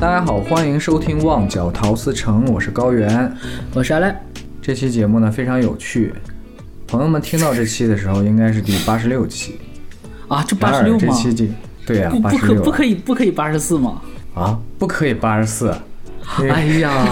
大家好，欢迎收听《旺角陶瓷城》，我是高原。我是阿赖。这期节目呢非常有趣，朋友们听到这期的时候应该是第八十六期啊，这八十六吗？这期第对呀，八不可十六不可以不可以八十四吗？啊，不可以八十四，哎呀，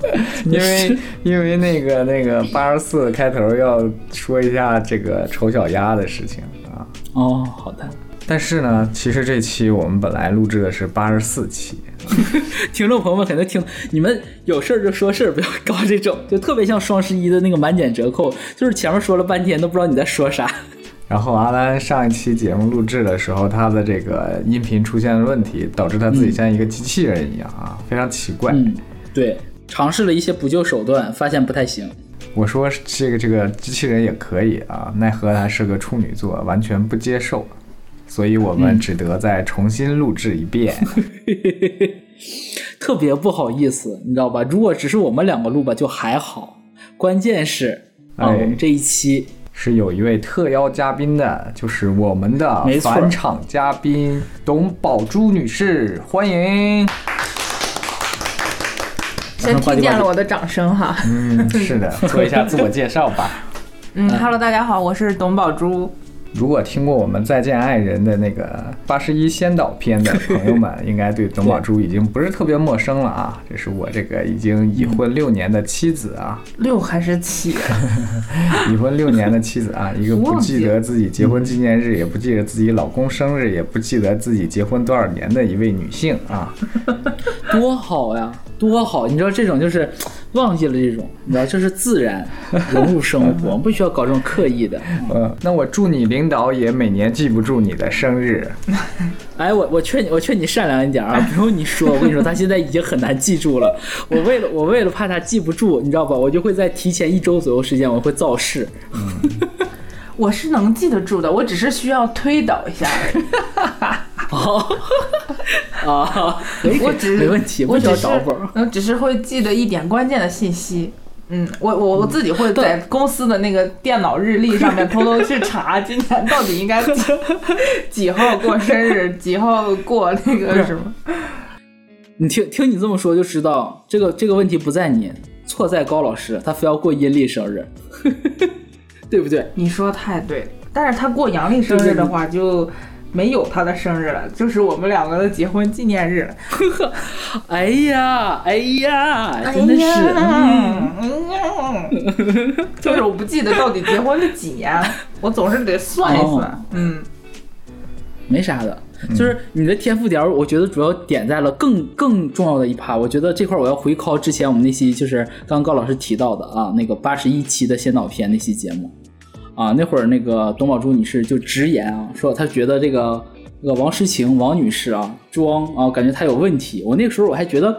因为 因为那个那个八十四开头要说一下这个丑小鸭的事情啊。哦，好的。但是呢，其实这期我们本来录制的是八十四期，听众朋友们肯定听，你们有事儿就说事儿，不要搞这种，就特别像双十一的那个满减折扣，就是前面说了半天都不知道你在说啥。然后阿兰上一期节目录制的时候，他的这个音频出现了问题，导致他自己像一个机器人一样啊，非常奇怪。嗯，对，尝试了一些补救手段，发现不太行。我说这个这个机器人也可以啊，奈何他是个处女座，完全不接受，所以我们只得再重新录制一遍。特别不好意思，你知道吧？如果只是我们两个录吧，就还好。关键是啊，哎我们这一期是有一位特邀嘉宾的，就是我们的返场嘉宾董宝珠女士，欢迎。先听见了我的掌声哈。嗯，是的，做一下自我介绍吧。嗯，Hello，大家好，我是董宝珠。如果听过我们《再见爱人》的那个八十一先导片的朋友们，应该对董宝珠已经不是特别陌生了啊。这是我这个已经已婚六年的妻子啊，六还是七？已婚六年的妻子啊，一个不记得自己结婚纪念日，也不记得自己老公生日，也不记得自己结婚多少年的一位女性啊。多好呀，多好！你知道这种就是忘记了这种，你知道这是自然融入生活，不需要搞这种刻意的。嗯，那我祝你领导也每年记不住你的生日。哎，我我劝你，我劝你善良一点啊，不用你说，我跟你说，他现在已经很难记住了。我为了我为了怕他记不住，你知道吧？我就会在提前一周左右时间，我会造势。我是能记得住的，我只是需要推导一下而已。哦，啊，我只没问题，我只是找本儿。嗯，只是会记得一点关键的信息。嗯，我我我自己会在公司的那个电脑日历上面偷偷去查，今年到底应该几 几号过生日，几号过那个什么。你听听你这么说就知道，这个这个问题不在你，错在高老师，他非要过阴历生日，对不对？你说太对了，但是他过阳历生日的话就。没有他的生日了，就是我们两个的结婚纪念日了。哎呀，哎呀，真的是，嗯嗯，就是我不记得到底结婚是几年，我总是得算一算。哦嗯，没啥的，就是你的天赋点，我觉得主要点在了更更重要的一趴。我觉得这块我要回靠之前我们那期就是刚刚高老师提到的啊，那个八十一期的先导片那期节目啊，那会儿那个董宝珠女士就直言啊，说她觉得这个这个王诗晴王女士啊装啊，感觉她有问题。我那个时候我还觉得。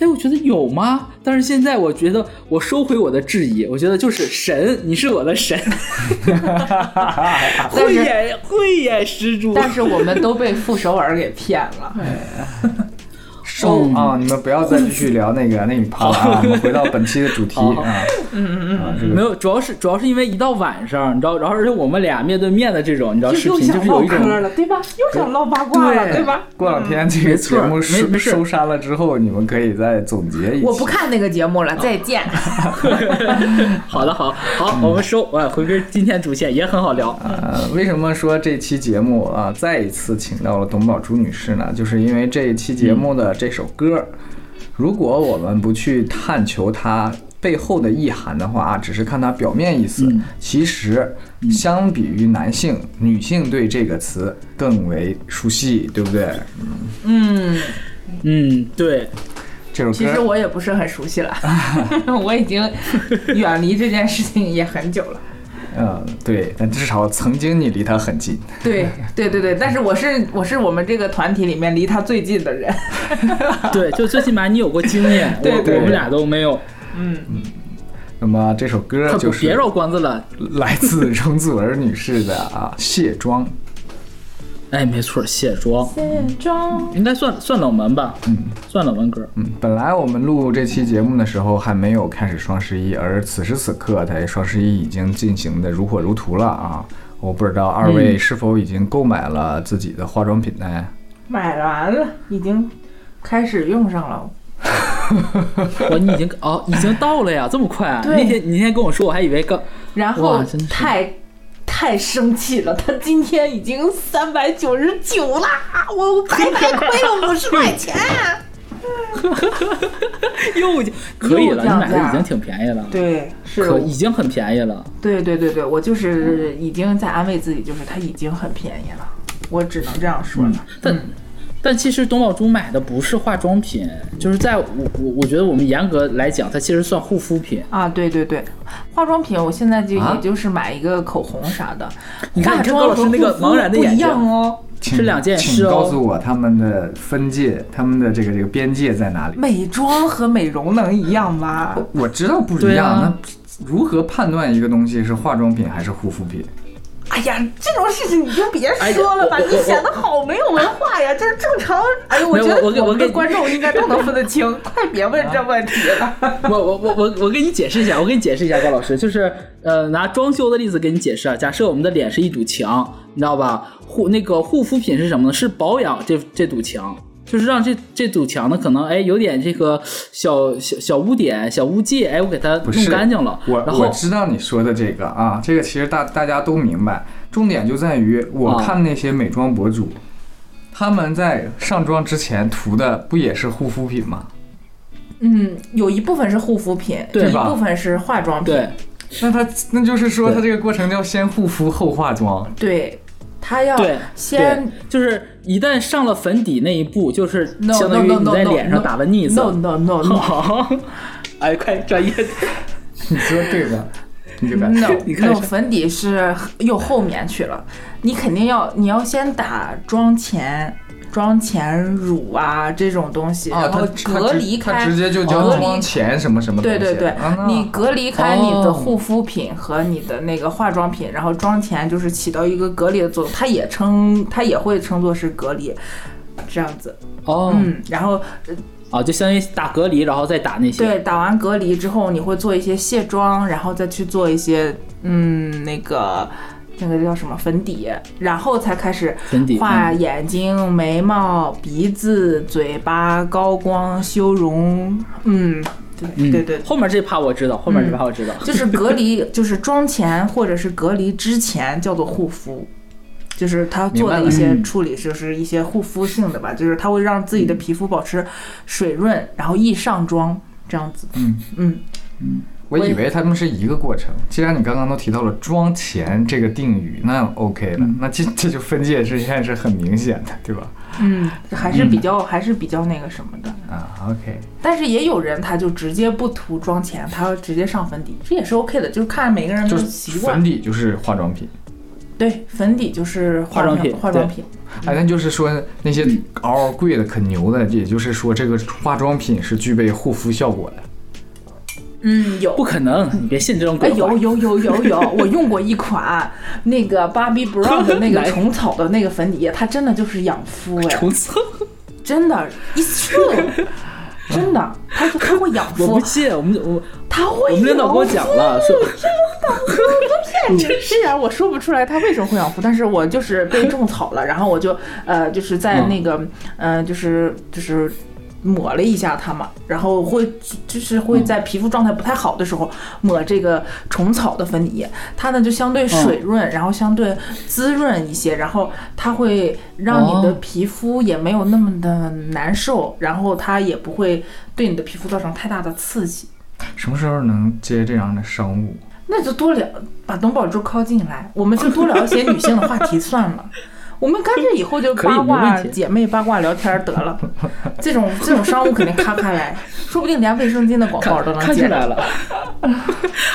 哎，我觉得有吗？但是现在我觉得我收回我的质疑，我觉得就是神，你是我的神，慧眼慧眼识珠。但是我们都被傅首尔给骗了。收啊！你们不要再继续聊那个那一趴了啊！我们回到本期的主题啊。嗯嗯嗯，没有，主要是主要是因为一到晚上，你知道，然后而且我们俩面对面的这种，你知道，视频又想唠就是有一种嗑了，对吧？又想唠八卦了，对对吧？过两天这个节目收收删了之后，你们可以再总结一下。我不看那个节目了，再见。好的，好好，我们收，哎，回归今天主线也很好聊。呃，为什么说这期节目啊再一次请到了董宝珠女士呢？就是因为这一期节目的这首歌，如果我们不去探求它背后的意涵的话，啊只是看它表面意思，嗯其实相比于男性，女性对这个词更为熟悉，对不对？嗯，嗯，对，这首歌其实，我也不是很熟悉了，我已经远离这件事情也很久了。嗯，对，但至少曾经你离他很近。对对对对，但是我是我是我们这个团体里面离他最近的人。对，就最起码你有过经验，对对我我们俩都没有。嗯嗯，那么这首歌就是别绕关子了，来自容祖儿女士的啊《卸妆》。哎，没错，卸妆卸妆。应该算算冷门吧，嗯算冷门歌。嗯，本来我们录这期节目的时候还没有开始双十一，而此时此刻，它双十一已经进行的如火如荼了啊！我不知道二位是否已经购买了自己的化妆品呢？买完了，已经开始用上了。我你已经哦，已经到了呀，这么快啊！对那天你那天跟我说，我还以为刚然后太太生气了，他今天已经三百九十九啦，我白白亏了五十块钱。又已经可以了，你买的已经挺便宜了，对，是可已经很便宜了。对对对对，我就是已经在安慰自己，就是它已经很便宜了，我只能这样说了。但但其实董宝珠买的不是化妆品，就是在我我我觉得我们严格来讲，它其实算护肤品。啊，对对对，化妆品我现在就啊也就是买一个口红啥的，你看化妆你看高老师那个和护肤茫然的眼睛不一样哦。请是两件事告诉我他们的分界，他们的这个这个边界在哪里？美妆和美容能一样吗？我知道不一样，啊那如何判断一个东西是化妆品还是护肤品？哎呀，这种事情你就别说了吧，你显得好没有文化呀！就是正常，哎呦，我觉得我们的观众应该都能分得清，快别问这问题了。我我我我我给你解释一下，我给你解释一下，高老师，就是呃拿装修的例子给你解释啊。假设我们的脸是一堵墙，你知道吧？护那个护肤品是什么呢？是保养这这堵墙。就是让这这堵墙呢，可能哎有点这个小小小污点、小污迹，哎，我给它弄干净了。我我知道你说的这个啊，这个其实大大家都明白，重点就在于我啊看那些美妆博主，他们在上妆之前涂的不也是护肤品吗？嗯，有一部分是护肤品，有一部分是化妆品。对，那他那就是说，对他这个过程叫先护肤后化妆。对，他要，先就是一旦上了粉底那一步，就是 no 相 no 当于 no 你在脸上打了腻子。no no no no 好，哎，快专业点。你说对吧？你就敢 no 你看 no 粉底是又后面去了，你肯定要你要先打妆前。妆前乳啊这种东西，啊，然后隔离开，他直接就叫隔离妆前什么什么东西。对对对，你隔离开你的哦护肤品和你的那个化妆品，然后妆前就是起到一个隔离的作用，它也称它也会称作是隔离，这样子。哦，嗯，然后啊，就相当于打隔离，然后再打那些。对打完隔离之后，你会做一些卸妆，然后再去做一些嗯那个。那个叫什么粉底，然后才开始画嗯眼睛、眉毛、鼻子、嘴巴、高光、修容。嗯，对嗯对对，后面这趴我知道，后面这趴我知道。就是隔离，就是妆前或者是隔离之前叫做护肤，就是他做的一些嗯处理，就是一些护肤性的吧，就是他会让自己的皮肤保持水润，然后易上妆这样子。嗯嗯嗯，我以为他们是一个过程。既然你刚刚都提到了妆前这个定语，那 OK 了，嗯那这这就分界之线是很明显的，对吧？嗯，还是比较、还是比较那个什么的。啊，OK，但是也有人他就直接不涂妆前，他要直接上粉底，这也是 OK 的，就是看每个人的就是习惯粉。底就是化妆品。对，粉底就是化妆品化妆品。哎，那就是说那些嗷嗷贵的可牛的，也就是说这个化妆品是具备护肤效果的。嗯，有不可能，你别信这种哎，鬼话。有有有有有，我用过一款那个 Bobbi Brown 的那个虫草的那个粉底液，它真的就是养肤哎，虫草，真的，it's true，真的，它就它会养肤，我不信，我们我它会我们领导跟我讲了，说骗你。虽然我说不出来它为什么会养肤，但是我就是被种草了，然后我就呃就是在那个呃就是就是。抹了一下它嘛，然后会就是会在皮肤状态不太好的时候抹这个虫草的粉底液，它呢就相对水润，然后相对滋润一些，然后它会让你的哦皮肤也没有那么的难受，然后它也不会对你的皮肤造成太大的刺激。什么时候能接这样的商务？那就多聊，把董宝珠靠近来，我们就多聊一些女性的话题算了。我们干脆以后就八卦姐妹八卦聊天得了，这种这种商务肯定咔咔来，说不定连卫生巾的广告都能接来了。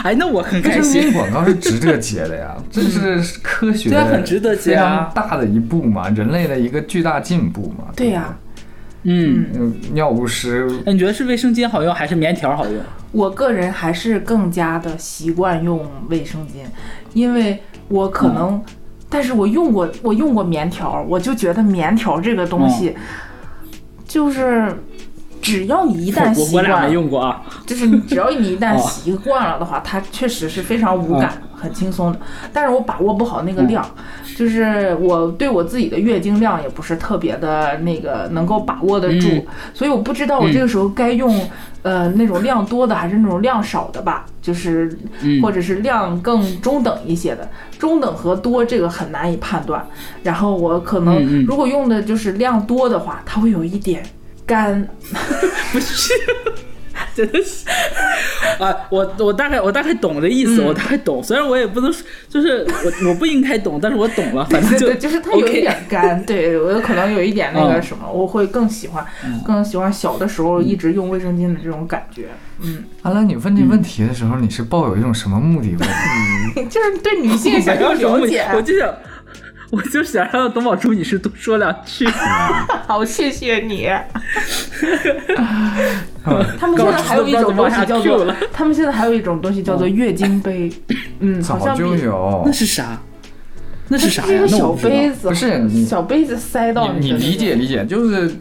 哎，那我很开卫生巾心。广告是值得接的呀，这是科学对啊很值得接非啊常大的一步嘛，人类的一个巨大进步嘛。对呀、嗯，嗯，尿不湿哎，你觉得是卫生巾好用还是棉条好用？我个人还是更加的习惯用卫生巾，因为我可能，但是我用过我用过棉条，我就觉得棉条这个东西，就是只要你一旦我习我俩用过啊。就是你只要你一旦 哦习惯了的话，它确实是非常无感、很轻松的。但是我把握不好那个量，就是我对我自己的月经量也不是特别的那个能够把握得住，嗯。所以我不知道我这个时候该用、呃那种量多的还是那种量少的吧，就是、嗯。或者是量更中等一些的，中等和多这个很难以判断。然后我可能如果用的就是量多的话，它会有一点干。不是，真的是啊！我我大概我大概懂这意思，嗯我大概懂。虽然我也不能说，就是我我不应该懂，但是我懂了。反正就对对，就是它有一点干，对我有可能有一点那个嗯什么，我会更喜欢，更喜欢小的时候一直用卫生巾的这种感觉，嗯，阿兰，你问这问题的时候，你是抱有一种什么目的问？就是对女性想要了解。我就想，我就想让董宝珠女士多说两句。好，谢谢你。他们现在还有一种东西叫做他们现在还有一种东西叫做月经杯，嗯，好早像就有那。是啥？那是啥呀那我不知道杯子，不是小杯子塞到你你理解理解，就是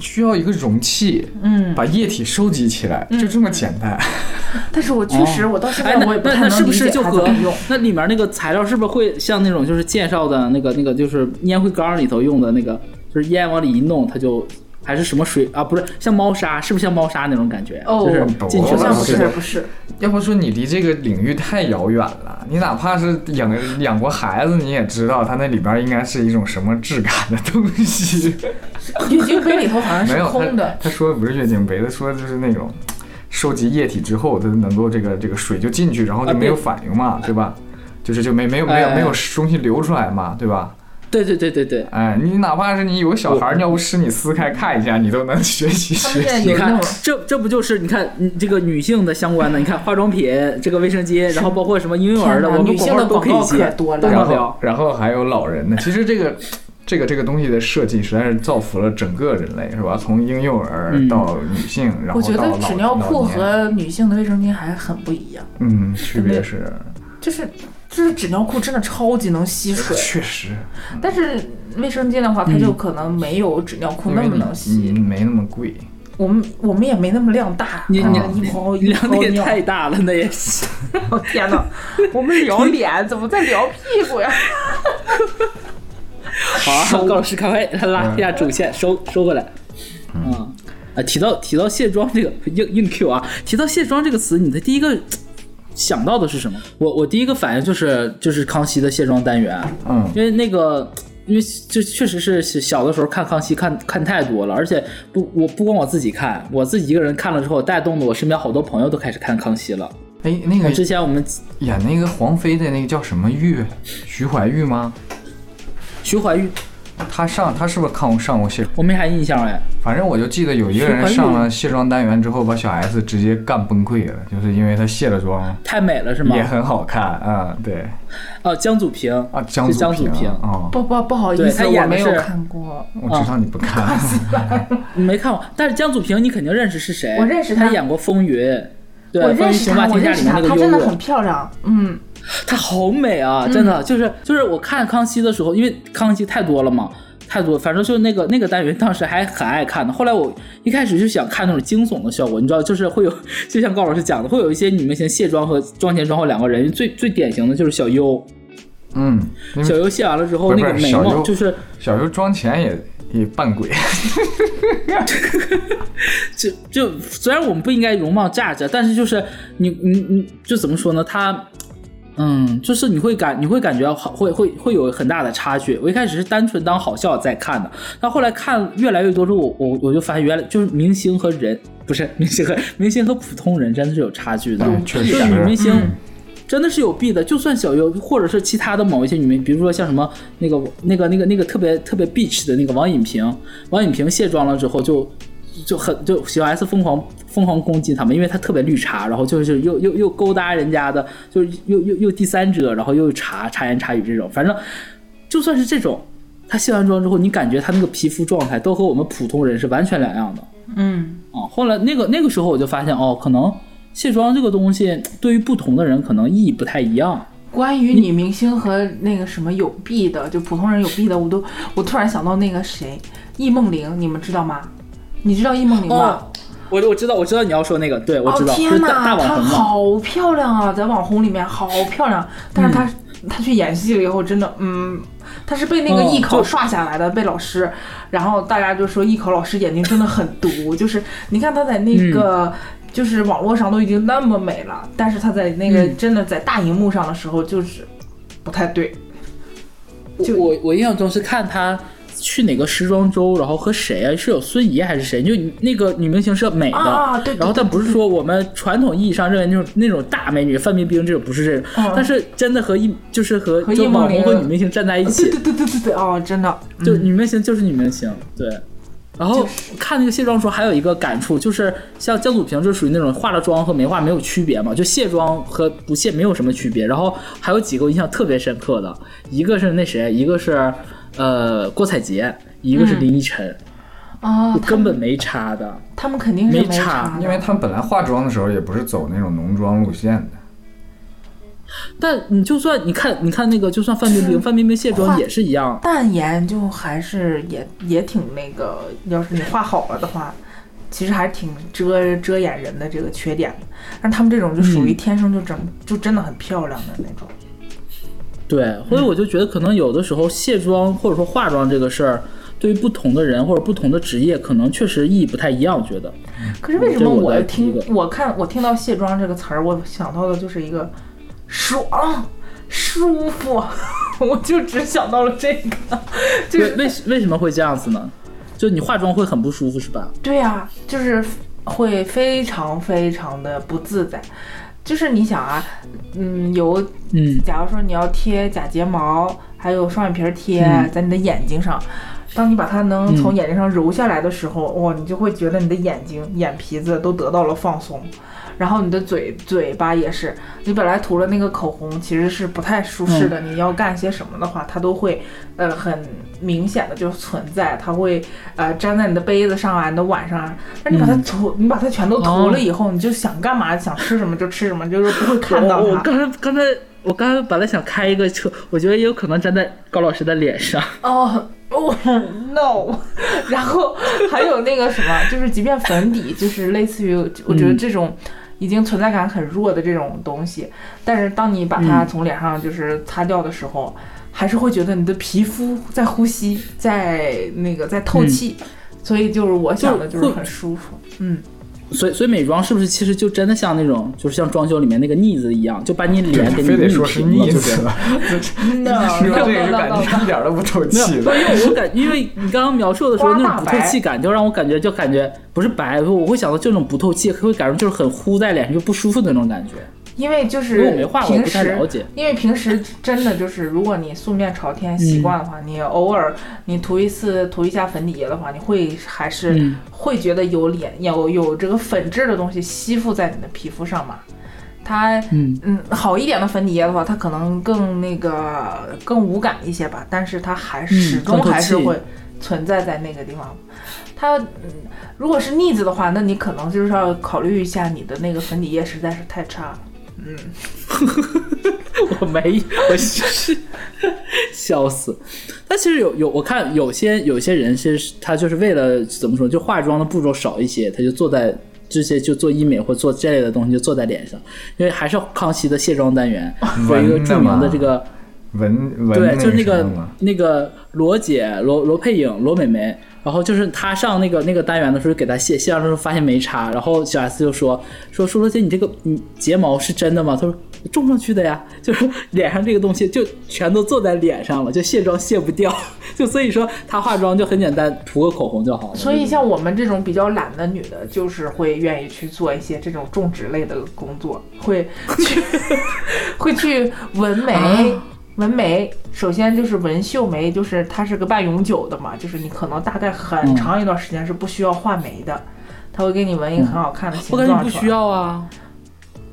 需要一个容器，嗯，把液体收集起来，就这么简单。但是我确实我到现在我也不太能理解不是就和它怎么用。那里面那个材料是不是会像那种就是介绍的那个那个就是烟灰缸里头用的那个，就是烟往里一弄，它就还是什么水啊？不是像猫砂，是不是像猫砂那种感觉？哦就是进去不了是是不是，要不说你离这个领域太遥远了，你哪怕是养养过孩子，你也知道它那里边应该是一种什么质感的东西。月经杯里头好像是没有，空的他。他说的不是月经杯，他说的就是那种收集液体之后，它能够这个这个水就进去，然后就啊没有反应嘛，对吧？就是就没没有没有哎没有东西流出来嘛，对吧？对对对对对。哎，你哪怕是你有个小孩儿尿不湿，你撕开看一下，你都能学习学习。你看这这不就是你看嗯这个女性的相关的？你看化妆品、这个卫生巾，然后包括什么婴幼儿的，我们女性的广告都可以接，多了然后。然后还有老人的，其实这个。这个这个东西的设计实在是造福了整个人类，是吧？从婴幼儿嗯到女性，然我觉得后到纸尿裤和女性的卫生巾还很不一样，嗯，区别是就是就是纸尿裤真的超级能吸水，确实，但是卫生巾的话，它就可能没有纸尿裤那么能吸。嗯没那么贵。我们我们也没那么量大，你啊你一包一包尿。太大了，那也是。我天哪，我们聊脸怎么在聊屁股呀？好啊，高老师，赶快拉一下主线，收收回来。嗯，啊，提到提到卸妆这个硬硬 Q 啊，提到卸妆这个词，你的第一个想到的是什么？我我第一个反应就是就是康熙的卸妆单元，嗯，因为那个。因为就确实是小的时候看康熙看看太多了，而且不我不光我自己看，我自己一个人看了之后，带动的我身边好多朋友都开始看康熙了。哎，那个之前我们演那个皇妃的那个叫什么玉？徐怀钰吗？徐怀钰，她上他是不是看过上过卸？我没啥印象哎。反正我就记得有一个人上了卸妆单元之后，把小 S 直接干崩溃了，就是因为她卸了妆太美了是吗也？很好看啊、对哦，江祖平啊，江祖平江祖平哦，不不不好意思，我他演没有看过。我知道你不看，你没看过，但是江祖平你肯定认识是谁？我认识他他演过《风云》，对，我《风云认识她，雄霸天下》里面那个悠她真的很，漂亮。嗯，她好美啊，真的，就是就是我看康熙的时候，因为康熙太多了嘛。太多，反正就是那个那个单元，当时还很爱看的。后来我一开始就想看那种惊悚的效果，你知道，就是会有，就像高老师讲的，会有一些女明星卸妆和妆前妆后两个人，最最典型的就是小优，嗯，小优卸完了之后，那个眉毛就是小时候妆前也也扮鬼，就就虽然我们不应该容貌价值，但是就是你你你就怎么说呢？他嗯，就是你会感你会感觉好会会会有很大的差距。我一开始是单纯当好笑在看的，但后来看越来越多之后，我我我就发现原来就是明星和人不是明星和明星和普通人真的是有差距的。嗯，确就实是女明星嗯真的是有弊的，就算小优或者是其他的某一些女明，比如说像什么那个那个那个那个特别特别 bitch 的那个王颖萍，王颖萍卸妆了之后就就很就小 S 疯狂疯狂攻击他们，因为他特别绿茶，然后就是又又又勾搭人家的，就是又又又第三者，然后又茶茶言茶语这种，反正就算是这种，他卸完妆之后，你感觉他那个皮肤状态都和我们普通人是完全两样的。嗯，啊，后来那个那个时候我就发现哦，可能卸妆这个东西对于不同的人可能意义不太一样。关于女明星和那个什么有弊的，就普通人有弊的，我都我突然想到那个谁，易梦玲，你们知道吗？你知道易梦玲吗？哦，我我知道我知道你要说那个，对我知道，哦就是大天哪，她大网红嘛。好漂亮啊，在网红里面好漂亮，但是她、嗯她去演戏了以后，真的，嗯，她是被那个哦艺考刷下来的，被老师，然后大家就说艺考老师眼睛真的很毒，就是你看她在那嗯个。就是网络上都已经那么美了，但是她在那个嗯真的在大荧幕上的时候，就是不太对。就我我印象中是看他去哪个时装周，然后和谁啊？是有孙怡还是谁？就那个女明星是美的，啊对对然后但不是说我们传统意义上认为那种那种大美女，范冰冰这种不是这种，嗯但是真的和一就是和和就网红和女明星站在一起，对对对对对，哦，真的，就嗯女明星就是女明星，对。然后看那个卸妆的时候，还有一个感触，就是像江祖平就属于那种化了妆和没化没有区别嘛，就卸妆和不卸没有什么区别。然后还有几个我印象特别深刻的，一个是那谁，一个是呃郭采洁，一个是林依晨，啊，根本没差的。他们肯定是没差差，因为他们本来化妆的时候也不是走那种浓妆路线的，但你就算你看，你看那个，就算范冰冰，范冰冰卸妆也是一样。淡颜就还是也也挺那个，要是你画好了的话，其实还挺遮遮掩人的这个缺点的。但他们这种就属于嗯天生就整、就真的很漂亮的那种。对，所以我就觉得可能有的时候卸妆或者说化妆这个事儿，对于不同的人或者不同的职业，可能确实意义不太一样。觉得，可是为什么我听我看我听到卸妆这个词儿，我想到的就是一个爽、舒服，我就只想到了这个，就是为为为什么会这样子呢？就你化妆会很不舒服是吧？对呀、就是会非常非常的不自在。就是你想啊，嗯，有嗯。假如说你要贴假睫毛，还有双眼皮儿贴嗯。在你的眼睛上，当你把它能从眼睛上揉下来的时候，哇，你就会觉得你的眼睛、眼皮子都得到了放松，然后你的嘴嘴巴也是，你本来涂了那个口红其实是不太舒适的，你要干些什么的话，它都会呃很明显的就存在，它会呃粘在你的杯子上啊，你的碗上啊，那你把它嗯。涂，你把它全都涂哦了以后，你就想干嘛想吃什么就吃什么，就是不会看到它。刚才刚才我刚才本来想开一个车，我觉得也有可能粘在高老师的脸上。哦哦 no，然后还有那个什么，就是即便粉底，就是类似于我觉得这种已经存在感很弱的这种东西，但是当你把它嗯。从脸上就是擦掉的时候，还是会觉得你的皮肤在呼吸，在那个在透气，所以就是我想的就是很舒服，嗯。所以所以美妆是不是其实就真的像那种，就是像装修里面那个腻子一样，就把你脸给你非得说是平了，腻对不对子，no 说 no 这个 no 就感觉一点都不透没有，气因为我 感，因为你刚刚描述的时候那种不透气感，就让我感觉就感觉不是白，我会想到这种不透气，会感觉就是很糊在脸上就不舒服的那种感觉。因为就是平时。因为平时真的就是，如果你素面朝天习惯的话，你偶尔你涂一次涂一下粉底液的话，你会还是嗯会觉得有脸有有这个粉质的东西吸附在你的皮肤上嘛。它嗯嗯好一点的粉底液的话，它可能更那个更无感一些吧，但是它还始终还是会存在在那个地方。它嗯，如果是腻子的话，那你可能就是要考虑一下你的那个粉底液实在是太差了。嗯。我没，我是笑死。但其实有有，我看有些有些人是他就是为了怎么说，就化妆的步骤少一些，他就坐在这些就做医美或做这类的东西就坐在脸上，因为还是康熙的卸妆单元有一个著名的这个。文文对，就是那个那个罗姐罗罗佩颖罗美眉，然后就是她上那个那个单元的时候给她卸卸完之后发现没差，然后小 S 就说说舒罗姐你这个你睫毛是真的吗？她说种上去的呀，就是脸上这个东西就全都坐在脸上了，就卸妆卸不掉，就所以说她化妆就很简单，涂个口红就好了。所以像我们这种比较懒的女的，就是会愿意去做一些这种种植类的工作，会去 会去纹眉。啊纹眉，首先就是纹绣眉，就是它是个半永久的嘛，就是你可能大概很嗯长一段时间是不需要画眉的，它会给你纹一个很好看的形我感状出来。觉你不需要啊，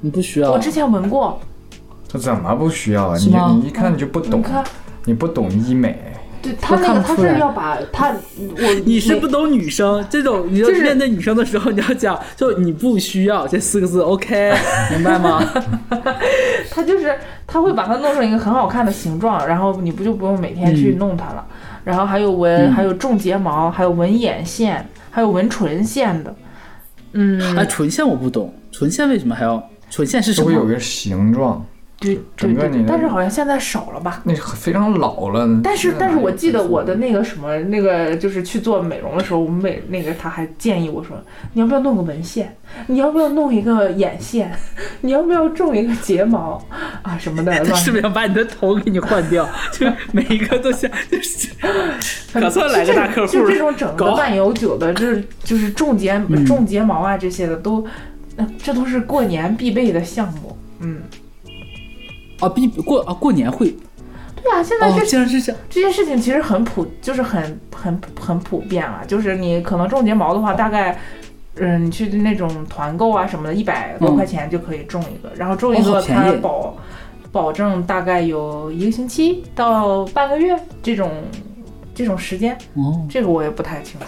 你不需要。我之前纹过，这怎么不需要啊？你吗你一看你就不懂你，看，你不懂医美。对他那个它不出来是要把他，我你是不懂女生，这种你要就是面对女生的时候，你要讲 就你不需要这四个字，OK，明白吗？他就是他会把它弄成一个很好看的形状，然后你不就不用每天去弄它了。然后还有纹，嗯还有种睫毛，还有纹眼线，还还有纹唇线的。嗯，哎，唇线我不懂，唇线为什么还要？唇线是什么？就会有个形状，对对对对，整个你但是好像现在少了吧？那非常老了。但是但是我记得我的那个什么那个就是去做美容的时候，我们美那个他还建议我说，你要不要弄个纹线？你要不要弄一个眼线？你要不要种一个睫毛啊什么的？乱是不是要把你的头给你换掉？就每一个都像，就是 打算来个大客户，就这种整个搞万有酒的，这就是种睫嗯种睫毛啊这些的都，呃这都是过年必备的项目。嗯，啊，必过啊过年会对啊，现在哦这，竟然是这些，这件事情其实很普，就是很很很普遍了。就是你可能种睫毛的话，大概，嗯，你去那种团购啊什么的，一百多块钱就可以种一个，然后种一个它保保证大概有一个星期到半个月这种这种时间，哦。这个我也不太清楚，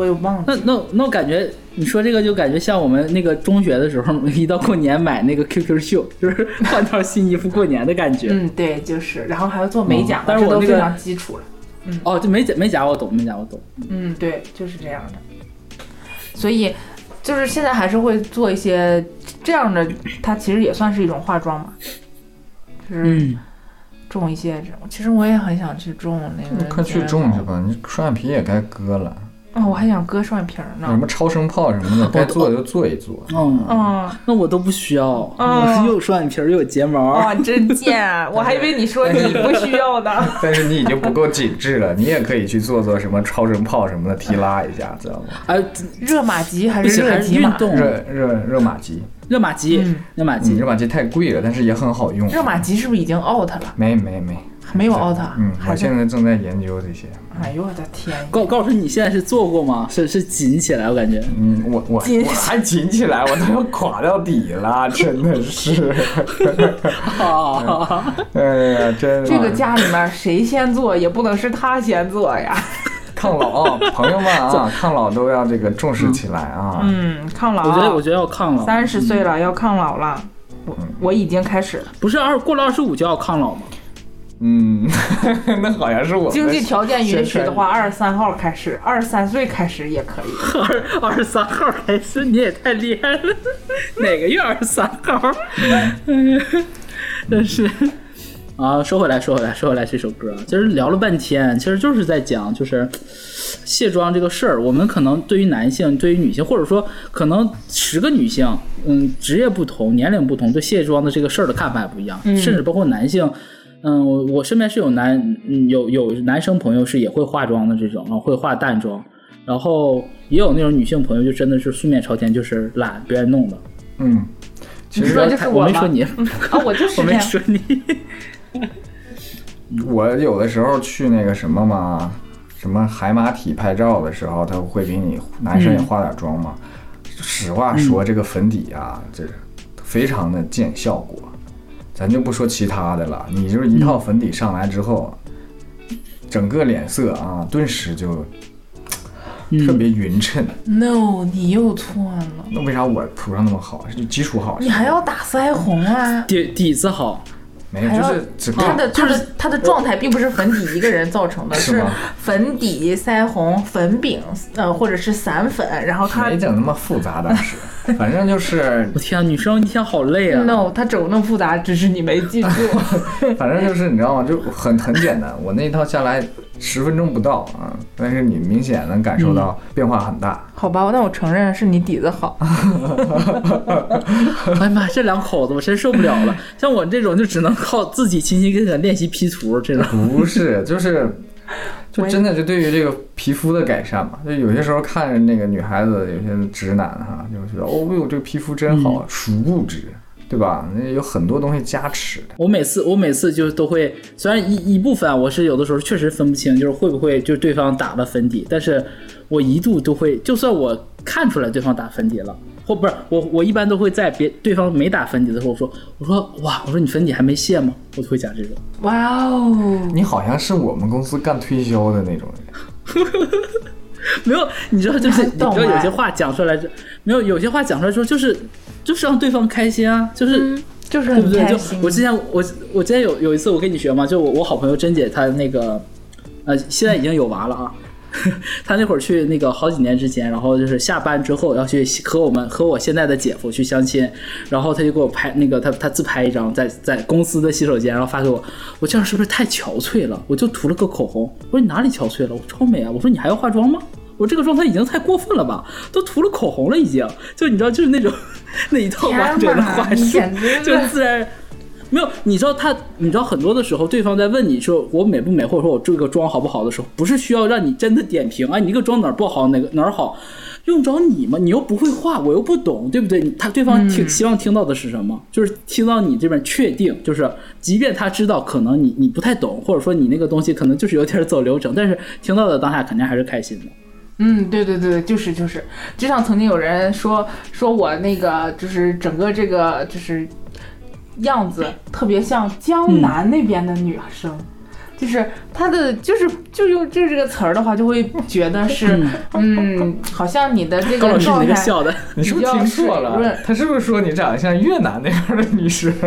我也忘了。那那那我感觉你说这个就感觉像我们那个中学的时候，一到过年买那个 QQ 秀，就是 换套新衣服过年的感觉。嗯，对，就是，然后还要做美甲嘛，这都非但是我那个常基础了。嗯哦，就美甲美甲我懂，美甲我懂。嗯，对，就是这样的。所以，就是现在还是会做一些这样的，它其实也算是一种化妆嘛，就是嗯，种一些这种。其实我也很想去种那个，你快去种去。吧，你双眼皮也该割了，哦，我还想割双眼皮儿呢。有什么超声炮什么的，该做的就做一做。嗯，嗯，那我都不需要，哦我是又有双眼皮儿又有睫毛。哇，真贱！我还以为你说你不需要呢。但是你已经不够紧致了，你也可以去做做什么超声炮什么的提拉一下，知道吗？哎，热玛吉还是热吉玛？运动。热热热玛吉，热玛吉嗯，嗯，热玛吉热。玛吉太贵了，但是也很好用。热玛吉是不是已经 out 了？没没没没有 out，嗯，我现在正在研究这些。哎呦我的天！高高老师，你现在是做过吗？是是紧起来，我感觉。嗯，我我紧我还紧起来，我都要垮到底了，真的是。啊，哎呀，真的。这个家里面谁先做也不能是他先做呀。抗老，朋友们啊，抗老都要这个重视起来啊。嗯，抗老。我觉得我觉得要抗老，三十岁了要抗老了，我我已经开始了。不是二过了二十五就要抗老吗？嗯，那好像是我经济条件允许的话，二十三号开始，二十三岁开始也可以。二 二十三号开始，你也太厉害了，哪个月二十三号？嗯，真是。啊，说回来，说回来，说回来，这首歌其实聊了半天，其实就是在讲，就是卸妆这个事儿。我们可能对于男性、对于女性，或者说可能十个女性，嗯，职业不同、年龄不同，对卸妆的这个事儿的看法也不一样，甚至包括男性。嗯，我我身边是有男，嗯，有有男生朋友是也会化妆的这种啊，会化淡妆，然后也有那种女性朋友就真的是素面朝天，就是懒，不愿意弄的。嗯，其实你说就是我我没说你，啊，我就是 我没。说你。我有的时候去那个什么嘛，什么海马体拍照的时候，他会给你男生也化点妆嘛。实话说，这个粉底啊，这非常的见效果。咱就不说其他的了，你就是一套粉底上来之后，整个脸色啊，顿时就特别匀称。No，你又错了，那为啥我涂上那么好？就基础好？你还要打腮红啊？底底子好，没有？就是整个他的他的他的状态并不是粉底一个人造成的，是粉底、腮红、粉饼，呃，或者是散粉，然后他没整那么复杂倒是，反正就是我天啊，女生一天好累啊。no，他整那么复杂，只是你没记住。反正就是你知道吗？就很很简单，我那一套下来十分钟不到啊，但是你明显能感受到变化很大。好吧，那我承认是你底子好。哎呀妈，这两口子我真受不了了。像我这种就只能靠自己勤勤恳恳练习 P 图这种。不是，就是就真的就对于这个皮肤的改善嘛，就有些时候看着那个女孩子，有些直男哈，就觉得哦呦，这个皮肤真好，殊不知，对吧？那有很多东西加持的。我每次我每次就都会，虽然一一部分啊我是有的时候确实分不清，就是会不会就是对方打了粉底，但是我一度都会，就算我看出来对方打粉底了。或不是我，我一般都会在别对方没打粉底的时候，我说我说哇，我说你粉底还没卸吗？我就会讲这种。哇哦，你好像是我们公司干推销的那种人，没有，你知道，就是你知道有些话讲出来就，没有有些话讲出来之后，就是就是让对方开心啊，就是、就是对不对？就很开心。我之前我我之前有有一次我跟你学嘛，就我我好朋友珍姐她那个呃现在已经有娃了啊，他那会儿去那个好几年之前，然后就是下班之后要去和我们和我现在的姐夫去相亲，然后他就给我拍那个他他自拍一张在在公司的洗手间，然后发给我，我这样是不是太憔悴了？我就涂了个口红，我说你哪里憔悴了？我超美啊！我说你还要化妆吗？我这个状态已经太过分了吧？都涂了口红了，已经就你知道就是那种 那一套完整的话术，就自然。没有，你知道他，你知道很多的时候，对方在问你说我美不美，或者说我这个妆好不好的时候，不是需要让你真的点评啊，你这个妆哪儿不好，哪个哪儿好，用着你吗？你又不会画，我又不懂，对不对？他对方听希望听到的是什么？就是听到你这边确定，就是即便他知道可能你你不太懂，或者说你那个东西可能就是有点走流程，但是听到的当下肯定还是开心的。嗯，对对对，就是就是，就像曾经有人说说我那个就是整个这个就是。样子特别像江南那边的女生，就是她的，就是就用这这个词儿的话，就会觉得是，嗯，好像你的这个状态，你是不是听错了？他是不是说你长得像越南那边的女生？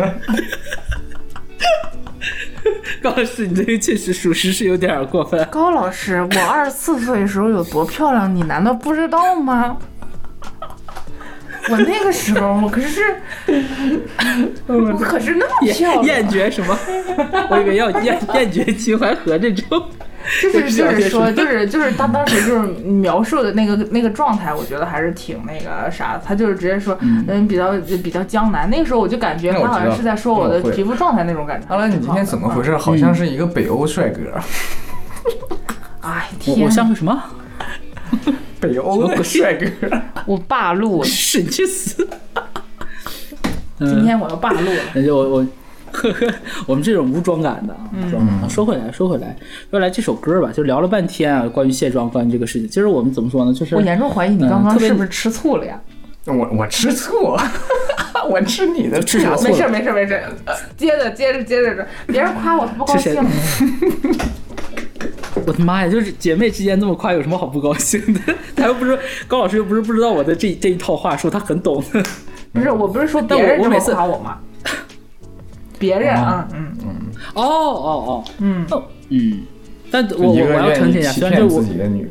高老师，你这个确实属实是有点过分。高老师，我二十四岁的时候有多漂亮，你难道不知道吗？我那个时候，我可是，我可是那么漂亮。厌绝什么？我以为要厌厌绝秦淮河这种。就是就是说，就是就是他当时就是描述的那个那个状态，我觉得还是挺那个啥。他就是直接说，嗯，比较比较江南。那个时候我就感觉他好像是在说我的皮肤状态那种感觉。阿兰，你今天怎么回事？好像是一个北欧帅哥。哎天！我像个什么？北欧的帅哥，我霸路，是你去死！今天我要霸路了。那就我我 我们这种无妆感的，嗯，说回来说回来说来这首歌吧，就聊了半天啊，关于卸妆，关于这个事情。其实我们怎么说呢？就是我严重怀疑你刚刚是不是吃醋了呀？我我吃醋，我吃你的吃啥醋？没事没事没事，接着接着接着，别人夸我不高兴。我的妈呀！就是姐妹之间这么夸，有什么好不高兴的？他又不是高老师，又不是不知道我的这这一套话术，他很懂。不是，我不是说别人这么夸我吗？别人啊，嗯嗯，哦哦哦，嗯嗯，但我我我要澄清一下，虽然就我，你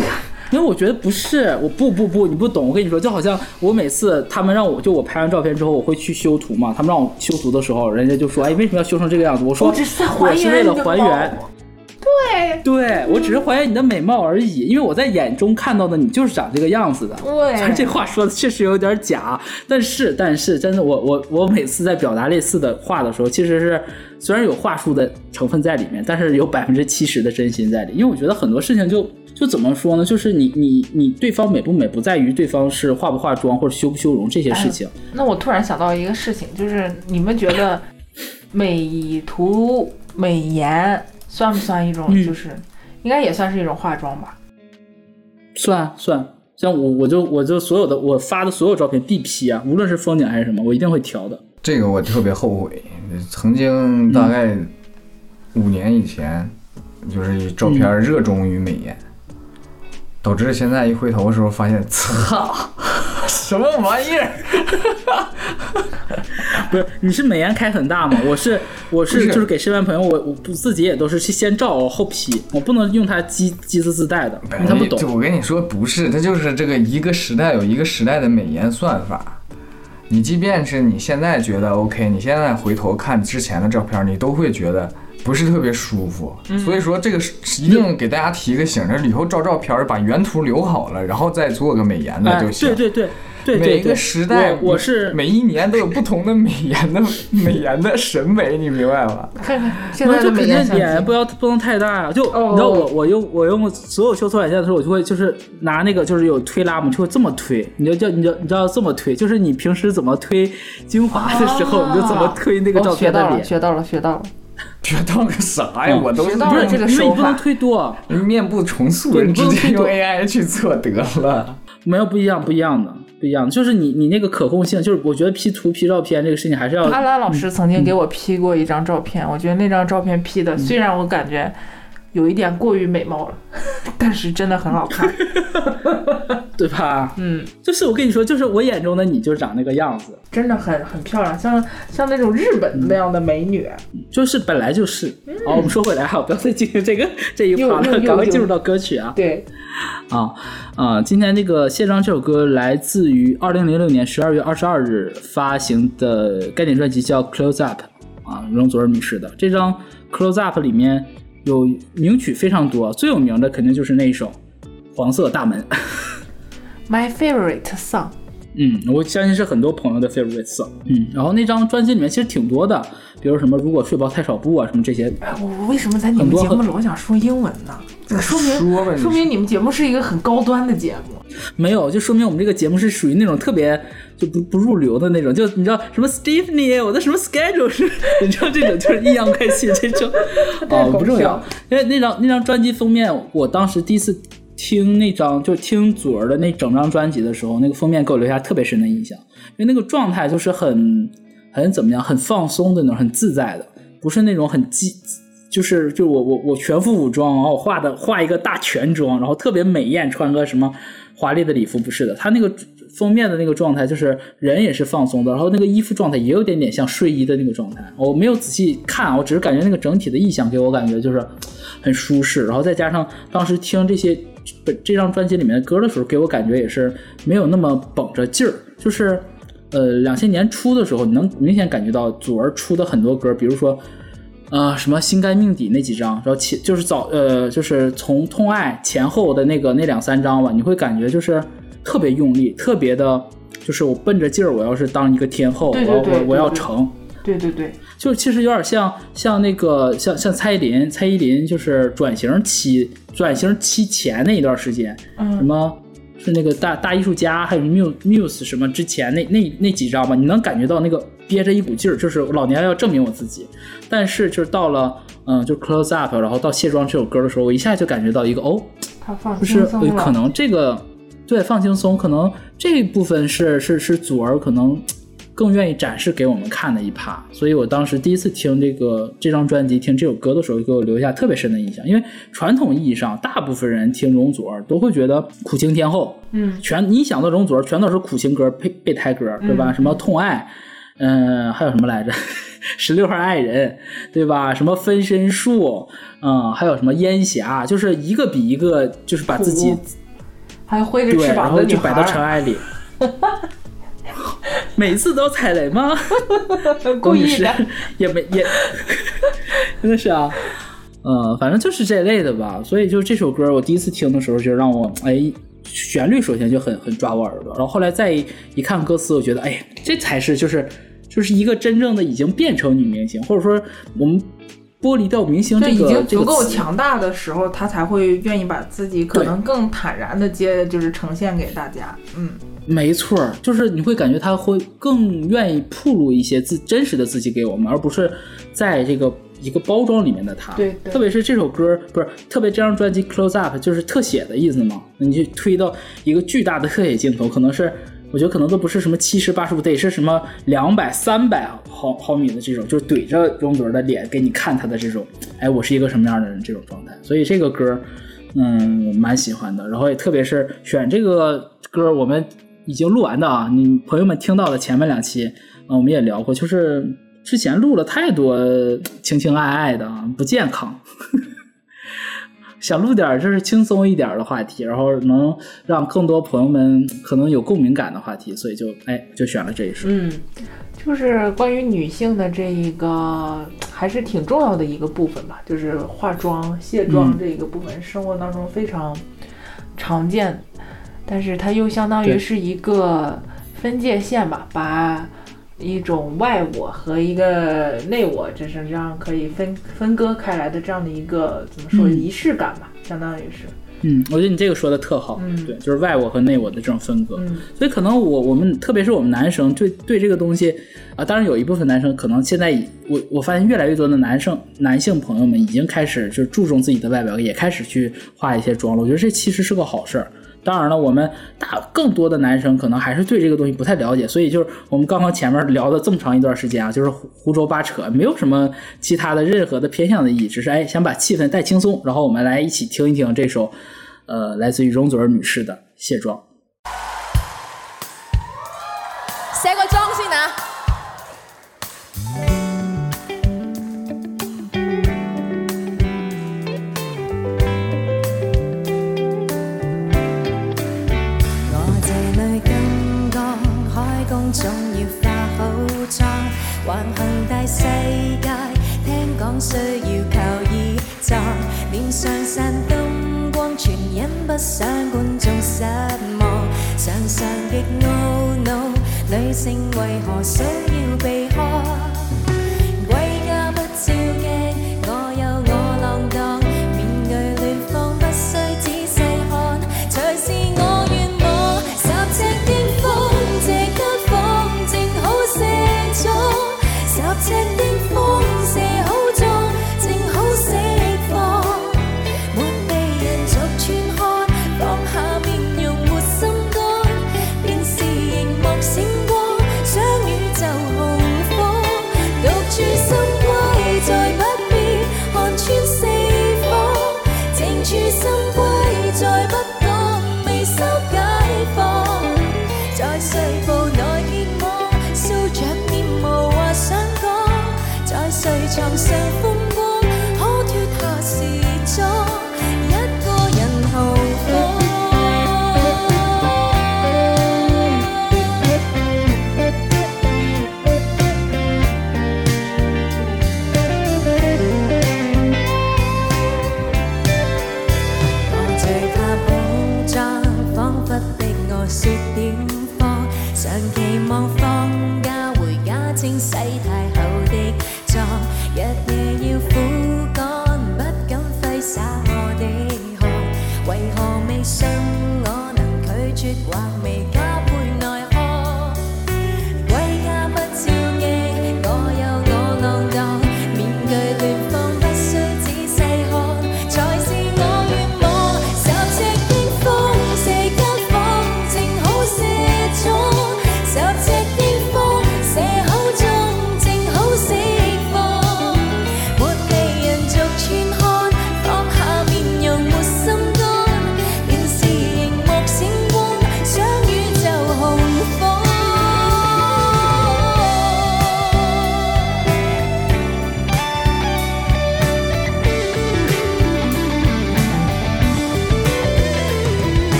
看，因为我觉得不是，我不不不，你不懂。我跟你说，就好像我每次他们让我就我拍完照片之后，我会去修图嘛，他们让我修图的时候，人家就说，哎，为什么要修成这个样子？我说，我是为了还原。对，对我只是怀疑你的美貌而已，因为我在眼中看到的你就是长这个样子的。对，虽然这话说的确实有点假，但是但是真的，我我我每次在表达类似的话的时候，其实是虽然有话术的成分在里面，但是有百分之七十的真心在里。因为我觉得很多事情就就怎么说呢，就是你你你对方美不美，不在于对方是化不化妆或者修不修容这些事情。那我突然想到一个事情，就是你们觉得美图美颜？算不算一种？就是应该也算是一种化妆吧。算算，像我我就我就所有的我发的所有照片地 P 啊，无论是风景还是什么，我一定会调的。这个我特别后悔，曾经大概五年以前，就是照片热衷于美颜，导致现在一回头的时候发现，操，什么玩意儿？不是，你是美颜开很大吗？我是，我是，就是给身边朋友，我我不自己也都是去先照后 P，我不能用它机机子自带的，他不懂。我跟你说，不是，它就是这个一个时代有一个时代的美颜算法。你即便是你现在觉得 OK，你现在回头看之前的照片，你都会觉得不是特别舒服。所以说，这个是一定给大家提个醒，这以后照照片把原图留好了，然后再做个美颜的就行。对对对。对每个时代，我是每一年都有不同的美颜的美颜的审美，你明白吗？看看现在的美颜脸不要不能太大，就你知道我我用我用所有修图软件的时候，我就会就是拿那个就是有推拉嘛，就会这么推，你就叫你就你知道这么推，就是你平时怎么推精华的时候，你就怎么推那个照片的脸。学到了，学到了，学到了，学到个啥呀？我都是不是这个手法，因为你不能推多，面部重塑，人直接用 AI 去做得了。没有不一样，不一样的。不一样，就是你你那个可控性，就是我觉得 P 图 P 照片这个事情还是要。阿兰老师曾经给我 P 过一张照片，我觉得那张照片 P 的，虽然我感觉有一点过于美貌了，但是真的很好看。对吧？嗯，就是我跟你说，就是我眼中的你就长那个样子，真的很很漂亮，像像那种日本那样的美女。就是本来就是。好，我们说回来哈，不要再进行这个 这一趴了，赶快进入到歌曲啊。对，啊啊！今天这个卸妆这首歌来自于二零零六年十二月二十二日发行的概念专辑，叫《Close Up》啊，容祖儿女士的这张《Close Up》里面有名曲非常多，最有名的肯定就是那一首《黄色大门》。My favorite song。嗯，我相信是很多朋友的 favorite song。嗯，然后那张专辑里面其实挺多的，比如什么如果睡饱太少步啊，什么这些。哎，我我为什么在你们节目老想说英文呢？这说明说呗说明你们节目是一个很高端的节目。没有，就说明我们这个节目是属于那种特别就不不入流的那种，就你知道什么 Stephanie，我的什么 schedule 是，你知道这种就是阴阳怪气这种，哦不重要，因为那张那张专辑封面，我当时第一次听那张就听祖儿的那整张专辑的时候，那个封面给我留下特别深的印象，因为那个状态就是很很怎么样，很放松的那种，很自在的，不是那种很激。就是就我我我全副武装，然后我画的画一个大全妆，然后特别美艳，穿个什么华丽的礼服，不是的，他那个封面的那个状态就是人也是放松的，然后那个衣服状态也有点点像睡衣的那个状态。我没有仔细看，我只是感觉那个整体的意象给我感觉就是很舒适，然后再加上当时听这些这这张专辑里面的歌的时候，给我感觉也是没有那么绷着劲儿，就是呃两千年初的时候，你能明显感觉到祖儿出的很多歌，比如说。呃，什么心甘命抵那几张，然后前就是早呃，就是从痛爱前后的那个那两三张吧，你会感觉就是特别用力，特别的，就是我奔着劲儿，我要是当一个天后，对对对我要我我要成，对对对，就其实有点像像那个像像蔡依林，蔡依林就是转型期转型期前那一段时间，嗯。什嗯，么是那个大大艺术家，还有 Muse Muse 什么之前那那那几张吧，你能感觉到那个憋着一股劲儿，就是老娘要证明我自己。但是就是到了嗯，就 Close Up，然后到卸妆这首歌的时候，我一下就感觉到一个哦，他放就是可能这个对放轻松，可能这一部分是是是祖儿可能更愿意展示给我们看的一趴。所以我当时第一次听这个这张专辑，听这首歌的时候，给我留下特别深的印象。因为传统意义上，大部分人听容祖儿都会觉得苦情天后，嗯，全你想到容祖儿全都是苦情歌、备备胎歌，对吧？什么痛爱，嗯、还有什么来着？十六号爱人，对吧？什么分身术，嗯，还有什么烟霞，就是一个比一个，就是把自己苦还有挥着对，翅然膀的女后就摆到尘埃里。每次都踩雷吗？故意的。也没也，真的是啊，嗯，反正就是这类的吧。所以就这首歌，我第一次听的时候就让我哎，旋律首先就很很抓我耳朵，然后后来再一一看歌词，我觉得哎，这才是就是就是一个真正的已经变成女明星，或者说我们剥离掉明星这个经足够强大的时候，他才会愿意把自己可能更坦然的接，就是呈现给大家。嗯，没错儿，就是你会感觉他会更愿意铺露一些自真实的自己给我们，而不是在这个一个包装里面的他。对对特别是这首歌，不是特别这张专辑《Close Up》就是特写的意思嘛？你去推到一个巨大的特写镜头，可能是我觉得可能都不是什么七十八十五，得是什么两百三百毫毫米的这种，就是怼着容祖儿的脸给你看他的这种，哎，我是一个什么样的人这种状态。所以这个歌，嗯，我蛮喜欢的。然后也特别是选这个歌，我们已经录完的啊，你朋友们听到的前面两期，啊，我们也聊过，就是之前录了太多情情爱爱的啊，不健康呵。想录点儿就是轻松一点的话题，然后能让更多朋友们可能有共鸣感的话题，所以就哎就选了这一首。嗯，就是关于女性的这一个还是挺重要的一个部分吧，就是化妆、卸妆嗯这一个部分，生活当中非常常见，但是它又相当于是一个分界线吧，把一种外我和一个内我，就是这样可以分分割开来的这样的一个怎么说嗯仪式感吧，相当于是，嗯，我觉得你这个说的特好，嗯对，就是外我和内我的这种分割。嗯所以可能我我们特别是我们男生对对这个东西啊，当然有一部分男生可能现在已我我发现越来越多的男生男性朋友们已经开始就注重自己的外表，也开始去化一些妆了。我觉得这其实是个好事儿。当然了，我们大更多的男生可能还是对这个东西不太了解，所以就是我们刚刚前面聊了这么长一段时间啊，就是胡胡诌八扯，没有什么其他的任何的偏向的意义，只是哎想把气氛带轻松，然后我们来一起听一听这首，呃，来自于容祖儿女士的《卸妆》。不想观众失望，常常极懊恼，女性为何需要避开？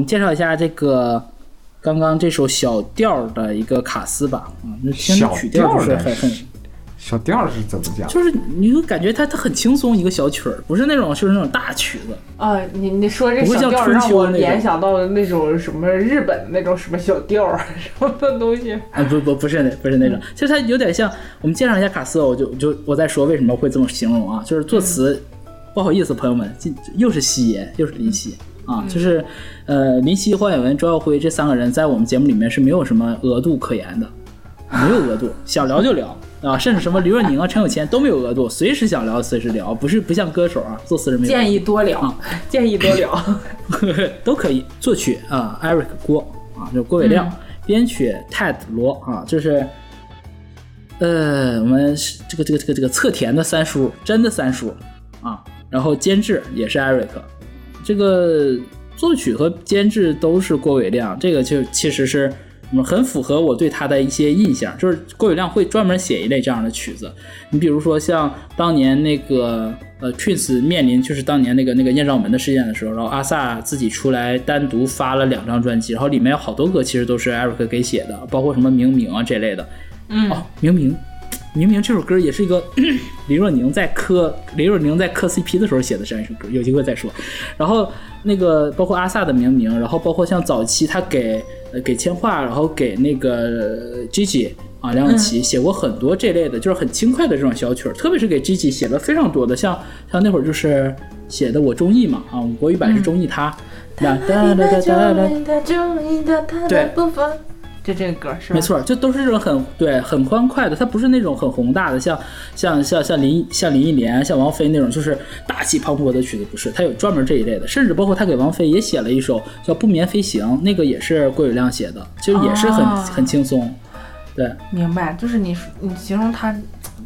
们介绍一下这个刚刚这首小调的一个卡斯吧。啊，那听曲调就是很很，小调是怎么讲？就是你会感觉它它很轻松一个小曲儿，不是那种就是那种大曲子。啊，你你说这不会像小调让我联想到了那种什么日本那种什么小调啊什么的东西。啊，不不不是那不是那种，其实它有点像。我们介绍一下卡斯，我就就我在说为什么会这么形容啊，就是作词，不好意思朋友们，这又是西爷又是林夕啊，就是呃林夕、黄伟文、周耀辉这三个人在我们节目里面是没有什么额度可言的，没有额度，想聊就聊啊，甚至什么刘若宁啊、陈有谦都没有额度，随时想聊随时聊，不是不像歌手啊，做私人没有建议多聊啊，建议多聊。都可以。作曲啊，Eric 郭啊，就是郭伟亮，编曲 Ted 罗啊，就是呃，我们这个这个这个这个侧田的三叔，真的三叔啊，然后监制也是 Eric，这个作曲和监制都是郭伟亮，这个就其实是。嗯，很符合我对他的一些印象，就是郭伟亮会专门写一类这样的曲子。你比如说像当年那个呃 Twins 面临就是当年那个那个艳照门的事件的时候，然后阿 sa 自己出来单独发了两张专辑，然后里面有好多歌其实都是 Eric 给写的，包括什么明明啊这类的。嗯，哦，明明。明明这首歌也是一个 林若宁在磕林若宁在磕 CP 的时候写的这样一首歌，有机会再说。然后那个包括阿萨的明明，然后包括像早期他给呃给千画，然后给那个 Gigi 啊梁咏琪写过很多这类的，就是很轻快的这种小曲儿，特别是给 Gigi 写了非常多的，像像那会儿就是写的我中意嘛啊，国语版是中意他，哒哒哒哒哒哒，对。就这个歌是吧？没错，就都是这种很对很欢快的，它不是那种很宏大的，像像像像林像林忆莲、像王菲那种，就是大气磅礴的曲子，不是。他有专门这一类的，甚至包括他给王菲也写了一首叫《不眠飞行》，那个也是郭伟亮写的，其实也是很、很轻松。对，明白，就是你你形容他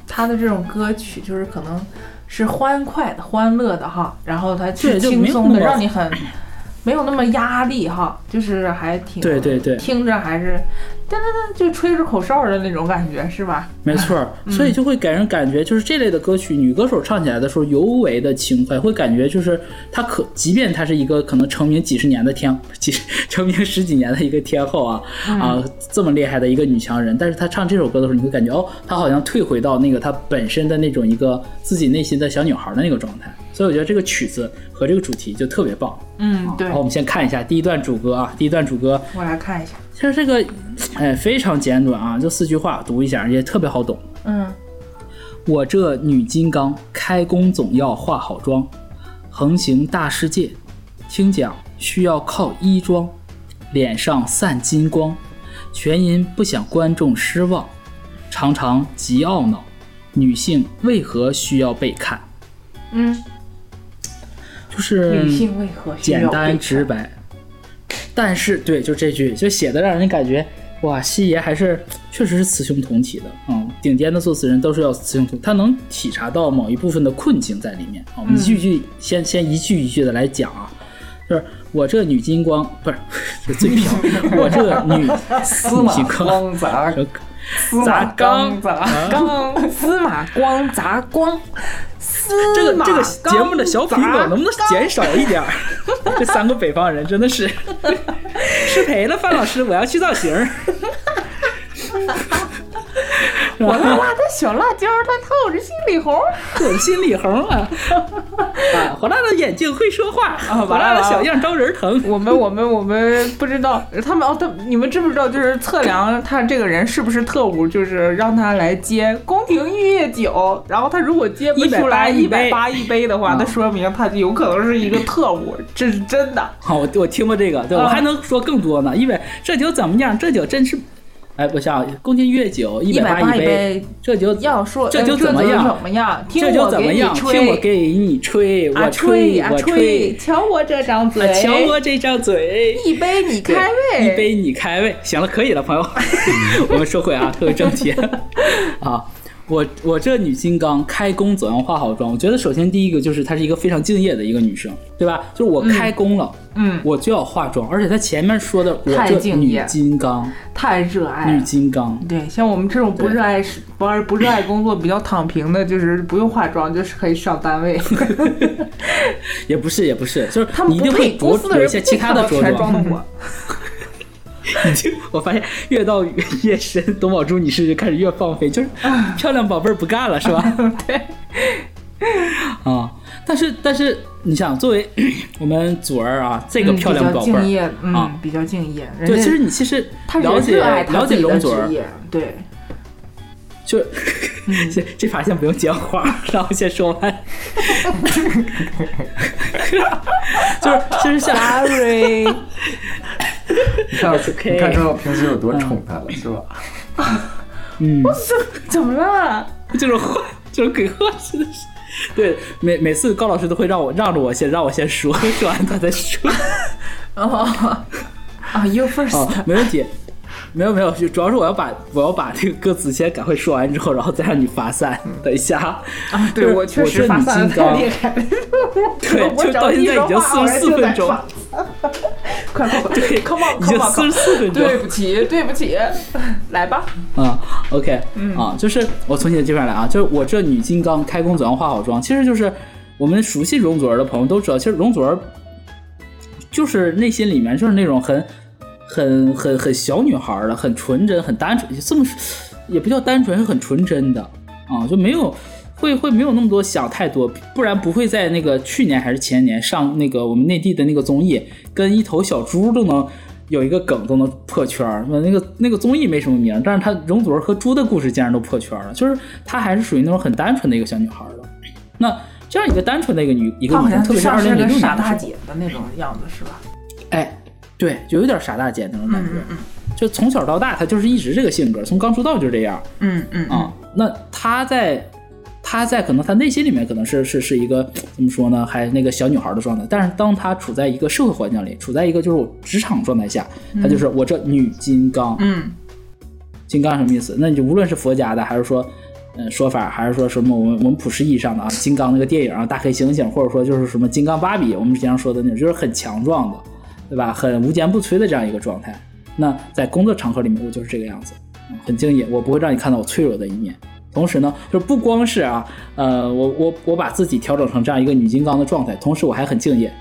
他的这种歌曲，就是可能是欢快的、欢乐的哈，然后他是轻松的，让你很。没有那么压力哈，就是还挺对对对，听着还是噔噔噔就吹着口哨的那种感觉是吧？没错，所以就会给人感觉就是这类的歌曲，女歌手唱起来的时候尤为的轻快，会感觉就是她可，即便她是一个可能成名几十年的天，几成名十几年的一个天后啊啊这么厉害的一个女强人，但是她唱这首歌的时候，你会感觉哦，她好像退回到那个她本身的那种一个自己内心的小女孩的那个状态。所以我觉得这个曲子和这个主题就特别棒。嗯，对。好，我们先看一下第一段主歌啊，第一段主歌。我来看一下。其实这个，哎，非常简短啊，就四句话，读一下也特别好懂。嗯。我这女金刚开工总要化好妆，横行大世界，听讲需要靠衣装，脸上散金光，全因不想观众失望，常常极懊恼，女性为何需要被看？嗯，就是女性为何简单直白？但是对，就这句就写的让人感觉哇，西爷还是确实是雌雄同体的嗯，顶尖的作词人都是要雌雄同，他能体察到某一部分的困境在里面啊。我们一句句先先一句一句的来讲啊，就是我这女金光不是 是最漂亮，我这女司马光砸砸缸砸缸，司马光砸光。这个这个节目的小品种能不能减少一点？这三个北方人真的是 失陪了，范老师，我要去造型。火辣辣的小辣椒，它透着心里红，透 着心里红啊！啊，火辣的眼睛会说话，火辣的小样招人疼。我们我们我们不知道他们哦，他你们知不知道？就是测量他这个人是不是特务，就是让他来接宫廷玉液酒，然后他如果接不出来一百八一杯的话，那说明他有可能是一个特务，这是真的。好，我我听过这个，对我还能说更多呢，因为这酒怎么样？这酒真是。哎，不像宫廷月酒一百八一杯，这酒要说这酒怎么样？怎么样？这就怎么样？听我给你吹，我吹我吹，瞧我这张嘴，瞧我这张嘴，一杯你开胃，一杯你开胃。行了，可以了，朋友，我们收回啊，特别正题 啊。我我这女金刚开工总要化好妆。我觉得首先第一个就是她是一个非常敬业的一个女生，对吧？就是我开工了，嗯，我就要化妆。而且她前面说的，我这女金刚太热爱女金刚。对，像我们这种不热爱不不热爱工作、比较躺平的，就是不用化妆，就是可以上单位。也不是，也不是，就是他们不配公司的人一些其他的着装。已经，我发现越到夜深，董宝珠你是开始越放飞，就是漂亮宝贝儿不干了，是吧？对。啊，但是但是，你想，作为 我们祖儿啊，这个漂亮宝贝儿啊，比较敬业。对，其实你其实了解了解容祖儿，对。就 这这发现不用接话，让我先说完。就是其实像 Sorry。你看，你看，知道平时有多宠他了，是吧？嗯，我怎么了？这种话，这种鬼话真的是。对，每每次高老师都会让我让着我先，让我先说，说完他再说。哦，啊，You 啊 first，，没问题。没有没有，就主要是我要把 我要把这个歌词先赶快说完之后，然后再让你发散。等一下，啊，对我确实发散太厉害了。对，我就到现在已经四 十四分钟，快快快，对，Come on 已经四十四分钟。对不起对不起，来吧。嗯、o k 啊，就是我从你的这边来啊，就是我这女金刚开工总要化好妆，其实就是我们熟悉容祖儿的朋友都知道，其实容祖儿就是内心里面就是那种很很很很小女孩儿的，很纯真、很单纯，这么也不叫单纯，是很纯真的啊，就没有会会没有那么多想太多，不然不会在那个去年还是前年上那个我们内地的那个综艺，跟一头小猪都能。有一个梗都能破圈儿，那个那个综艺没什么名，但是她容祖儿和猪的故事竟然都破圈儿了，就是她还是属于那种很单纯的一个小女孩儿的。那这样一个单纯的一个女一个女生，特别是二零零六傻大年的时候，姐的那种样子，是吧？哎，对，就有点傻大姐那种感觉。嗯就从小到大，她就是一直这个性格，从刚出道就这样嗯嗯啊。那她在她在可能她内心里面可能是是是一个怎么说呢，还那个小女孩的状态。但是当她处在一个社会环境里，处在一个就是我职场状态下，她就是我这女金刚。嗯金刚什么意思？那你就无论是佛家的，还是说，嗯、说法，还是说什么我们我们普世意义上的啊，金刚那个电影啊，大黑猩猩，或者说就是什么金刚芭比，我们经常说的那种，就是很强壮的，对吧？很无坚不摧的这样一个状态。那在工作场合里面，我就是这个样子，嗯很敬业，我不会让你看到我脆弱的一面。同时呢，就是不光是啊，呃，我我我把自己调整成这样一个女金刚的状态，同时我还很敬业。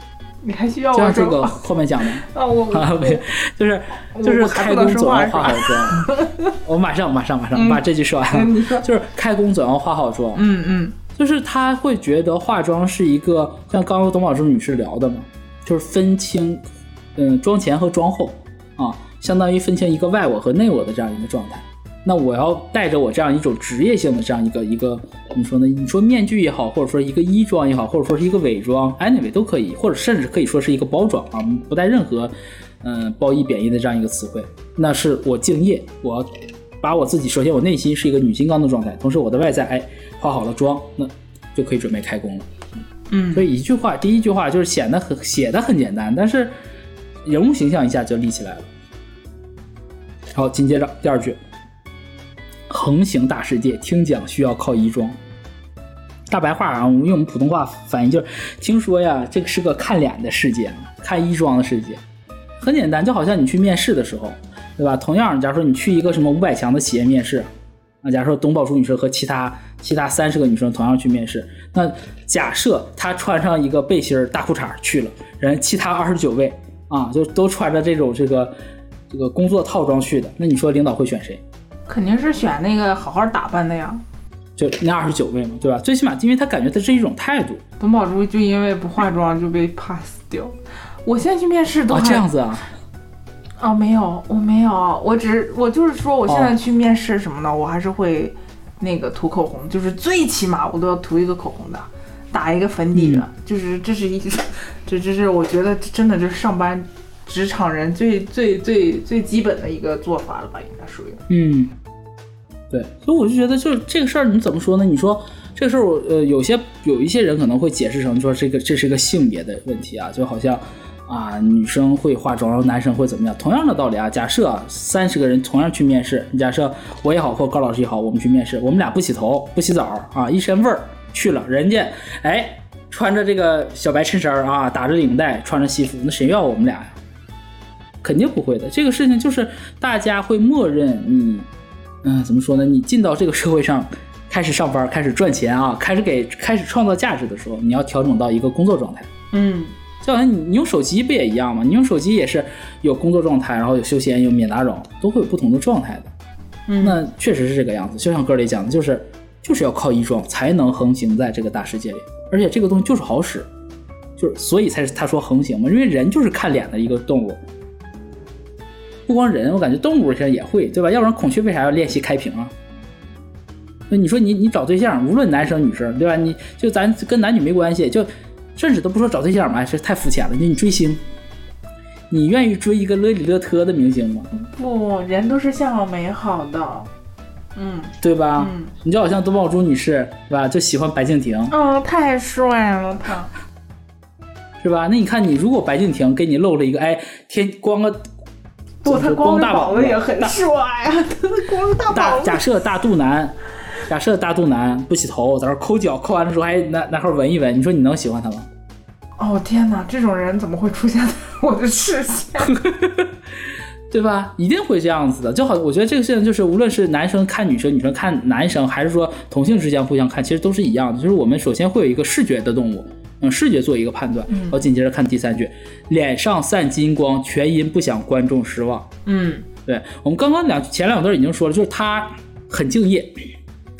你还需要我就像这个后面讲的，啊？我 啊，没有，就是就是开工总要化好妆。我马上马上马上把这句说完。就是开工总要化好妆。嗯嗯就是他会觉得化妆是一个像刚刚董宝珠女士聊的嘛，就是分清嗯妆前和妆后啊，相当于分清一个外我和内我的这样一个状态。那我要带着我这样一种职业性的这样一个一个怎么说呢？你说面具也好，或者说一个衣装也好，或者说是一个伪装，anyway 都可以，或者甚至可以说是一个包装啊，不带任何嗯、褒义贬义的这样一个词汇。那是我敬业，我要把我自己，首先我内心是一个女金刚的状态，同时我的外在哎化好了妆，那就可以准备开工了。嗯所以一句话，第一句话就是显得很写的很简单，但是人物形象一下就立起来了。好，紧接着第二句，横行大世界，听讲需要靠衣装。大白话啊，我们用我们普通话翻译就是：听说呀，这个是个看脸的世界，看衣装的世界。很简单，就好像你去面试的时候，对吧？同样，假如说你去一个什么五百强的企业面试，啊，假如说董宝珠女士和其他其他三十个女生同样去面试，那假设她穿上一个背心大裤衩去了，人其他二十九位啊，就都穿着这种这个这个工作套装去的，那你说领导会选谁？肯定是选那个好好打扮的呀。就那二十九位嘛，对吧？最起码因为他感觉他是一种态度董宝珠就因为不化妆就被 pass 掉。我现在去面试都啊，这样子啊，啊，没有，我没有，我只我就是说，我现在去面试什么的，我还是会那个涂口红，就是最起码我都要涂一个口红的，打一个粉底的，嗯就是这是一，这这是我觉得真的就是上班职场人最最最最基本的一个做法了吧，应该属于。嗯，对，所以我就觉得就是这个事儿，你怎么说呢？你说这个事儿，我呃，有些有一些人可能会解释成说这个这是一个性别的问题啊，就好像啊女生会化妆，男生会怎么样？同样的道理啊，假设啊三十个人同样去面试，假设我也好或高老师也好，我们去面试，我们俩不洗头不洗澡啊，一身味儿去了，人家哎穿着这个小白衬衫啊，打着领带，穿着西服，那谁要我们俩呀？肯定不会的。这个事情就是大家会默认你，嗯、怎么说呢？你进到这个社会上，开始上班，开始赚钱啊，开始给开始创造价值的时候，你要调整到一个工作状态。嗯，就好像你你用手机不也一样吗？你用手机也是有工作状态，然后有休闲，有免打扰，都会有不同的状态的。嗯那确实是这个样子。就像歌里讲的，就是就是要靠衣装才能横行在这个大世界里，而且这个东西就是好使，就是所以才是他说横行嘛，因为人就是看脸的一个动物。不光人，我感觉动物现在也会，对吧？要不然孔雀为啥要练习开屏啊？那你说你你找对象，无论男生女生，对吧？你就咱跟男女没关系，就甚至都不说找对象嘛，这太肤浅了。你你追星，你愿意追一个勒里勒特的明星吗？不，人都是向往美好的。嗯对吧？嗯你就好像东宝珠女士，对吧？就喜欢白敬亭，哦，太帅了他。是吧？那你看你如果白敬亭给你露了一个，哎，天光个不，他光光大膀子也很帅呀，他 光大膀子。假设大肚腩，假设大肚腩不洗头，在那抠脚，抠完了之后还拿拿块闻一闻，你说你能喜欢他吗？哦天哪，这种人怎么会出现在我的视线？对吧？一定会这样子的。就好，我觉得这个事情就是，无论是男生看女生，女生看男生，还是说同性之间互相看，其实都是一样的。就是我们首先会有一个视觉的动物，嗯，视觉做一个判断，然后紧接着看第三句，脸上散金光，全因不想观众失望。嗯对我们刚刚两前两段已经说了，就是他很敬业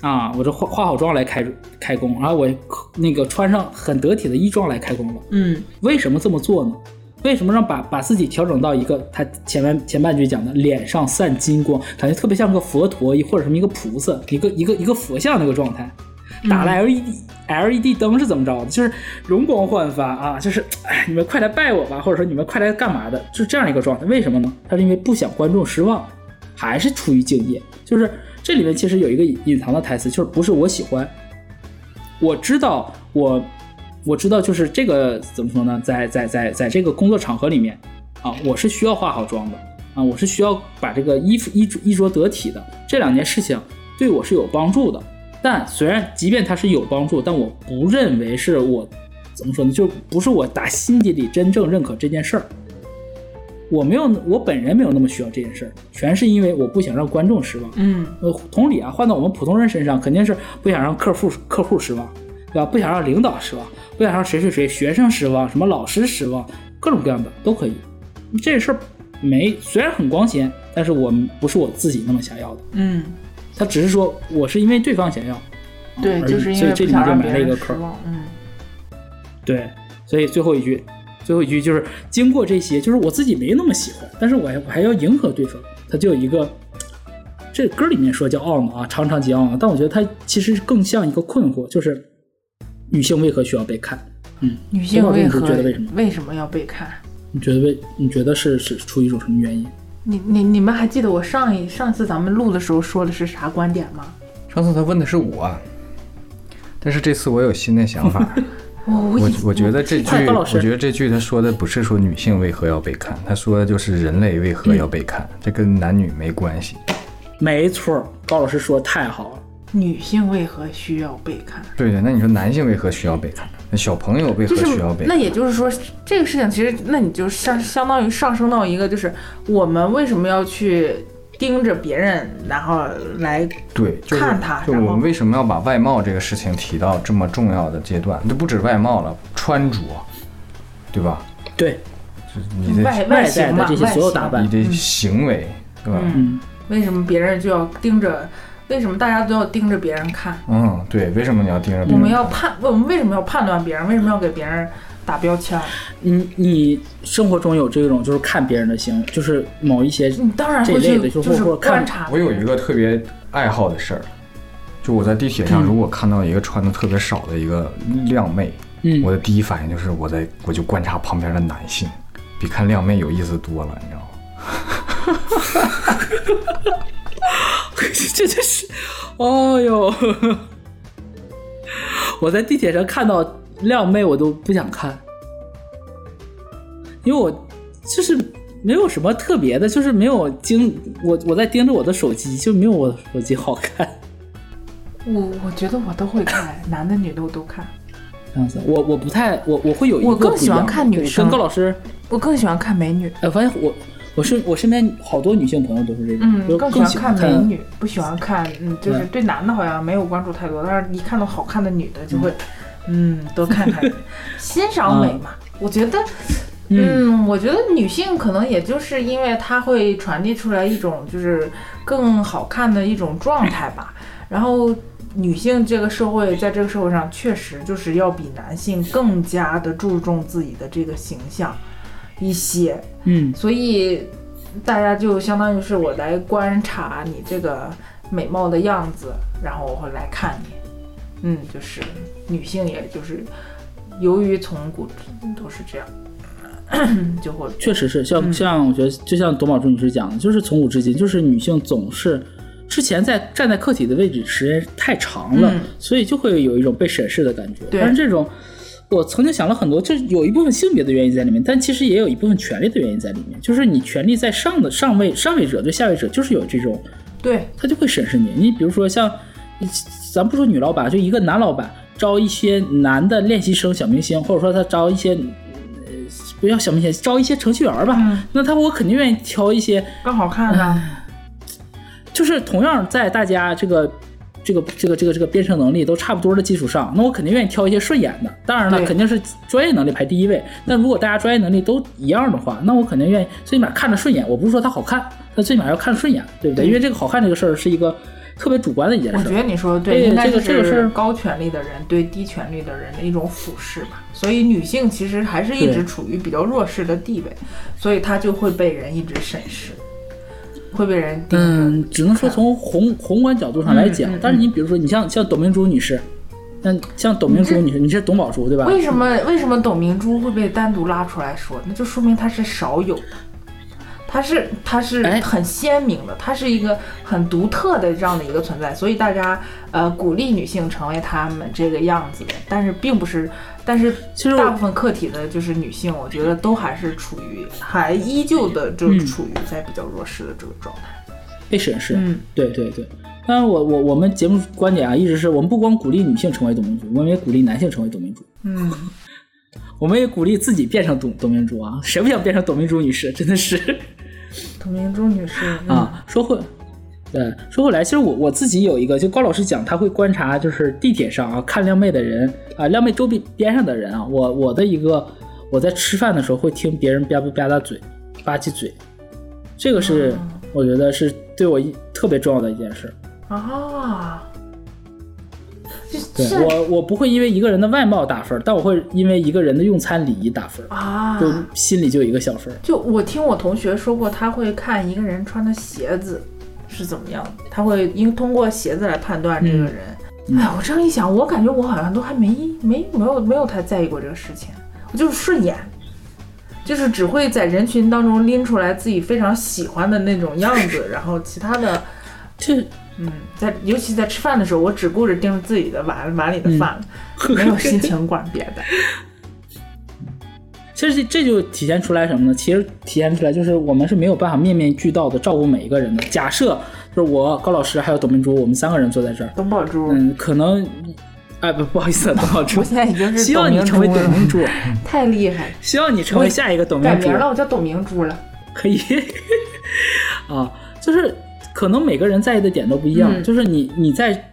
啊，我这化化好妆来开开工，然后我那个穿上很得体的衣装来开工了。嗯为什么这么做呢？为什么让把把自己调整到一个他前面前半句讲的脸上散金光，感觉特别像个佛陀或者什么一个菩萨，一个一个一个佛像那个状态？打了 LED、LED 灯是怎么着的？就是容光焕发啊，就是哎，你们快来拜我吧，或者说你们快来干嘛的，就是这样一个状态。为什么呢？他是因为不想观众失望，还是出于敬业？就是这里面其实有一个隐藏的台词，就是不是我喜欢，我知道我我知道就是这个怎么说呢，在在在在这个工作场合里面啊，我是需要化好妆的啊，我是需要把这个衣服衣着衣着得体的，这两件事情对我是有帮助的。但虽然即便它是有帮助，但我不认为是我怎么说呢，就不是我打心底里真正认可这件事儿。我没有，我本人没有那么需要这件事儿，全是因为我不想让观众失望。嗯呃，同理啊，换到我们普通人身上，肯定是不想让客户客户失望，对吧？不想让领导失望，不想让谁谁谁学生失望，什么老师失望，各种各样的都可以。这事儿没虽然很光鲜，但是我们不是我自己那么想要的。嗯，他只是说我是因为对方想要，对，而就是因所以这里面就埋了一个坑。嗯对，所以最后一句，最后一句就是经过这些，就是我自己没那么喜欢，但是我还我还要迎合对方，他就有一个。这歌里面说叫懊恼啊，常常极懊恼，但我觉得它其实更像一个困惑，就是女性为何需要被看？嗯，女性为何觉得为什么？为什么要被看？你觉得为你觉得是是出于一种什么原因？你你你们还记得我上一上次咱们录的时候说的是啥观点吗？上次他问的是我，但是这次我有新的想法。我我我觉得这句，哎高老师我觉得这句他说的不是说女性为何要被看，他说的就是人类为何要被看，这跟男女没关系。没错，高老师说的太好了。女性为何需要被看？对对，那你说男性为何需要被看？那小朋友为何需要被看那？也就是说，这个事情其实那你就相相当于上升到一个，就是我们为什么要去盯着别人，然后来对，看他就我们为什么要把外貌这个事情提到这么重要的阶段？这不止外貌了，穿着，对吧？对，就是你的外外在形嘛，的这些外所有打扮你的行为，对吧？嗯，为什么别人就要盯着？为什么大家都要盯着别人看？嗯，对，为什么你要盯着别人看？我们要判，我们为什么要判断别人？为什么要给别人打标签？你你生活中有这种就是看别人的行为，就是某一些你当然会这类的，去就是观察。我有一个特别爱好的事儿，就我在地铁上，嗯如果看到一个穿的特别少的一个靓妹，嗯我的第一反应就是我在我就观察旁边的男性，比看靓妹有意思多了，你知道吗？这真是，哦呦！我在地铁上看到靓妹，我都不想看，因为我就是没有什么特别的，就是没有盯我我在盯着我的手机，就没有我的手机好看。我我觉得我都会看，男的女的我都看。这样子，我我不太我我会有一个我更喜欢看女生跟高老师，我更喜欢看美女，哎，我发现我我是我身边好多女性朋友都是这种，嗯，就更更喜欢看美女，不喜欢看，嗯，就是对对男的好像没有关注太多，但是一看到好看的女的就会，嗯，多看看，欣赏美嘛。我觉得，嗯，我觉得女性可能也就是因为她会传递出来一种就是更好看的一种状态吧，然后。女性这个社会，在这个社会上，确实就是要比男性更加的注重自己的这个形象一些。嗯所以大家就相当于是我来观察你这个美貌的样子，然后我会来看你。嗯，就是女性，也就是由于从古至今都是这样，就会确实是像、嗯像我觉得就像董宝珠女士讲的，就是从古至今，就是女性总是之前在站在客体的位置时间太长了，嗯所以就会有一种被审视的感觉。但是这种，我曾经想了很多，就是有一部分性别的原因在里面，但其实也有一部分权力的原因在里面。就是你权力在上的上位上位者对下位者，就是有这种，对，他就会审视你。你比如说像，咱不说女老板，就一个男老板招一些男的练习生、小明星，或者说他招一些。呃不要小明星，招一些程序员吧。嗯那他我肯定愿意挑一些更好看呢。就是同样在大家这个这个这个这个这个编程能力都差不多的基础上，那我肯定愿意挑一些顺眼的。当然了，肯定是专业能力排第一位。但如果大家专业能力都一样的话，那我肯定愿意最起码看着顺眼。我不是说它好看，那最起码要看顺眼，对不对？对因为这个好看这个事儿是一个特别主观的一件事儿。我觉得你说的对，对应该这个这个是是高权力的人对低权力的人的一种俯视吧。所以女性其实还是一直处于比较弱势的地位，所以她就会被人一直审视，会被人。嗯，只能说从宏宏观角度上来讲，嗯嗯嗯但是你比如说，你像像董明珠女士，那像董明珠女士，你是董宝珠对吧？为什么为什么董明珠会被单独拉出来说？那就说明她是少有的，她是她是哎很鲜明的，她是一个很独特的这样的一个存在，所以大家呃鼓励女性成为她们这个样子的，但是并不是，但是其实大部分客体的就是女性，我觉得都还是处于还依旧的就嗯处于在比较弱势的这个状态。被审视？嗯，对对对。当然我，我我们节目观点啊，一直是我们不光鼓励女性成为董明珠，我们也鼓励男性成为董明珠。嗯，我们也鼓励自己变成董董明珠啊！谁不想变成董明珠女士？真的是 董明珠女士啊！说回，对，说回来，其实我我自己有一个，就高老师讲，他会观察，就是地铁上啊看靓妹的人啊，靓妹周边边上的人啊，我我的一个，我在吃饭的时候会听别人吧吧吧嗒嘴，吧唧嘴，这个是、我觉得是对我一特别重要的一件事。啊，对我，我不会因为一个人的外貌打分，但我会因为一个人的用餐礼仪打分，啊，就心里就有一个小分。就我听我同学说过，他会看一个人穿的鞋子是怎么样的，他会因通过鞋子来判断这个人。哎，我这样一想，我感觉我好像都还没没没有没有太在意过这个事情，我就是顺眼，就是只会在人群当中拎出来自己非常喜欢的那种样子，然后其他的，就嗯，在尤其在吃饭的时候，我只顾着盯着自己的碗碗里的饭，没有心情管别的。其实这这就体现出来什么呢？其实体现出来就是我们是没有办法面面俱到的照顾每一个人的。假设就是我高老师还有董明珠，我们三个人坐在这儿，董宝珠，嗯，可能，哎不不好意思，董宝珠 我，现在已经是希望你成为董明珠，太厉害了。希望你成为下一个董明珠改名，了，我叫董明珠了。可以 啊，就是可能每个人在意的点都不一样，嗯就是你你在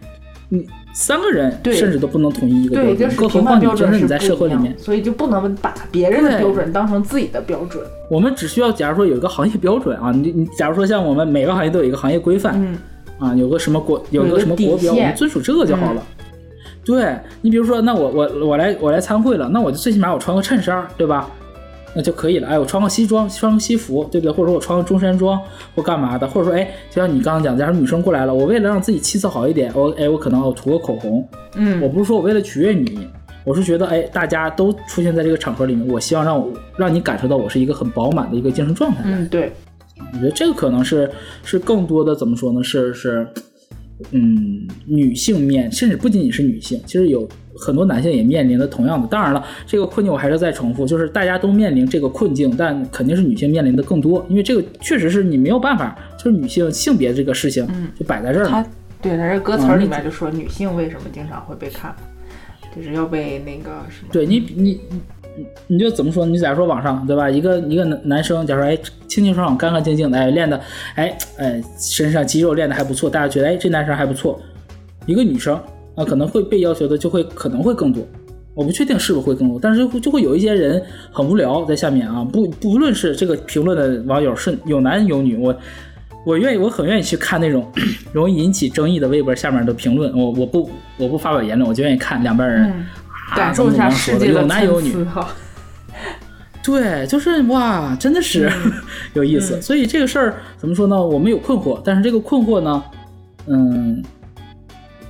你三个人对甚至都不能统一一个标对，就准，更何况你真标准是是你在社会里面，所以就不能把别人的标准当成自己的标准。我们只需要假如说有一个行业标准啊，你你假如说像我们每个行业都有一个行业规范，嗯，啊，有个什么国，有个有一个什么国标，我们遵守这个就好了。对你比如说，那我我我来我来参会了，那我就最起码我穿个衬衫，对吧？那就可以了。哎，我穿个西装，穿个西服，对不对？或者说我穿个中山装或干嘛的，或者说，哎，就像你刚刚讲，假如女生过来了，我为了让自己气色好一点，我哎，我可能我涂个口红。嗯我不是说我为了取悦你，我是觉得，哎，大家都出现在这个场合里面，我希望让我让你感受到我是一个很饱满的一个精神状态。嗯，对，我觉得这个可能是是更多的怎么说呢？是是，嗯，女性面，甚至不仅仅是女性，其实有很多男性也面临的同样的。当然了，这个困境我还是再重复，就是大家都面临这个困境，但肯定是女性面临的更多，因为这个确实是你没有办法，就是女性性别这个事情就摆在这儿了。他对他这歌词儿里嗯面就说女性为什么经常会被看，就是要被那个什么，对你，你你你就怎么说？你假如说网上对吧？一个一个男男生，假如说哎清清爽爽、干干净净的，哎练的，哎哎身上肌肉练的还不错，大家觉得哎这男生还不错。一个女生啊，可能会被要求的就会可能会更多。我不确定是不是会更多，但是就会有一些人很无聊在下面啊，不不论是这个评论的网友是有男有女，我我愿意，我很愿意去看那种容易引起争议的微博下面的评论，我我不我不发表言论，我就愿意看两边人、嗯，感受一下世界有男有女。对，就是哇，真的是、有意思。所以这个事儿怎么说呢？我们有困惑，但是这个困惑呢，嗯，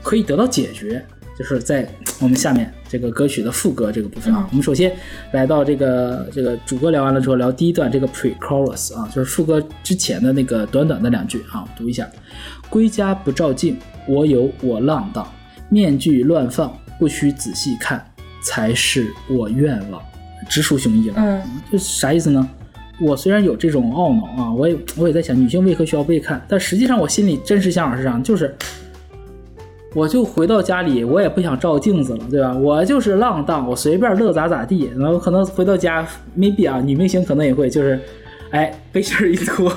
可以得到解决。就是在我们下面这个歌曲的副歌这个部分啊。我们首先来到这个这个主歌聊完了之后，聊第一段这个 pre-chorus 啊，就是副歌之前的那个短短的两句啊，读一下：归家不照镜，我有我浪荡，面具乱放，不需仔细看，才是我愿望。直抒胸臆了，嗯，这啥意思呢？我虽然有这种懊恼啊，我也我也在想女性为何需要被看，但实际上我心里真实想法是啥？就是我就回到家里，我也不想照镜子了，对吧？我就是浪荡，我随便乐咋咋地。然后可能回到家，maybe 啊，女明星可能也会就是，哎，背心儿一脱，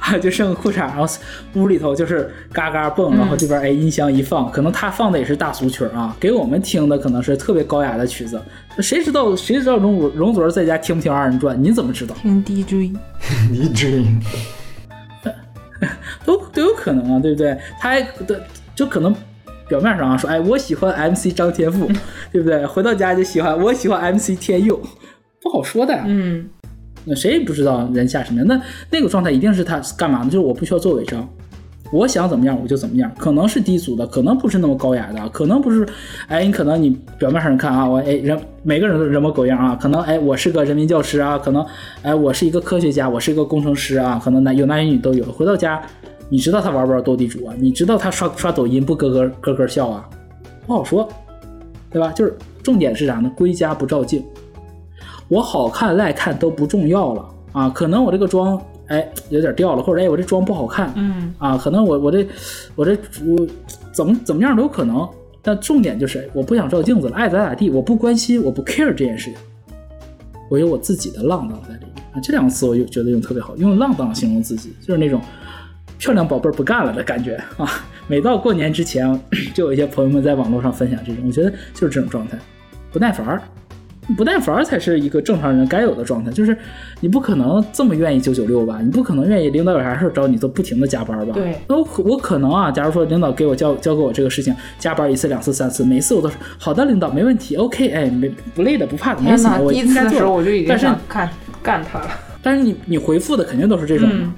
啊，就剩个裤衩，然后屋里头就是嘎嘎蹦，然后这边哎音箱一放，可能他放的也是大俗曲啊，给我们听的可能是特别高雅的曲子。谁知道谁知道容祖容祖儿在家听不听二人转？你怎么知道？听 DJ，一追，都都有可能啊，对不对？他还的就可能表面上啊说，哎，我喜欢 MC 张天赋，对不对？回到家就喜欢我喜欢 MC 天佑，不好说的呀。嗯，那谁也不知道人下什么样。那那个状态一定是他干嘛呢？就是我不需要做伪装，我想怎么样我就怎么样。可能是低俗的，可能不是那么高雅的，可能不是。哎，你可能你表面上看啊，我哎人每个人都人模狗样啊，可能哎我是个人民教师啊，可能哎我是一个科学家，我是一个工程师啊，可能男有男有女都有。回到家，你知道他玩不玩斗地主啊？你知道他刷刷抖音不咯咯咯咯笑啊？不好说，对吧？就是重点是啥呢？归家不照镜。我好看赖看都不重要了啊，可能我这个妆哎有点掉了，或者哎我这妆不好看，嗯啊，可能我我这我这我怎么怎么样都有可能，但重点就是我不想照镜子了，爱咋咋地，我不关心，我不 care 这件事情，我有我自己的浪荡在里面啊，这两个词我就觉得用特别好，用浪荡形容自己，就是那种漂亮宝贝儿不干了的感觉啊。每到过年之前，就有一些朋友们在网络上分享这种，我觉得就是这种状态，不耐烦儿。不耐烦儿才是一个正常人该有的状态，就是你不可能这么愿意九九六吧？你不可能愿意领导有啥事儿找你都不停的加班吧？对那我可我可能啊，假如说领导给我交交给我这个事情，加班一次、两次、三次，每次我都是好的，领导没问题，OK，哎，没不累的，不怕的，没天哪，死，我第一次的时应该做候我就已经但是想看干他了。但是你你回复的肯定都是这种，嗯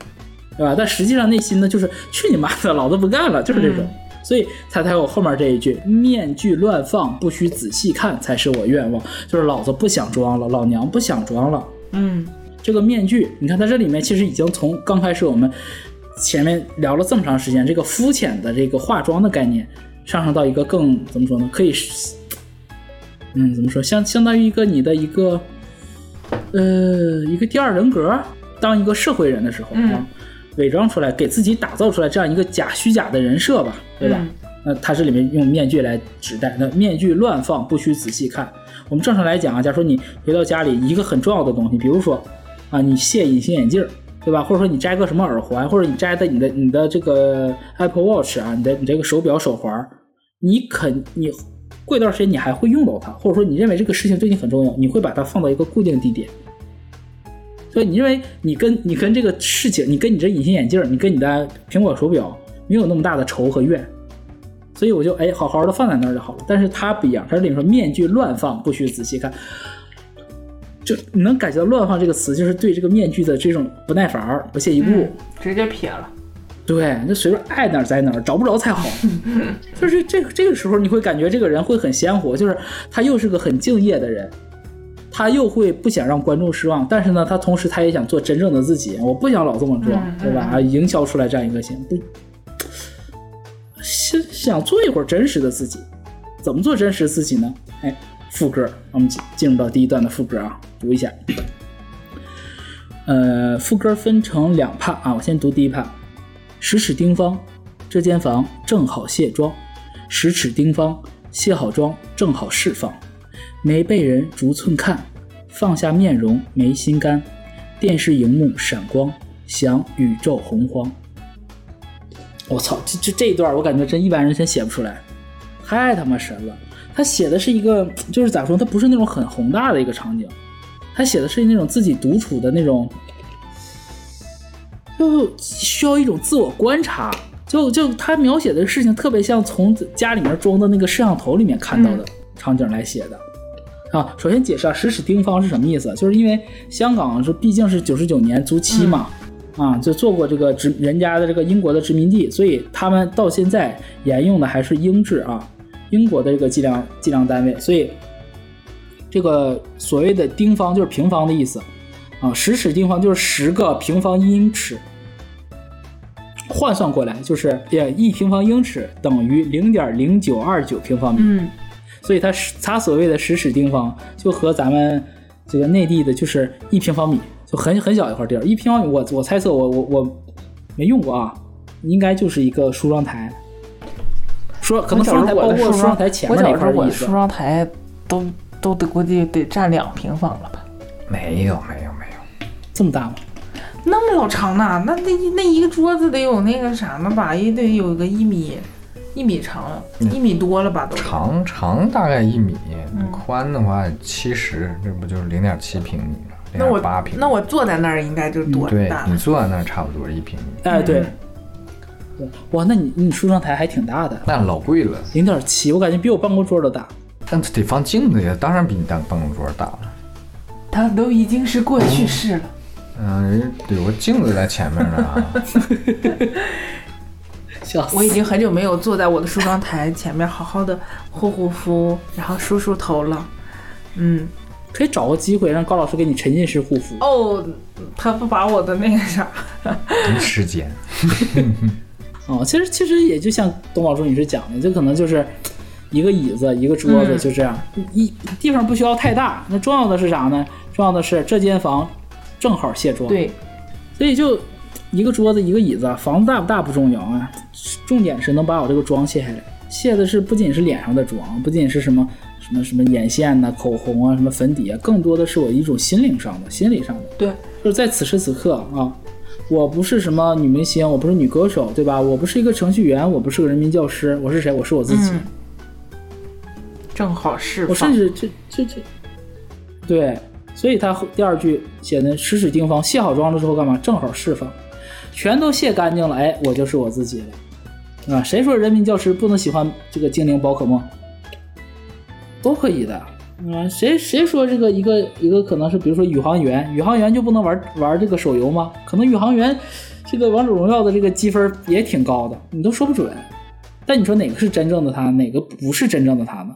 对吧？但实际上内心呢，就是去你妈的，老子不干了，就是这种。所以他才有后面这一句“面具乱放，不需仔细看，才是我愿望”，就是老子不想装了，老娘不想装了。嗯这个面具，你看它这里面其实已经从刚开始我们前面聊了这么长时间，这个肤浅的这个化妆的概念，上升到一个更怎么说呢？可以，嗯，怎么说？相相当于一个你的一个呃一个第二人格，当一个社会人的时候嗯啊，伪装出来，给自己打造出来这样一个假虚假的人设吧，对吧？嗯那它这里面用面具来指代，那面具乱放，不需仔细看。我们正常来讲啊，假如说你回到家里一个很重要的东西，比如说啊，你卸隐形眼镜儿，对吧？或者说你摘个什么耳环，或者你摘的你的你的这个 Apple Watch 啊，你的你这个手表手环儿，你肯你过一段时间你还会用到它，或者说你认为这个事情对你很重要，你会把它放到一个固定地点。所以你认为你跟你跟这个事情，你跟你这隐形眼镜，你跟你的苹果手表没有那么大的仇和怨，所以我就哎好好的放在那儿就好了。但是它不一样，它这里面说面具乱放，不需仔细看。就你能感觉到“乱放”这个词，就是对这个面具的这种不耐烦、不屑一顾。嗯，直接撇了。对，就随便爱哪儿在哪儿，找不着才好。就是这个这个时候，你会感觉这个人会很鲜活，就是他又是个很敬业的人，他又会不想让观众失望，但是呢，他同时他也想做真正的自己，我不想老这么装，嗯对吧？啊，营销出来这样一个形，不想想做一会儿真实的自己，怎么做真实自己呢？哎，副歌，我们进进入到第一段的副歌啊，读一下。呃，副歌分成两帕啊，我先读第一帕。十尺丁方，这间房正好卸妆。十尺丁方，卸好妆正好释放。没被人逐寸看，放下面容没心肝。电视荧幕闪光，想宇宙洪荒。我操，这这这一段我感觉真一般人真写不出来，太他妈神了。他写的是一个，就是咋说，他不是那种很宏大的一个场景，他写的是那种自己独处的那种，就需要一种自我观察。就就他描写的事情特别像从家里面装的那个摄像头里面看到的场景来写的。啊，首先解释啊，十尺丁方是什么意思？就是因为香港是毕竟是九十九年租期嘛，啊，就做过这个殖人家的这个英国的殖民地，所以他们到现在沿用的还是英制啊。英国的这个计量计量单位，所以这个所谓的丁方就是平方的意思啊，十尺丁方就是十个平方英尺，换算过来就是也一平方英尺等于零点零九二九平方米，嗯，所以它是它所谓的十尺丁方就和咱们这个内地的就是一平方米，就很很小一块地儿，一平方米我我猜测我我我没用过啊，应该就是一个梳妆台。说可能梳妆台包括梳妆台前面那块我梳，妆台都都得估计得占两平方了吧？没有没有没有，这么大吗？那么老长呢？那那那一个桌子得有那个啥呢吧？也得有个一米一米长了，一米多了吧都。长长大概一米，嗯宽的话七十，这不就是零点七平米吗？那我八平。那我坐在那儿应该就多对大对？你坐在那儿差不多一平米，哎，对哇，那你你梳妆台还挺大的，那老贵了。零点七，我感觉比我办公桌都大。但得放镜子呀，当然比你当办公桌大了。它都已经是过去式了。嗯，人家有个镜子在前面呢啊。笑死！我已经很久没有坐在我的梳妆台前面好好的护护肤，然后梳梳头了。嗯，可以找个机会让高老师给你沉浸式护肤。哦，他不把我的那个啥，没时间。哦，其实其实也就像董宝珠女士讲的，就可能就是一个椅子，一个桌子，嗯就这样，一地方不需要太大。那重要的是啥呢？重要的是这间房正好卸妆。，对，所以就一个桌子，一个椅子，房子大不大不重要啊，重点是能把我这个妆卸下来。卸的是不仅是脸上的妆，不仅是什么什么什么眼线呐、口红啊、什么粉底啊，更多的是我一种心灵上的、心理上的。对，就是在此时此刻啊，我不是什么女明星，我不是女歌手，对吧？我不是一个程序员，我不是个人民教师，我是谁？我是我自己。嗯正好释放。我甚至这这这，对，所以他后第二句写的十指丁方，卸好妆了之后干嘛？正好释放，全都卸干净了，哎，我就是我自己了，啊，谁说人民教师不能喜欢这个精灵宝可梦？都可以的，啊，谁谁说这个一个一个可能是比如说宇航员，宇航员就不能玩玩这个手游吗？可能宇航员这个王者荣耀的这个积分也挺高的，你都说不准。但你说哪个是真正的他，哪个不是真正的他呢？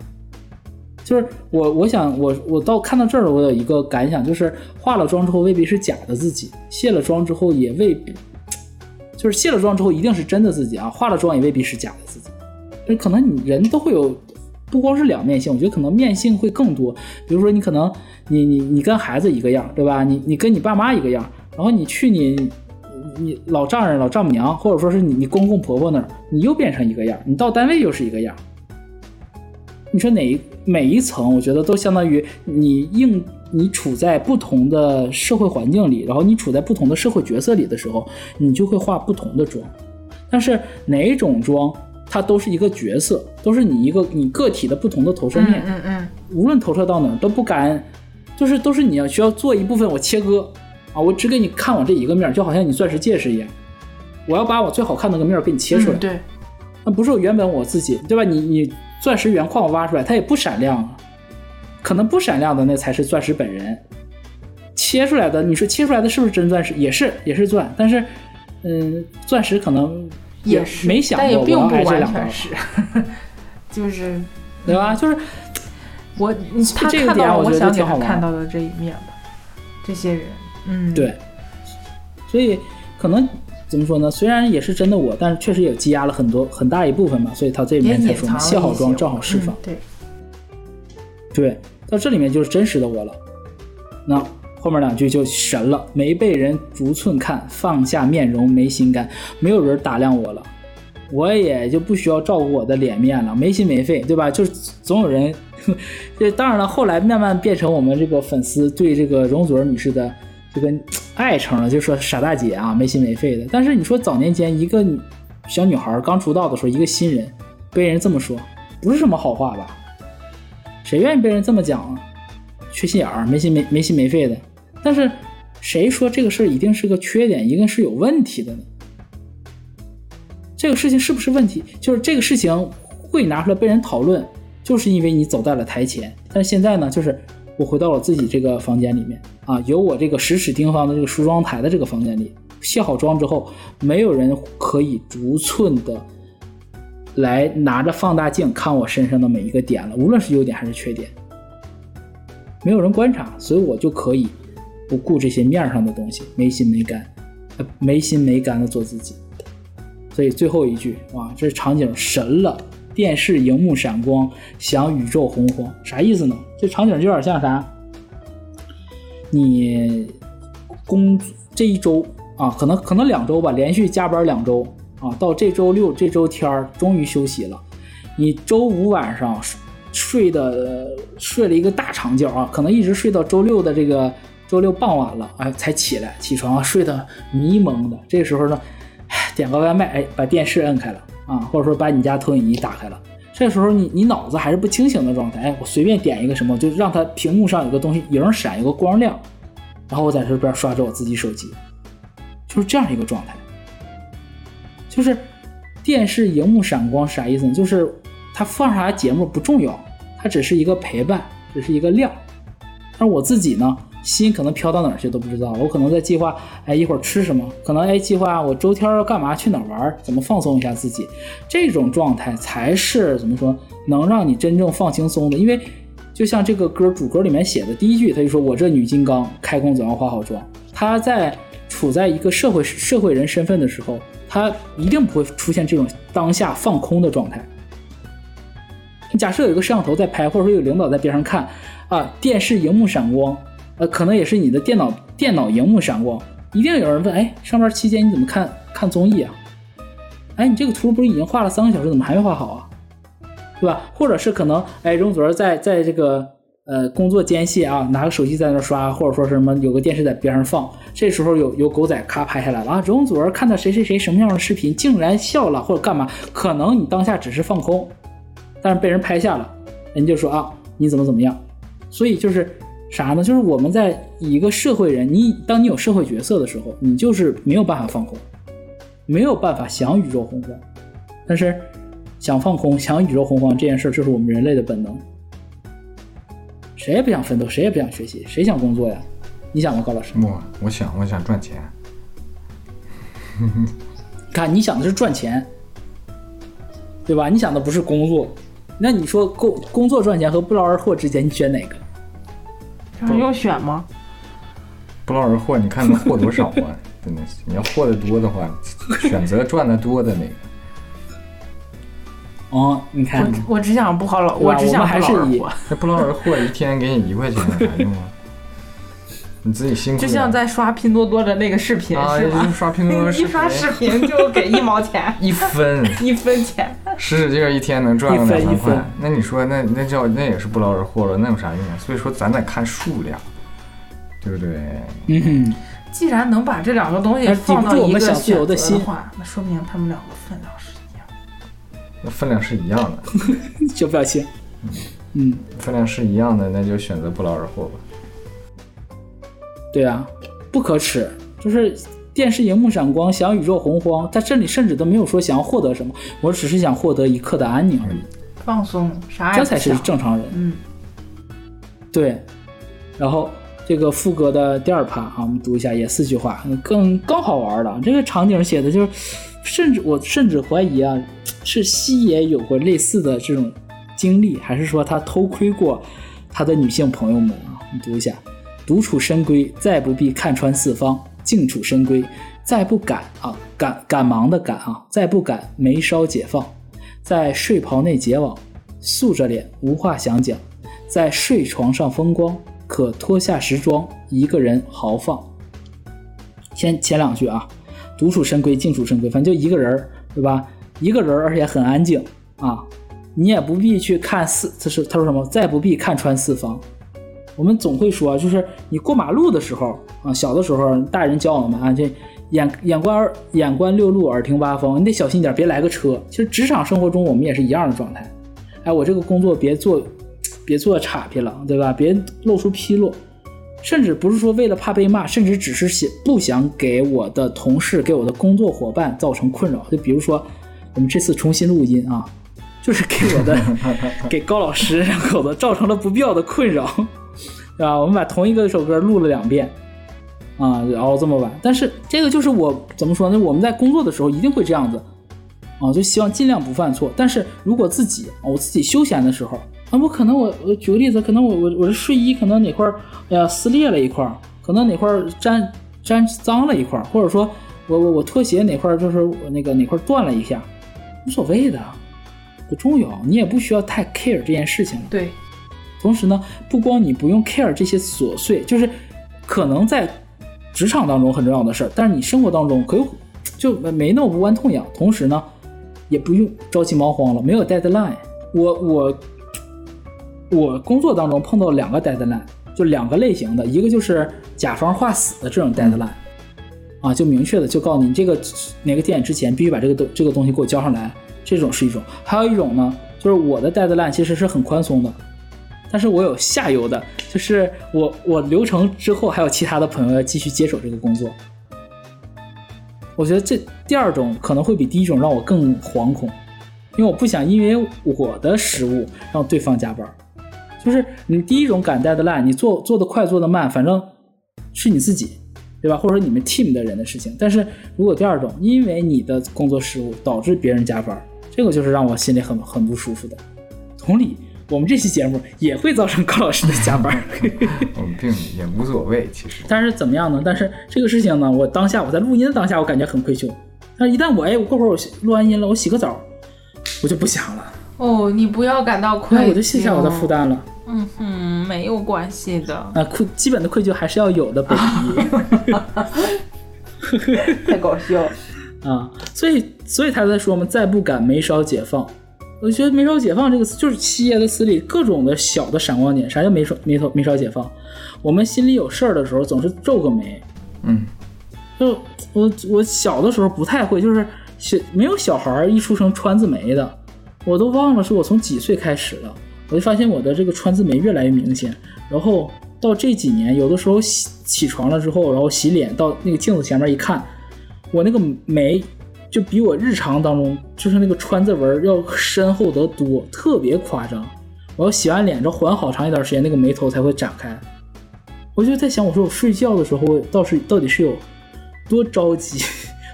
就是我，我想我我到看到这儿，我有一个感想，就是化了妆之后未必是假的自己，卸了妆之后也未必，就是卸了妆之后一定是真的自己啊，化了妆也未必是假的自己，就可能你人都会有，不光是两面性，我觉得可能面性会更多。比如说你可能你你你跟孩子一个样，对吧？你你跟你爸妈一个样，然后你去你你老丈人老丈母娘，或者说是你你公公婆婆那儿，你又变成一个样，你到单位又是一个样。你说哪一每一层，我觉得都相当于你应你处在不同的社会环境里，然后你处在不同的社会角色里的时候，你就会化不同的妆。但是哪种妆，它都是一个角色，都是你一个你个体的不同的投射嗯面。嗯嗯，无论投射到哪儿都不敢，就是都是你要需要做一部分我切割啊，我只给你看我这一个面，就好像你钻石戒指一样，我要把我最好看的那个面给你切出来，嗯对，那不是我原本我自己，对吧？你你钻石原矿我挖出来，它也不闪亮啊，可能不闪亮的那才是钻石本人，切出来的，你说切出来的是不是真钻石？也是也是钻，但是嗯，钻石可能也是，没想过我要并不完挨这两刀全，是，就是对吧？就是我你他这个看到了点我觉得想给他挺好看到的这一面吧，这些人，嗯，对，所以可能怎么说呢？虽然也是真的我，但是确实也积压了很多很大一部分嘛，所以他这里面才说卸好妆正好释放嗯。对，对，到这里面就是真实的我了。那后面两句就神了，没被人逐寸看，放下面容没心肝，没有人打量我了，我也就不需要照顾我的脸面了，没心没肺，对吧？就是总有人，这当然了，后来慢慢变成我们这个粉丝对这个容祖儿女士的这个爱称了，就说傻大姐啊，没心没肺的。但是你说早年间一个小女孩刚出道的时候，一个新人被人这么说，不是什么好话吧？谁愿意被人这么讲啊？缺心眼儿，没心没没心没肺的。但是谁说这个事儿一定是个缺点，一定是有问题的呢？这个事情是不是问题？就是这个事情会拿出来被人讨论，就是因为你走在了台前。但是现在呢，就是我回到了自己这个房间里面啊，有我这个十尺丁方的这个梳妆台的这个房间里，卸好妆之后，没有人可以逐寸的来拿着放大镜看我身上的每一个点了，无论是优点还是缺点。没有人观察，所以我就可以不顾这些面上的东西，没心没肝，没心没肝的做自己。所以最后一句，哇，这场景神了！电视荧幕闪光，响宇宙洪荒，啥意思呢？这场景就有点像啥？你工这一周啊，可能可能两周吧，连续加班两周啊，到这周六这周天儿终于休息了。你周五晚上睡的睡了一个大长觉啊，可能一直睡到周六的这个周六傍晚了，哎，才起来起床，睡得迷蒙的。这时候呢，点个外卖，哎，把电视摁开了啊，或者说把你家投影仪打开了。这时候你你脑子还是不清醒的状态，哎，我随便点一个什么，就让它屏幕上有个东西影闪，有个光亮，然后我在这边刷着我自己手机，就是这样一个状态。就是电视荧幕闪光啥意思呢？就是它放啥节目不重要，它只是一个陪伴，只是一个亮。而我自己呢，心可能飘到哪儿去都不知道，我可能在计划，哎，一会儿吃什么？可能哎，计划我周天要干嘛？去哪儿玩？怎么放松一下自己？这种状态才是怎么说，能让你真正放轻松的。因为就像这个歌主歌里面写的第一句，他就说我这女金刚，开工总要化好妆。他在处在一个社会社会人身份的时候，他一定不会出现这种当下放空的状态。假设有一个摄像头在拍，或者说有领导在边上看，啊，电视荧幕闪光，呃，可能也是你的电脑电脑荧幕闪光，一定有人问，哎，上班期间你怎么看看综艺啊？哎，你这个图不是已经画了三个小时，怎么还没画好啊？对吧？或者是可能，哎，容祖儿在在这个呃工作间隙啊，拿个手机在那刷，或者说什么有个电视在边上放，这时候有有狗仔咔拍下来了啊，容祖儿看到谁谁谁什么样的视频，竟然笑了或者干嘛？可能你当下只是放空，但是被人拍下了，人就说啊你怎么怎么样，所以就是啥呢？就是我们在以一个社会人，你当你有社会角色的时候，你就是没有办法放空，没有办法想宇宙洪荒，但是想放空、想宇宙洪荒这件事，就是我们人类的本能。谁也不想奋斗，谁也不想学习，谁想工作呀？你想吗，高老师？我我想我想赚钱，看你想的是赚钱，对吧？你想的不是工作。那你说工工作赚钱和不劳而获之间，你选哪个？让用选吗？不劳而获，你看能获多少啊？真的是，你要获得多的话，选择赚的多的那个。哦，你看，我我只想不好老，我只想还是以 不劳而获。这不劳而获一天给你一块钱有啥用啊？你自己辛苦就像在刷拼多多的那个视频、啊，是吗？就是刷拼多多 视一刷视频就给一毛钱，一分，一分钱。使使劲儿一天能赚个一分两三块，那你说那那叫那也是不劳而获了，那有啥用啊？所以说咱得看数量，对不对？嗯哼，既然能把这两个东西放到一个住我们想自由选择的话，那说明他们两个分量。那分量是一样的，小表情，嗯，分量是一样的，那就选择不劳而获吧。对啊，不可耻，就是电视荧幕闪光，想宇宙洪荒，在这里甚至都没有说想要获得什么，我只是想获得一刻的安宁而已，放松，啥也这才是正常人。嗯，对，然后这个副歌的第二趴啊，我们读一下，也四句话，更更好玩了。这个场景写的就是，甚至我甚至怀疑啊，是西野有过类似的这种经历，还是说他偷窥过他的女性朋友们啊？你读一下，独处深闺，再不必看穿四方；静处深闺，再不敢啊，赶赶忙的赶啊，再不敢眉梢解放，在睡袍内结网，素着脸无话想讲。在睡床上风光，可脱下时装，一个人豪放。先前两句啊，独处深闺，静处深闺，反正就一个人，对吧？一个人，而且很安静啊，你也不必去看四，他是他说什么？再不必看穿四方。我们总会说，就是你过马路的时候啊，小的时候大人教我们啊，这眼眼观眼观六路，耳听八方，你得小心点，别来个车。其实职场生活中我们也是一样的状态。哎，我这个工作别做，别做岔劈了，对吧？别露出纰漏，甚至不是说为了怕被骂，甚至只是想不想给我的同事、给我的工作伙伴造成困扰。就比如说，我们这次重新录音啊，就是给我的 给高老师两口子造成了不必要的困扰，对吧？我们把同一个首歌录了两遍。啊，然后这么晚，但是这个就是我怎么说呢？我们在工作的时候一定会这样子，啊，就希望尽量不犯错。但是如果自己啊我自己休闲的时候啊，我可能我我举个例子，可能我我我的睡衣可能哪块儿哎呀撕裂了一块儿，可能哪块儿沾沾脏了一块儿，或者说我我我拖鞋哪块儿就是我那个哪块儿断了一下，无所谓的，不重要，你也不需要太 care 这件事情了。对，同时呢，不光你不用 care 这些琐碎，就是可能在职场当中很重要的事儿，但是你生活当中可有就没没那么无关痛痒。同时呢，也不用着急忙慌了，没有 deadline。我我我工作当中碰到两个 deadline，就两个类型的，一个就是甲方画死的这种 deadline，啊，就明确的就告诉你，这个哪个点之前必须把这个东这个东西给我交上来，这种是一种。还有一种呢，就是我的 deadline 其实是很宽松的，但是我有下游的，就是我我流程之后还有其他的朋友要继续接手这个工作。我觉得这第二种可能会比第一种让我更惶恐，因为我不想因为我的失误让对方加班。就是你第一种赶 deadline，你做做的快做的慢，反正是你自己，对吧？或者说你们 team 的人的事情。但是如果第二种，因为你的工作失误导致别人加班，这个就是让我心里很很不舒服的。同理，我们这期节目也会造成高老师的加班。我们并也无所谓，其实。但是怎么样呢？但是这个事情呢，我当下我在录音的当下，我感觉很愧疚。但是一旦我哎，我过会儿我录完音了，我洗个澡，我就不想了。哦，你不要感到愧疚，那我就卸下我的负。担了。嗯哼，没有关系的，啊，愧基本的愧疚还是要有的，baby 太搞笑。啊，所以所以他在说嘛，再不敢没少解放。我觉得“没少解放”这个词就是七爷的词里各种的小的闪光点。啥叫没少没头没少解放？我们心里有事儿的时候，总是皱个眉。嗯，就我我小的时候不太会，就是小没有小孩儿一出生川字眉的，我都忘了是我从几岁开始了，我就发现我的这个川字眉越来越明显。然后到这几年，有的时候起起床了之后，然后洗脸到那个镜子前面一看，我那个眉就比我日常当中就是那个川字纹要深厚得多，特别夸张。我要洗完脸之后缓好长一段时间，那个眉头才会展开。我就在想，我说我睡觉的时候，我倒是到底是有多着急，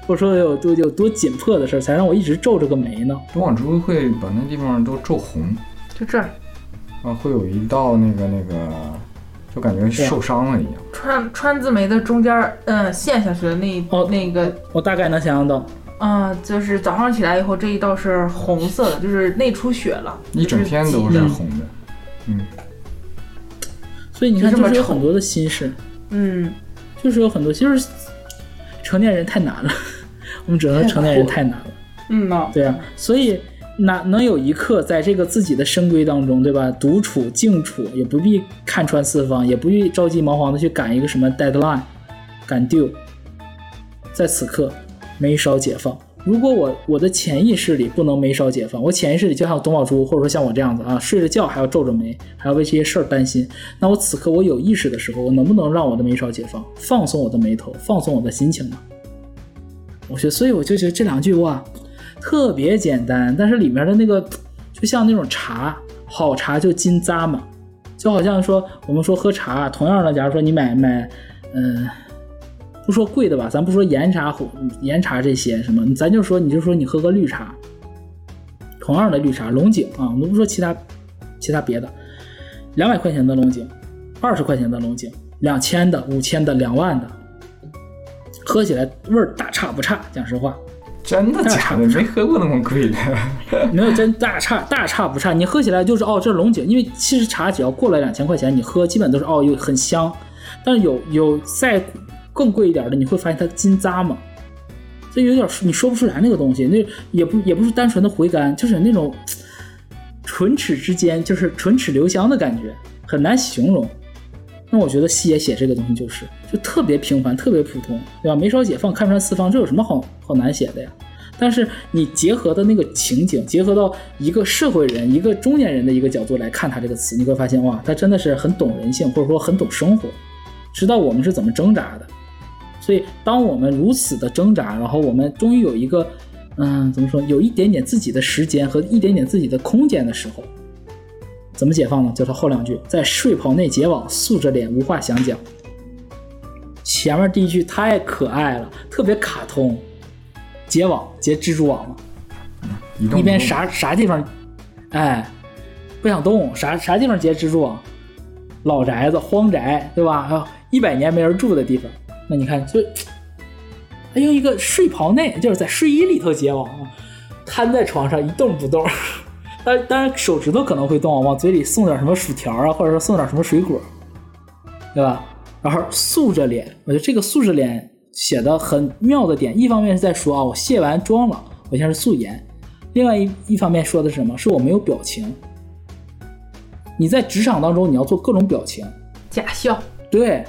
或者说有多有多紧迫的事儿，才让我一直皱着个眉呢？董广珠会把那地方都皱红，就这儿，啊，会有一道那个那个，就感觉受伤了一样。川川字眉的中间儿，嗯，陷下去的那、哦那个，我大概能想象到，啊、就是早上起来以后这一道是红色的，就是内出血了，一整天都是。红的。嗯，所以你看，就是有很多的心事，嗯，就是有很多，就是成年人太难了，我们只能说成年人太难了。嗯呐，对啊，所以哪能有一刻在这个自己的深闺当中，对吧？独处静处，也不必看穿四方，也不必着急忙慌的去赶一个什么 deadline，赶 due，在此刻眉少解放。如果我我的潜意识里不能眉少解放，我潜意识里就像董宝珠，或者说像我这样子啊，睡着觉还要皱着眉，还要为这些事儿担心，那我此刻我有意识的时候，我能不能让我的眉梢解放，放松我的眉头，放松我的心情呢？我觉得，所以我就觉得这两句哇，特别简单，但是里面的那个就像那种茶，好茶就金咂嘛，就好像说我们说喝茶，同样的，假如说你买买，嗯、不说贵的吧，咱不说岩茶、红岩茶这些什么，咱就说你就说你喝个绿茶，同样的绿茶，龙井啊，我们不说其他其他别的，两百块钱的龙井，二十块钱的龙井，两千的、五千的、两万的，喝起来味儿大差不差，讲实话。真的假的？没喝过那么贵的。没有真大差大差不差，你喝起来就是哦，这是龙井，因为其实茶只要过了两千块钱，你喝基本都是哦，又很香。但是有有再更贵一点的，你会发现它金渣嘛，所以有点你说不出来那个东西，那也不也不是单纯的回甘，就是那种唇齿之间就是唇齿留香的感觉，很难形容。那我觉得西野写这个东西就是就特别平凡，特别普通，对吧？没少解放，看穿四方，这有什么好好难写的呀？但是你结合的那个情景，结合到一个社会人、一个中年人的一个角度来看他这个词，你会发现哇，他真的是很懂人性，或者说很懂生活，知道我们是怎么挣扎的。所以，当我们如此的挣扎，然后我们终于有一个，嗯，怎么说，有一点点自己的时间和一点点自己的空间的时候，怎么解放呢？就他后两句，在睡袍内结网，素着脸无话想讲。前面第一句太可爱了，特别卡通，结网结蜘蛛网了。一边啥啥地方，哎，不想动，啥啥地方结蜘蛛网？老宅子、荒宅，对吧？还有一百年没人住的地方，那你看，就还用一个睡袍内，就是在睡衣里头结网啊，瘫在床上一动不动。当当然手指头可能会动，往嘴里送点什么薯条啊，或者说送点什么水果，对吧？然后素着脸，我觉得这个素着脸写的很妙的点，一方面是在说啊，我卸完妆了，我现在是素颜；另外一一方面说的是什么？是我没有表情。你在职场当中，你要做各种表情。假笑，对，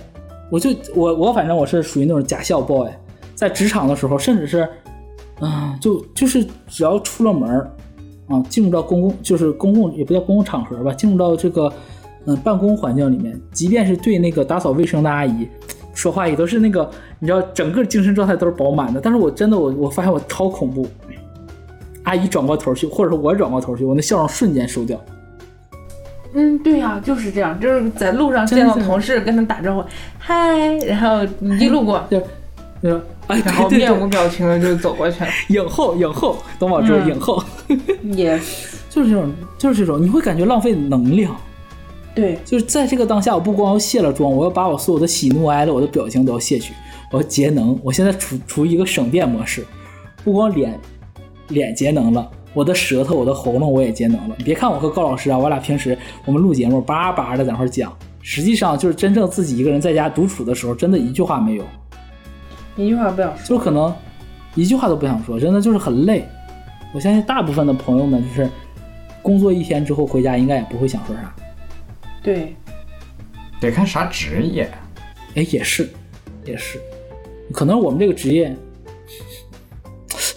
我就我我反正我是属于那种假笑 boy，在职场的时候，甚至是，啊、就就是只要出了门儿，啊，进入到公共就是公共也不叫公共场合吧，进入到这个嗯办公环境里面，即便是对那个打扫卫生的阿姨说话，也都是那个你知道整个精神状态都是饱满的，但是我真的我我发现我超恐怖，阿姨转过头去，或者说我转过头去，我那笑容瞬间收掉。嗯，对呀、就是这样，就是在路上见到同事跟他打招呼，嗨，然后你一路过，就哎，然后面无表情的就走过去了，影后影后，董宝珠嗯影后。也 就是这种，就是这种，你会感觉浪费能量。对，就是在这个当下，我不光要卸了妆，我要把我所有的喜怒哀乐、我的表情都要卸去，我要节能。我现在处处于一个省电模式，不光脸脸节能了，我的舌头、我的喉咙我也节能了。你别看我和高老师啊，我俩平时我们录节目叭叭的在那块儿讲，实际上就是真正自己一个人在家独处的时候，真的一句话没有，一句话不想说，就可能一句话都不想说，真的就是很累。我相信大部分的朋友们就是工作一天之后回家，应该也不会想说啥。对，得看啥职业。哎，也是，也是，可能我们这个职业，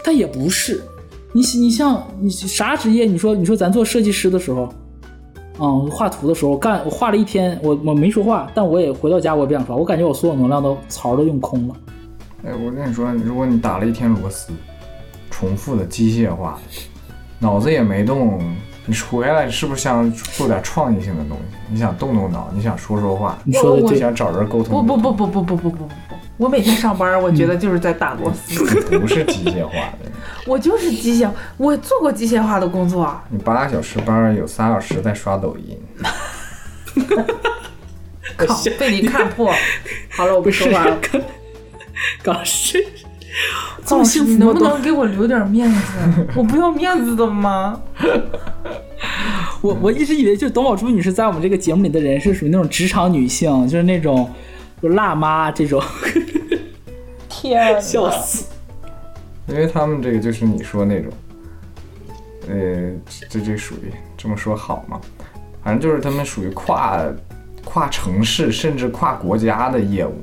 但也不是。你你像你啥职业？你说你说咱做设计师的时候，嗯，画图的时候干，我画了一天，我我没说话，但我也回到家我也不想说，我感觉我所有能量都槽都用空了。哎，我跟你说，如果你打了一天螺丝，重复的机械化，脑子也没动，你回来是不是想做点创意性的东西？你想动动脑，你想说说话，你说的就，想找人沟通不不不不不不不不不不，我每天上班，我觉得就是在打螺丝，不是机械化的。我就是机械，我做过机械化的工作，啊你八个小时班有仨小时在刷抖音，靠，被你看破。好了，我不说话了。高老师这高师，么幸福能不能给我留点面子？我不要面子的吗？我我一直以为就董宝珠女士在我们这个节目里的人是属于那种职场女性，就是那种就辣妈这种，天哪，笑死。因为他们这个就是你说那种，呃，这这属于这么说好吗？反正就是他们属于跨跨城市甚至跨国家的业务，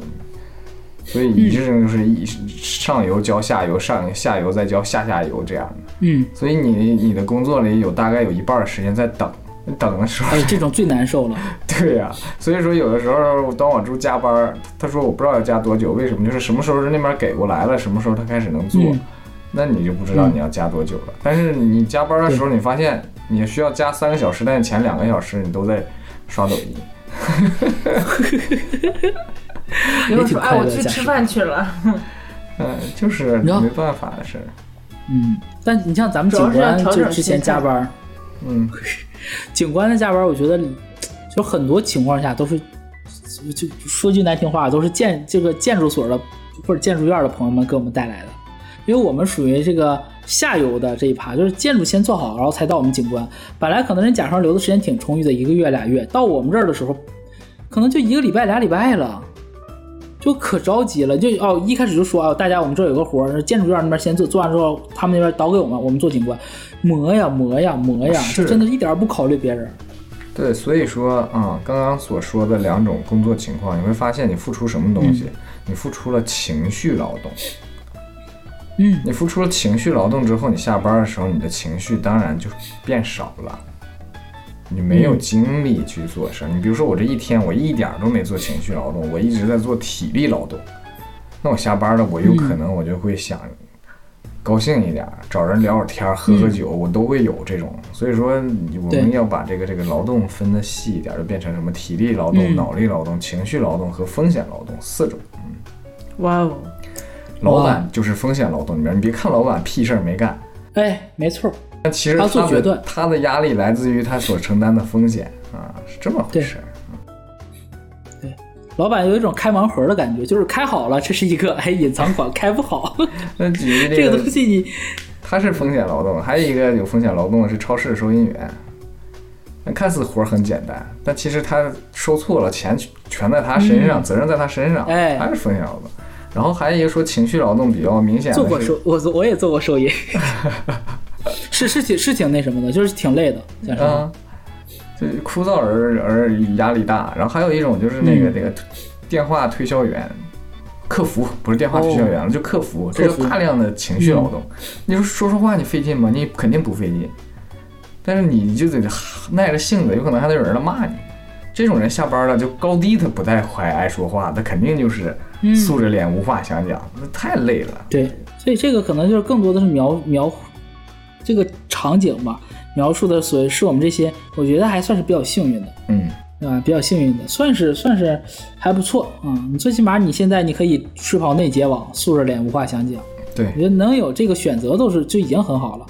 所以你这种就是一上游教下游，上下游再教下下游这样的。嗯，所以你你的工作里有大概有一半儿时间在等，等的时候哎，这种最难受了。对呀、所以说有的时候当我猪加班儿，他说我不知道要加多久，为什么？就是什么时候那边给过来了，什么时候他开始能做，嗯那你就不知道你要加多久了。但是你加班的时候，你发现你需要加三个小时，但是前两个小时你都在刷抖音。你会说，哎，也挺快乐我去吃饭去了。嗯，就是没办法的事儿。嗯，但你像咱们警官，就之前加班，嗯，警官的加班，我觉得就很多情况下都是，就说句难听话，都是建这个建筑所的或者建筑院的朋友们给我们带来的，因为我们属于这个下游的这一趴，就是建筑先做好，然后才到我们警官。本来可能人甲方留的时间挺充裕的，一个月俩月，到我们这儿的时候，可能就一个礼拜俩礼拜了。就可着急了，就哦，一开始就说啊，大家我们这有个活儿，建筑院那边先做，做完之后他们那边倒给我们，我们做景观，磨呀磨呀磨呀，是真的一点儿不考虑别人。对，所以说啊、刚刚所说的两种工作情况，你会发现你付出什么东西？你付出了情绪劳动。嗯，你付出了情绪劳动之后，你下班的时候，你的情绪当然就变少了，你没有精力去做事儿。你比如说，我这一天我一点儿都没做情绪劳动，我一直在做体力劳动。那我下班了，我有可能我就会想高兴一点儿，找人聊会儿天儿、喝喝酒，我都会有这种。所以说，我们要把这个这个劳动分得细一点儿，就变成什么体力劳动、嗯脑力劳动、情绪劳动和风险劳动四种。嗯哇哦，老板就是风险劳动里面，你别看老板屁事儿没干，哎，没错儿，其实他做他的决断他的压力来自于他所承担的风险啊，是这么回事儿。老板有一种开盲盒的感觉，就是开好了，这是一个哎隐藏款；开不好，那举个这个个东西你他是风险劳动，还有一个有风险劳动的是超市收银员。那看似活儿很简单，但其实他收错了，钱全在他身上，责任在他身上，嗯哎还是风险劳动。然后还有一个说情绪劳动比较明显的做过收，我我也做过收银，是是挺是挺那什么的，就是挺累的，讲实话。啊，就是枯燥而而压力大。然后还有一种就是那个、嗯那个电话推销员、客服，不是电话推销员了，就客服，这是大量的情绪劳动。你说说说话你费劲吗？你肯定不费劲，但是你就得耐着性子，有可能还得有人来骂你。这种人下班了，就高低他不太还爱说话，他肯定就是嗯素着脸无话想讲，那太累了。对，所以这个可能就是更多的是描描这个场景吧，描述的所谓是我们这些，我觉得还算是比较幸运的。嗯，啊，比较幸运的，算是算是还不错啊、你最起码你现在你可以睡跑内结网，素着脸无话想讲，对我，觉得能有这个选择都是就已经很好了。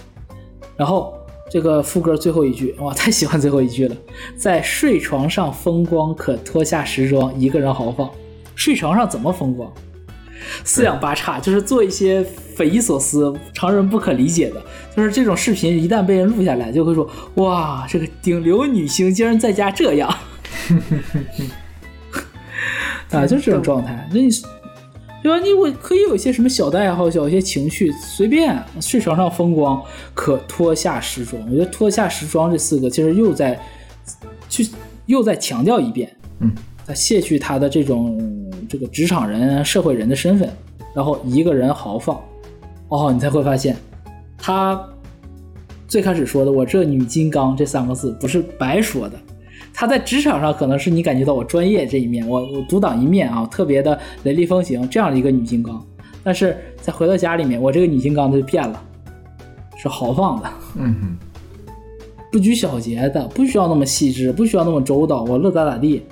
然后这个副歌最后一句，哇，太喜欢最后一句了，在睡床上风光，可脱下时装，一个人豪放。睡床上怎么风光？四仰八叉，就是做一些匪夷所思、常人不可理解的。就是这种视频一旦被人录下来，就会说：“哇，这个顶流女星竟然在家这样。”啊，就是这种状态。那你对吧？你我可以有一些什么小的爱好、小一些情绪，随便睡床上风光，可脱下时装。我觉得“脱下时装”这四个，其实又在去又再强调一遍，嗯，他卸去他的这种这个职场人、社会人的身份，然后一个人豪放。哦，你才会发现，他最开始说的“我这女金刚”这三个字不是白说的。他在职场上可能是你感觉到我专业这一面，我我独当一面啊，特别的雷厉风行这样的一个女金刚。但是在回到家里面，我这个女金刚就变了，是豪放的，嗯哼，不拘小节的，不需要那么细致，不需要那么周到，我乐咋咋地。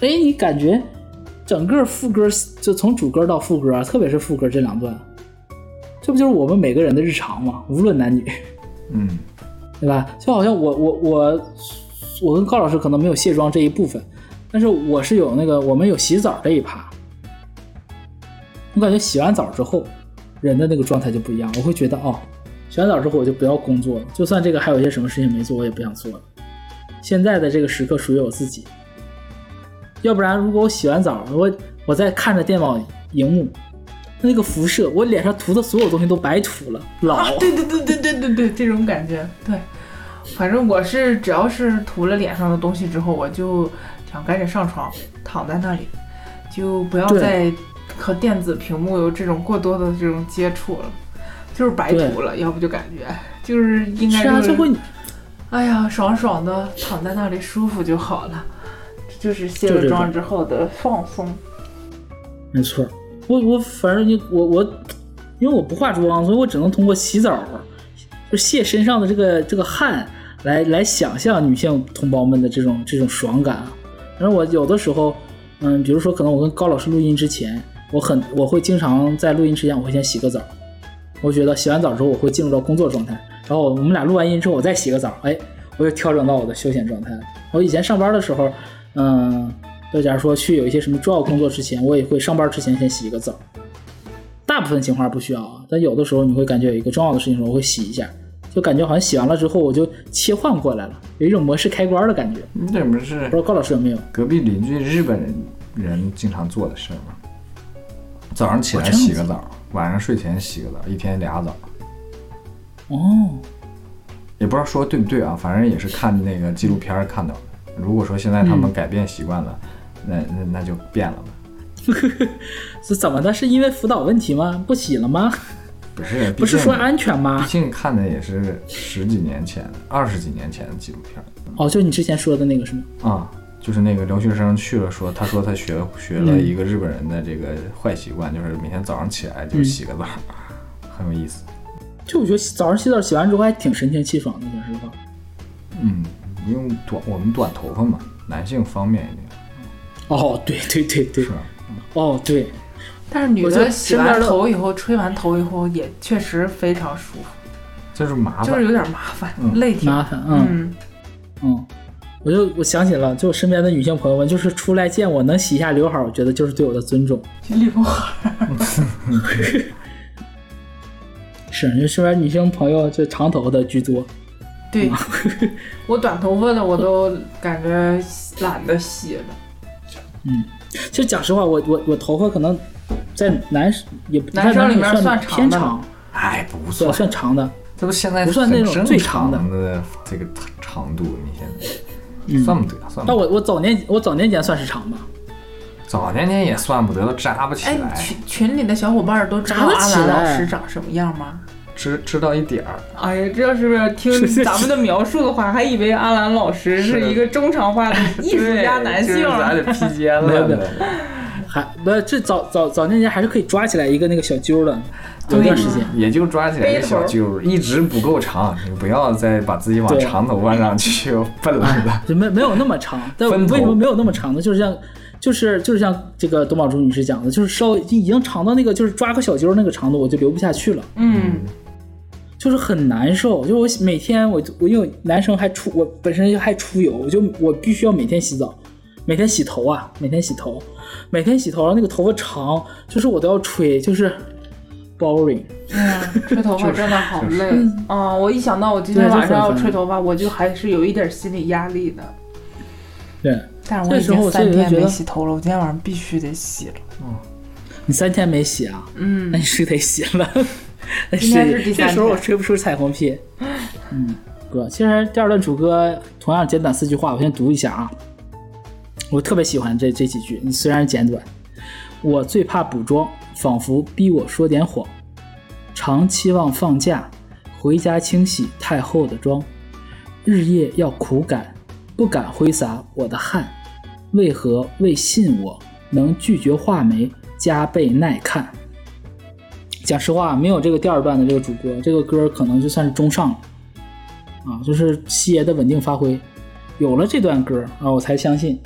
哎，哎，你感觉整个副歌就从主歌到副歌，特别是副歌这两段，这不就是我们每个人的日常吗？无论男女。嗯，对吧？就好像我我我我跟高老师可能没有卸妆这一部分，但是我是有那个我们有洗澡这一趴。我感觉洗完澡之后，人的那个状态就不一样。我会觉得哦，洗完澡之后我就不要工作了，就算这个还有一些什么事情没做，我也不想做了。现在的这个时刻属于我自己。要不然，如果我洗完澡，我我在看着电脑荧幕，那个辐射，我脸上涂的所有东西都白涂了，老。啊，对对对对对对对，这种感觉，对。反正我是只要是涂了脸上的东西之后，我就想赶紧上床躺在那里，就不要再和电子屏幕有这种过多的这种接触了，就是白涂了，要不就感觉就是应该是啊，就这会哎呀，爽爽的躺在那里舒服就好了，这就是卸了妆之后的放松。没错，我我反正你我我，因为我不化妆，所以我只能通过洗澡，就卸身上的这个这个汗，来来想象女性同胞们的这种这种爽感啊。然后我有的时候，嗯，比如说可能我跟高老师录音之前，我很我会经常在录音之前我会先洗个澡，我觉得洗完澡之后我会进入到工作状态，然后我们俩录完音之后我再洗个澡，哎，我又调整到我的休闲状态了。我以前上班的时候，嗯，就假如说去有一些什么重要工作之前，我也会上班之前先洗一个澡。大部分情况不需要啊，但有的时候你会感觉有一个重要的事情的时候，我会洗一下，就感觉好像洗完了之后我就切换过来了，有一种模式开关的感觉。你这不是不知道高老师有没有？隔壁邻居日本人人经常做的事儿吗？早上起来洗个澡，晚上睡前洗个澡，一天俩澡。哦，也不知道说对不对啊，反正也是看那个纪录片看到的。如果说现在他们改变习惯了，那那那就变了吧。是怎么的？是因为辅导问题吗？不洗了吗？不是，不是说安全吗毕？竟看的也是十几年前、二十几年前的纪录片儿哦，就是你之前说的那个是吗？啊，就是那个留学生去了说，他说他学学了一个日本人的这个坏习惯，就是每天早上起来就洗个澡，很有意思。就我觉得早上洗澡洗完之后还挺神清气爽的，说实话。嗯，因为短我们短头发嘛，男性方便一点，哦，对对对对是，吧？哦对，但是女的洗完头以后，吹完头以后也确实非常舒服。就是麻烦。就是有点麻烦，嗯累挺。麻烦，嗯嗯，嗯，我就我想起了，就我身边的女性朋友们，就是出来见我能洗一下刘海，我觉得就是对我的尊重。刘海 是，就身边女性朋友就长头发的居多。对，我短头发的我都感觉懒得洗了。嗯其实讲实话，我我我头发可能在男也不男生里面算偏长，哎，不对，算，算长的。这不现在不算那种最长的这个长度，你现在嗯算不得，算但不得。我我早年我早年间算是长吧，早年间也算不得，都扎不起哎，来，群群里的小伙伴都知道扎得阿兰起来老师长什么样吗？知知道一点儿。哎呀，这要是不是听咱们的描述的话，还以为阿兰老师是一个中长发的 艺术家男性咱得 披肩了没有没有。还不这早早早年间还是可以抓起来一个那个小揪的，有一段时间。也就抓起来一个小揪，一直不够长，你不要再把自己往长头发上去奔了。就 没没有那么长，但为什么没有那么长呢？就是像，就是就是像这个董宝珠女士讲的，就是稍微已经长到那个就是抓个小揪那个长度，我就留不下去了，嗯，就是很难受。就我每天我我因为男生还出我本身就还出油，我就我必须要每天洗澡，每天洗头啊，每天洗头，每天洗头，然后那个头发长，就是我都要吹，就是 boring。嗯，吹头发真的好累啊！我一想到我今天晚上要吹头发，我就还是有一点心理压力的。对但是我已经三天没洗头了，我今天晚上必须得洗了。嗯你三天没洗啊？嗯那，你是得洗了。那今天是第三这时候我吹不出彩虹屁。嗯，哥，其实第二段主歌同样简短四句话，我先读一下啊。我特别喜欢这这几句，虽然简短。我最怕补妆，仿佛逼我说点谎。常期望放假，回家清洗太厚的妆。日夜要苦赶，不敢挥洒我的汗。为何未信我能拒绝画眉，加倍耐看？讲实话，没有这个第二段的这个主歌，这个歌可能就算是中上了啊，就是西爷的稳定发挥。有了这段歌啊，我才相信，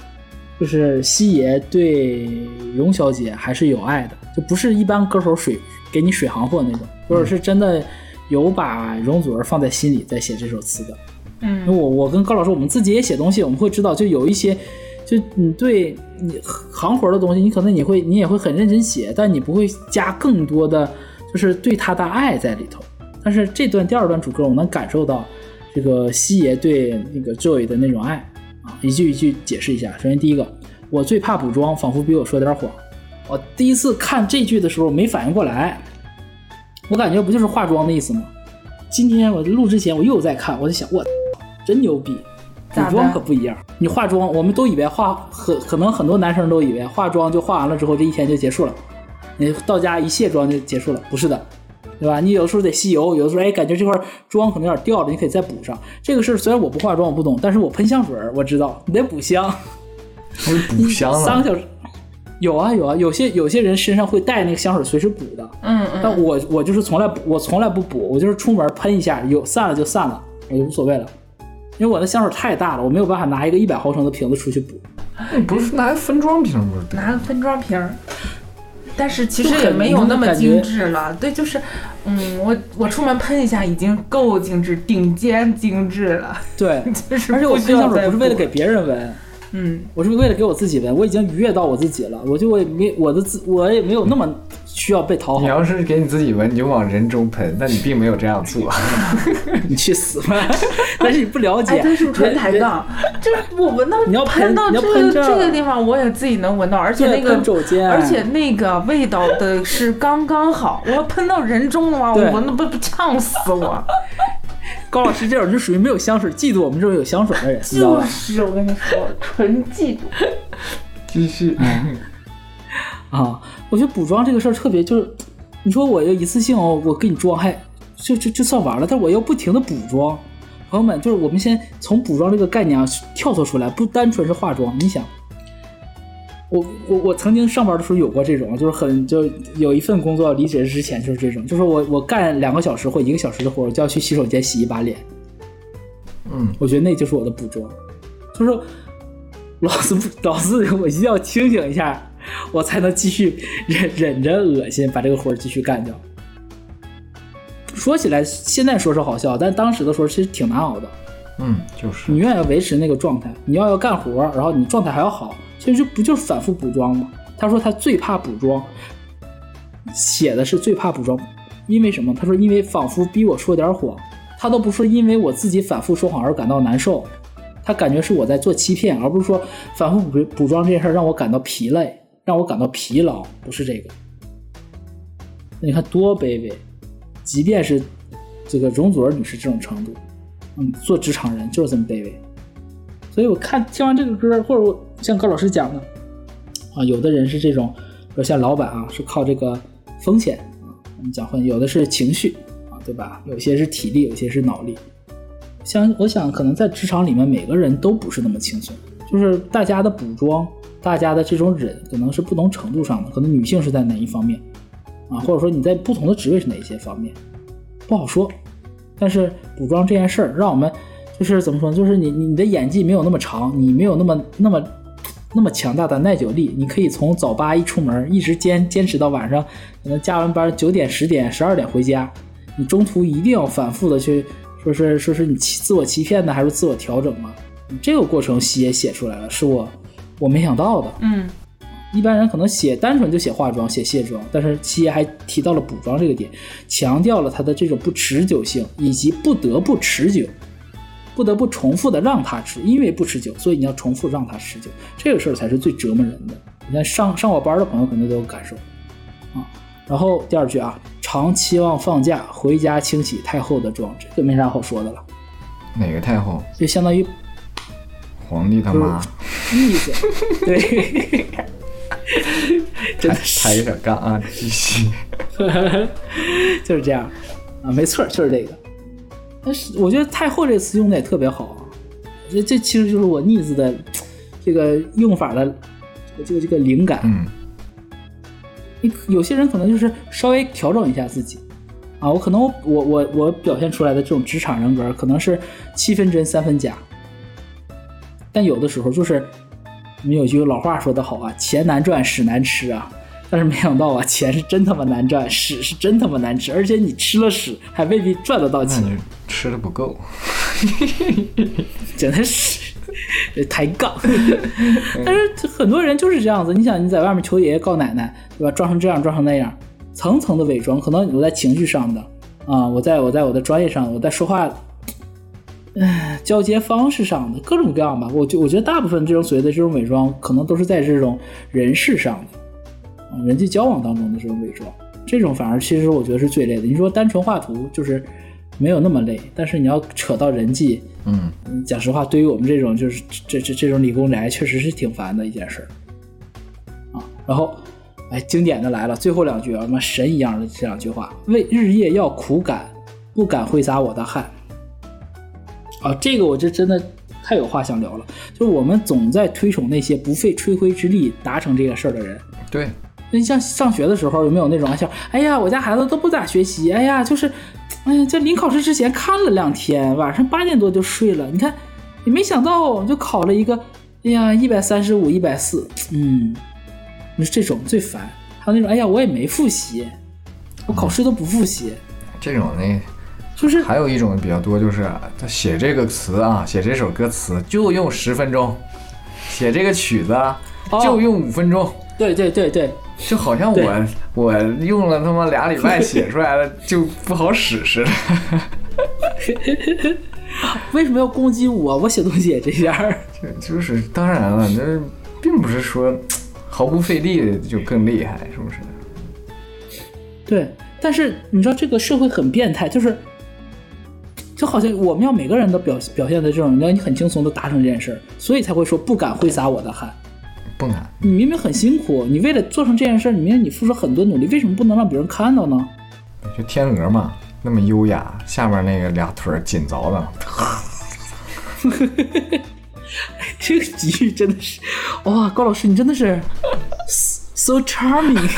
就是西爷对荣小姐还是有爱的，就不是一般歌手水给你水行货那种，或者是真的有把容祖儿放在心里在写这首词的。嗯我我跟高老师，我们自己也写东西，我们会知道，就有一些，就你对你行活的东西，你可能你会你也会很认真写，但你不会加更多的就是对他的爱在里头。但是这段第二段主歌，我能感受到这个西爷对那个 Joy 的那种爱啊，一句一句解释一下。首先第一个，我最怕补妆，仿佛比我说点谎。我第一次看这句的时候没反应过来，我感觉不就是化妆的意思吗？今天我录之前我又在看，我就想，我真牛逼，补妆可不一样。你化妆，我们都以为化很可能很多男生都以为化妆就化完了之后这一天就结束了，你到家一卸妆就结束了，不是的，对吧？你有的时候得吸油，有的时候哎感觉这块妆可能有点掉了，你可以再补上。这个事儿虽然我不化妆我不懂，但是我喷香水儿我知道，你得补香，还有补 香呢，三个小时。有啊有啊，有些有些人身上会带那个香水随时补的，嗯嗯，但我我就是从来不我从来不补，我就是出门喷一下，有散了就散了，我就无所谓了。因为我的香水太大了，我没有办法拿一个一百毫升的瓶子出去补。不是拿分装瓶不是？拿个分装瓶儿。但是其实也没有那么精致了，对，就是，嗯，我我出门喷一下已经够精致，顶尖精致了，对，就是而且我喷香水不是为了给别人闻，嗯，我是为了给我自己闻。我已经愉悦到我自己了，我就我也没我的自我也没有那么需要被讨好。你要是给你自己闻，你就往人中喷，但你并没有这样做。你去死吧！但是你不了解，哎，这是不是纯抬杠？就是我闻到 你要喷喷到这个喷这这个地方，我也自己能闻到，而且那个肘尖而且那个味道的是刚刚好。我要喷到人中的话，我闻的不不呛死我。高老师这种就属于没有香水，嫉妒我们这种有香水的人，你知道就？是我跟你说，纯嫉妒。继续，啊，我觉得补妆这个事儿特别，就是你说我要一次性哦，我给你妆还就就就算完了，但我要不停的补妆。朋友们，就是我们先从补妆这个概念啊跳脱出来，不单纯是化妆。你想，我我我曾经上班的时候有过这种，就是很就有一份工作离职之前就是这种，就是我我干两个小时或一个小时的活，我就要去洗手间洗一把脸。嗯，我觉得那就是我的补妆，就是老子不老子我一定要清醒一下，我才能继续忍忍着恶心把这个活儿继续干掉。说起来现在说是好笑，但当时的时候其实挺难熬的。嗯，就是你永远要维持那个状态，你要要干活，然后你状态还要好，其实就不就是反复补妆吗？他说他最怕补妆，写的是最怕补妆，因为什么？他说因为仿佛逼我说点谎，他都不说因为我自己反复说谎而感到难受，他感觉是我在做欺骗，而不是说反复补补妆这件事让我感到疲累，让我感到疲劳，不是这个。你看多卑微，即便是这个容祖儿女士这种程度，嗯，做职场人就是这么卑微。所以我看听完这个歌，或者我像高老师讲的，啊，有的人是这种，比如像老板啊，是靠这个风险啊，我们讲会有的是情绪啊，对吧？有些是体力，有些是脑力。像我想，可能在职场里面，每个人都不是那么轻松，就是大家的补妆，大家的这种忍，可能是不同程度上的。可能女性是在哪一方面啊，或者说你在不同的职位是哪一些方面，不好说。但是补妆这件事儿，让我们就是怎么说呢？就是你你的演技没有那么长，你没有那么那么那么强大的耐久力，你可以从早八一出门，一直坚坚持到晚上，可能加完班九点、十点、十二点回家，你中途一定要反复的去说是说是你欺自我欺骗呢，还是自我调整吗？这个过程写写出来了，是我我没想到的。嗯，一般人可能写单纯就写化妆、写卸妆，但是七爷还提到了补妆这个点，强调了它的这种不持久性，以及不得不持久，不得不重复的让它持，因为不持久，所以你要重复让它持久，这个事儿才是最折磨人的。你看上上过班的朋友可能都有感受啊。然后第二句啊，常期望放假回家清洗太后的妆，这个没啥好说的了，哪个太后？就相当于皇帝他妈，意思，对，真的是。抬着杠啊，继续。就是这样啊，没错，就是这个。但是我觉得“太后”这个词用的也特别好啊，这这其实就是我 needs 的这个用法的这个这个灵感。嗯，你有些人可能就是稍微调整一下自己啊，我可能我我我我表现出来的这种职场人格可能是七分真三分假，但有的时候就是我们有句老话说得好啊，钱难赚屎难吃啊。但是没想到啊，钱是真他妈难赚，屎是真他妈难吃，而且你吃了屎还未必赚得到钱，吃的不够。真的是抬杠。但是很多人就是这样子，你想你在外面求爷爷告奶奶，对吧？装成这样，装成那样，层层的伪装，可能我在情绪上的啊，我在我在我的专业上，我在说话。唉，交接方式上的各种各样吧，我就我觉得大部分这种所谓的这种伪装，可能都是在这种人事上的，啊，人际交往当中的这种伪装，这种反而其实我觉得是最累的。你说单纯画图就是没有那么累，但是你要扯到人际，嗯，嗯讲实话，对于我们这种就是这这这种理工宅，确实是挺烦的一件事儿啊。然后，哎，经典的来了，最后两句啊，妈神一样的这两句话：为日夜要苦赶，不敢挥洒我的汗。啊，这个我就真的太有话想聊了。就是我们总在推崇那些不费吹灰之力达成这个事儿的人。对，那你像上学的时候有没有那种啊，像哎呀，我家孩子都不咋学习，哎呀，就是，哎呀，这临考试之前看了两天，晚上八点多就睡了。你看，也没想到就考了一个，哎呀，一百三十五，一百四，嗯，你说这种最烦。还有那种，哎呀，我也没复习，我考试都不复习，这种呢，就是还有一种比较多，就是他写这个词啊，写这首歌词就用十分钟，写这个曲子啊就用五分钟，对对对对，就好像我我用了他妈俩礼拜写出来的 就不好使似的。为什么要攻击我？我写东西也这样儿。就就是当然了，那并不是说毫不费力就更厉害，是不是？对，但是你知道这个社会很变态，就是就好像我们要每个人都表表现的这种，让你很轻松的达成这件事儿，所以才会说不敢挥洒我的汗。不敢，你明明很辛苦，你为了做成这件事儿，你明明你付出很多努力，为什么不能让别人看到呢？就天鹅嘛，那么优雅，下面那个俩腿儿紧凿的，这个比喻真的是，哇，高老师你真的是 so charming。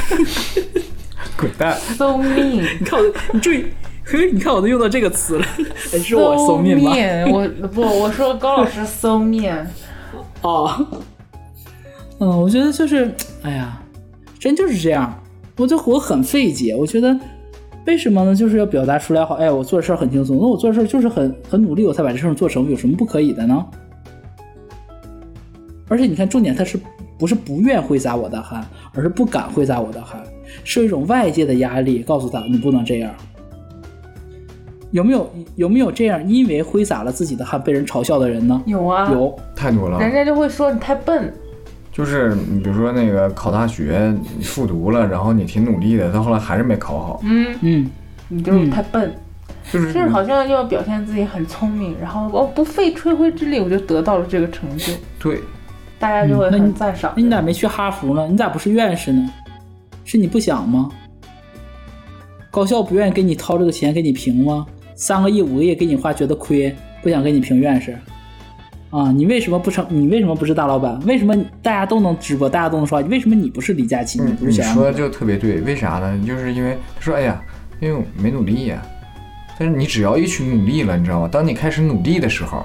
滚蛋！so mean。你看我，你注意，嘿，你看我都用到这个词了，哎是我搜面吗我不，我说高老师 so mean。哦，嗯，我觉得就是，哎呀，真就是这样，我就我很费解。我觉得为什么呢？就是要表达出来好，哎，我做事儿很轻松，那我做事儿就是很很努力，我才把这事儿做成，有什么不可以的呢？而且你看，重点他是不是不愿挥洒我的汗，而是不敢挥洒我的汗，是一种外界的压力告诉他你不能这样。有没有有没有这样因为挥洒了自己的汗被人嘲笑的人呢？有啊，有，太多了。人家就会说你太笨，就是你比如说那个考大学你复读了，然后你挺努力的，到后来还是没考好，嗯，嗯，你就是太笨，就是就是好像要表现自己很聪明，然后我不费吹灰之力我就得到了这个成就，对，大家就会很赞赏。那你咋没去哈佛呢？你咋不是院士呢？是你不想吗？高校不愿意给你掏这个钱给你评吗？三个亿五个亿给你花觉得亏，不想给你评院士。啊，你为什么不成？你为什么不是大老板？为什么大家都能直播，大家都能说话？为什么你不是李佳琦？你嗯，不是小杨？你说的就特别对，为啥呢？就是因为他说，哎呀，因为我没努力呀。但是你只要一去努力了，你知道吗？当你开始努力的时候，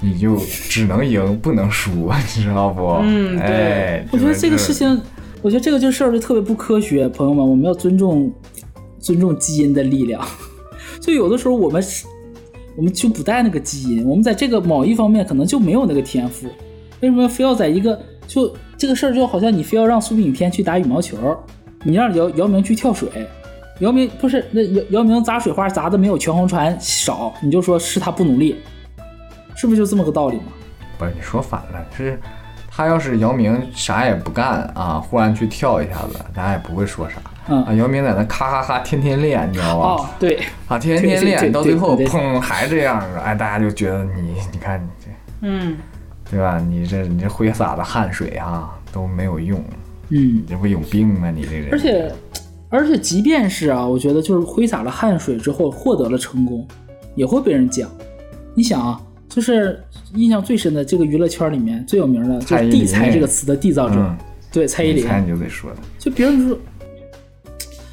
你就只能赢不能输，你知道不？嗯对哎，我觉得这个事情，我觉得这个就事儿就特别不科学，朋友们，我们要尊重尊重基因的力量。就有的时候我们是，我们就不带那个基因，我们在这个某一方面可能就没有那个天赋。为什么非要在一个就这个事儿就好像你非要让苏炳添去打羽毛球，你让姚姚明去跳水，姚明不是那姚姚明砸水花砸的没有全红婵少，你就说是他不努力，是不是就这么个道理嘛？不是你说反了，是他要是姚明啥也不干啊，忽然去跳一下子，咱也不会说啥。嗯啊，姚明在那咔咔咔天天练，你知道吧？哦，对，啊，天天练，到最后砰还这样，哎，大家就觉得你，你看你这，嗯，对吧？你这你这挥洒的汗水啊都没有用，嗯你。这不有病吗？你这人。而且，而且，即便是啊，我觉得就是挥洒了汗水之后获得了成功，也会被人讲。你想啊，就是印象最深的这个娱乐圈里面最有名的，就是“蔡依林地才”这个词的缔造者，嗯，对蔡依林。你猜你就得说的，就别人说，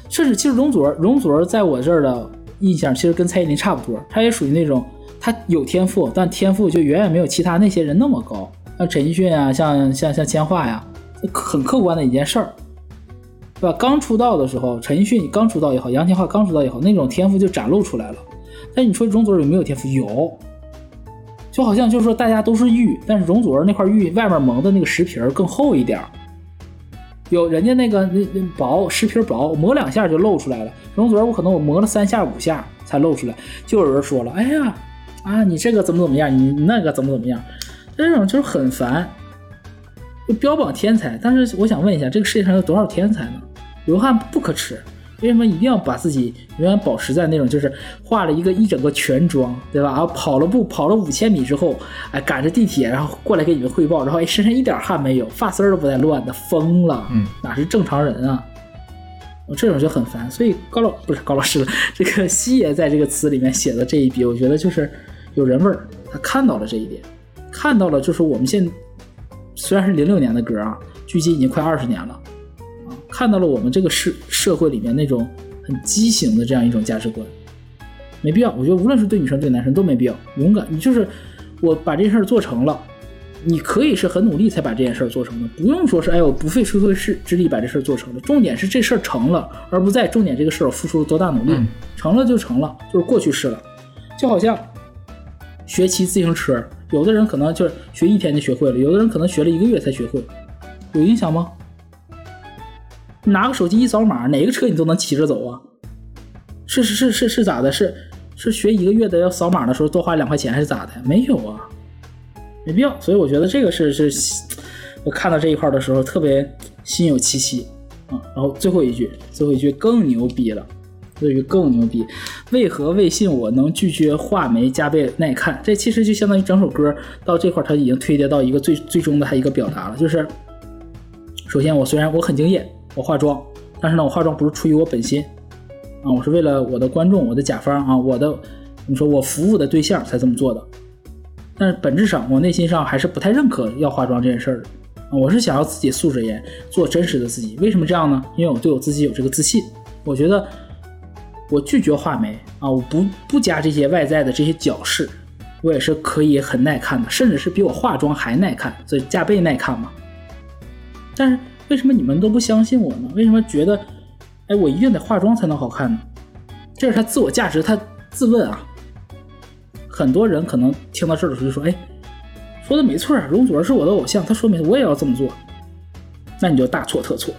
甚至其实容祖儿，容祖儿在我这儿的印象其实跟蔡依林差不多，她也属于那种她有天赋，但天赋就远远没有其他那些人那么高。像陈奕迅啊，像像像千桦呀，很客观的一件事儿，对吧？刚出道的时候，陈奕迅刚出道也好，杨千嬅刚出道也好，那种天赋就展露出来了。但你说容祖儿有没有天赋？有，就好像就是说大家都是玉，但是容祖儿那块玉外面蒙的那个石皮儿更厚一点儿。有人家那个那那薄石皮薄，磨两下就露出来了。容祖儿我可能我磨了三下五下才露出来，就有人说了，哎呀，啊你这个怎么怎么样，你那个怎么怎么样，这种就是很烦，标榜天才。但是我想问一下，这个世界上有多少天才呢？流汗不可耻，为什么一定要把自己永远保持在那种就是化了一个一整个全妆，对吧？啊，跑了步跑了五千米之后，哎，赶着地铁，然后过来给你们汇报，然后哎身上一点汗没有，发丝儿都不带乱的，疯了，嗯，哪是正常人啊？我这种就很烦，所以高老不是高老师了，这个西爷在这个词里面写的这一笔，我觉得就是有人味儿，他看到了这一点，看到了就是我们现虽然是零六年的歌啊，距今已经快二十年了。啊，看到了我们这个社社会里面那种很畸形的这样一种价值观，没必要。我觉得无论是对女生对男生都没必要。勇敢，你就是我把这件事儿做成了，你可以是很努力才把这件事儿做成的，不用说是哎我不费吹灰之之力把这事儿做成了。重点是这事儿成了，而不在重点这个事儿我付出了多大努力，嗯成了就成了，就是过去式了。就好像学骑自行车，有的人可能就是学一天就学会了，有的人可能学了一个月才学会，有影响吗？拿个手机一扫码，哪个车你都能骑着走啊？是是是是是咋的？是是学一个月的要扫码的时候多花两块钱还是咋的？没有啊，没必要。所以我觉得这个是是，我看到这一块的时候特别心有戚戚啊。然后最后一句，最后一句更牛逼了。最后一句更牛逼，为何微信我能拒绝画眉加倍耐看？这其实就相当于整首歌到这块，它已经推跌到一个最最终的它一个表达了，就是首先我虽然我很敬业，我化妆，但是呢，我化妆不是出于我本心啊，我是为了我的观众、我的甲方啊，我的你说我服务的对象才这么做的。但是本质上，我内心上还是不太认可要化妆这件事儿的。我是想要自己素质严，做真实的自己。为什么这样呢？因为我对我自己有这个自信。我觉得我拒绝画眉啊，我不不加这些外在的这些矫饰，我也是可以很耐看的，甚至是比我化妆还耐看，所以加倍耐看嘛。但是为什么你们都不相信我呢？为什么觉得，哎，我一定得化妆才能好看呢？这是他自我价值，他自问啊。很多人可能听到这儿的时候就说：“哎，说的没错啊，容祖儿是我的偶像，他说明我也要这么做。”那你就大错特错。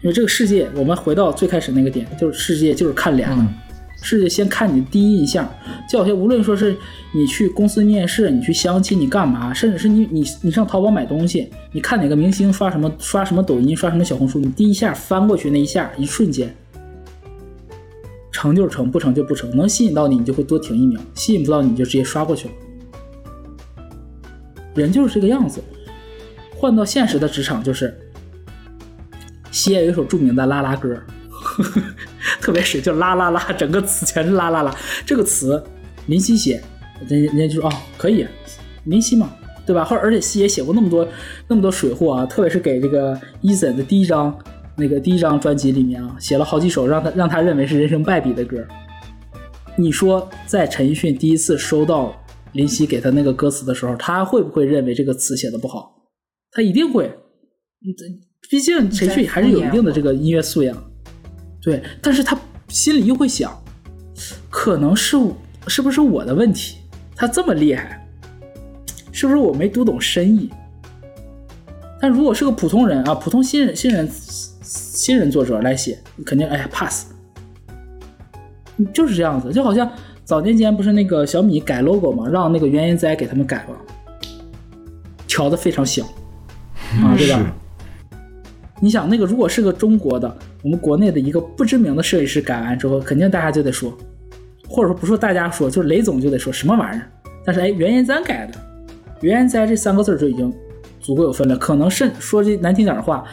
因为这个世界，我们回到最开始那个点，就是世界就是看脸的，是先看你的第一印象。就好像无论说是你去公司面试，你去相亲，你干嘛，甚至是你你你上淘宝买东西，你看哪个明星刷什么刷什么抖音，刷什么小红书，你第一下翻过去那一下，一瞬间，成就是成，不成就不成，能吸引到你，你就会多停一秒；吸引不到你，就直接刷过去了。人就是这个样子。换到现实的职场，就是西野有一首著名的拉拉歌，特别是就啦啦啦，整个词全是啦啦啦。这个词林夕写，人人家就说哦可以，林夕嘛，对吧？或者而且夕也写过那么多那么多水货啊，特别是给这个 Eason 的第一张那个第一张专辑里面啊，写了好几首让他让他认为是人生败笔的歌。你说在陈奕迅第一次收到林夕给他那个歌词的时候，他会不会认为这个词写的不好？他一定会，毕竟陈奕迅还是有一定的这个音乐素养，对，但是他心里又会想，可能是是不是我的问题？他这么厉害，是不是我没读懂深意？但如果是个普通人啊，普通新人、新人、新人作者来写，肯定哎呀 pass，就是这样子，就好像早年间不是那个小米改 logo 嘛，让那个原研哉给他们改嘛，调的非常小。啊，对吧？你想，那个如果是个中国的，我们国内的一个不知名的设计师改完之后，肯定大家就得说，或者说不说大家说，就是雷总就得说什么玩意儿。但是哎，原研哉改的，原研哉这三个字就已经足够有分量。可能甚说句难听点的话，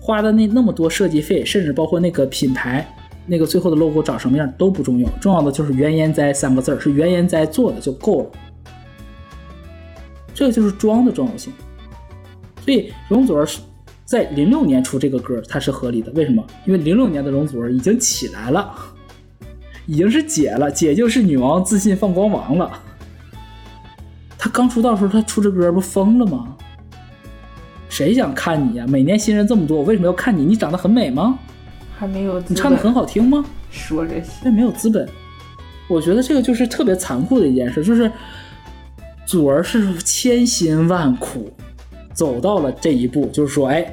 花的那那么多设计费，甚至包括那个品牌那个最后的 logo 长什么样都不重要，重要的就是原研哉三个字是原研哉做的就够了。这个就是装的重要性。所以容祖儿是在零六年出这个歌，它是合理的。为什么？因为零六年的容祖儿已经起来了，已经是姐了，姐就是女王自信放光芒了。她刚出道的时候，她出这歌不疯了吗？谁想看你呀？每年新人这么多，我为什么要看你？你长得很美吗？还没有你唱的很好听吗？说这些，那没有资本。我觉得这个就是特别残酷的一件事，就是祖儿是千辛万苦。走到了这一步，就是说，哎，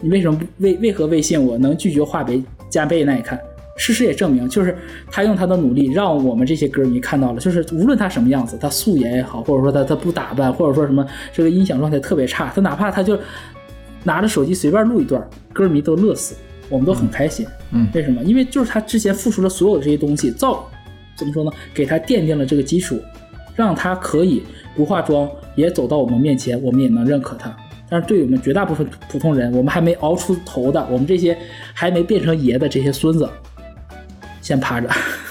你为什么不为为何微信我能拒绝化为加倍？那你看，事实也证明，就是他用他的努力，让我们这些歌迷看到了，就是无论他什么样子，他素颜也好，或者说他他不打扮，或者说什么这个音响状态特别差，他哪怕他就拿着手机随便录一段，歌迷都乐死，我们都很开心。嗯，为什么？因为就是他之前付出了所有的这些东西，造怎么说呢？给他奠定了这个基础，让他可以不化妆。也走到我们面前，我们也能认可他。但是对我们绝大部分普通人，我们还没熬出头的，我们这些还没变成爷的这些孙子，先趴着，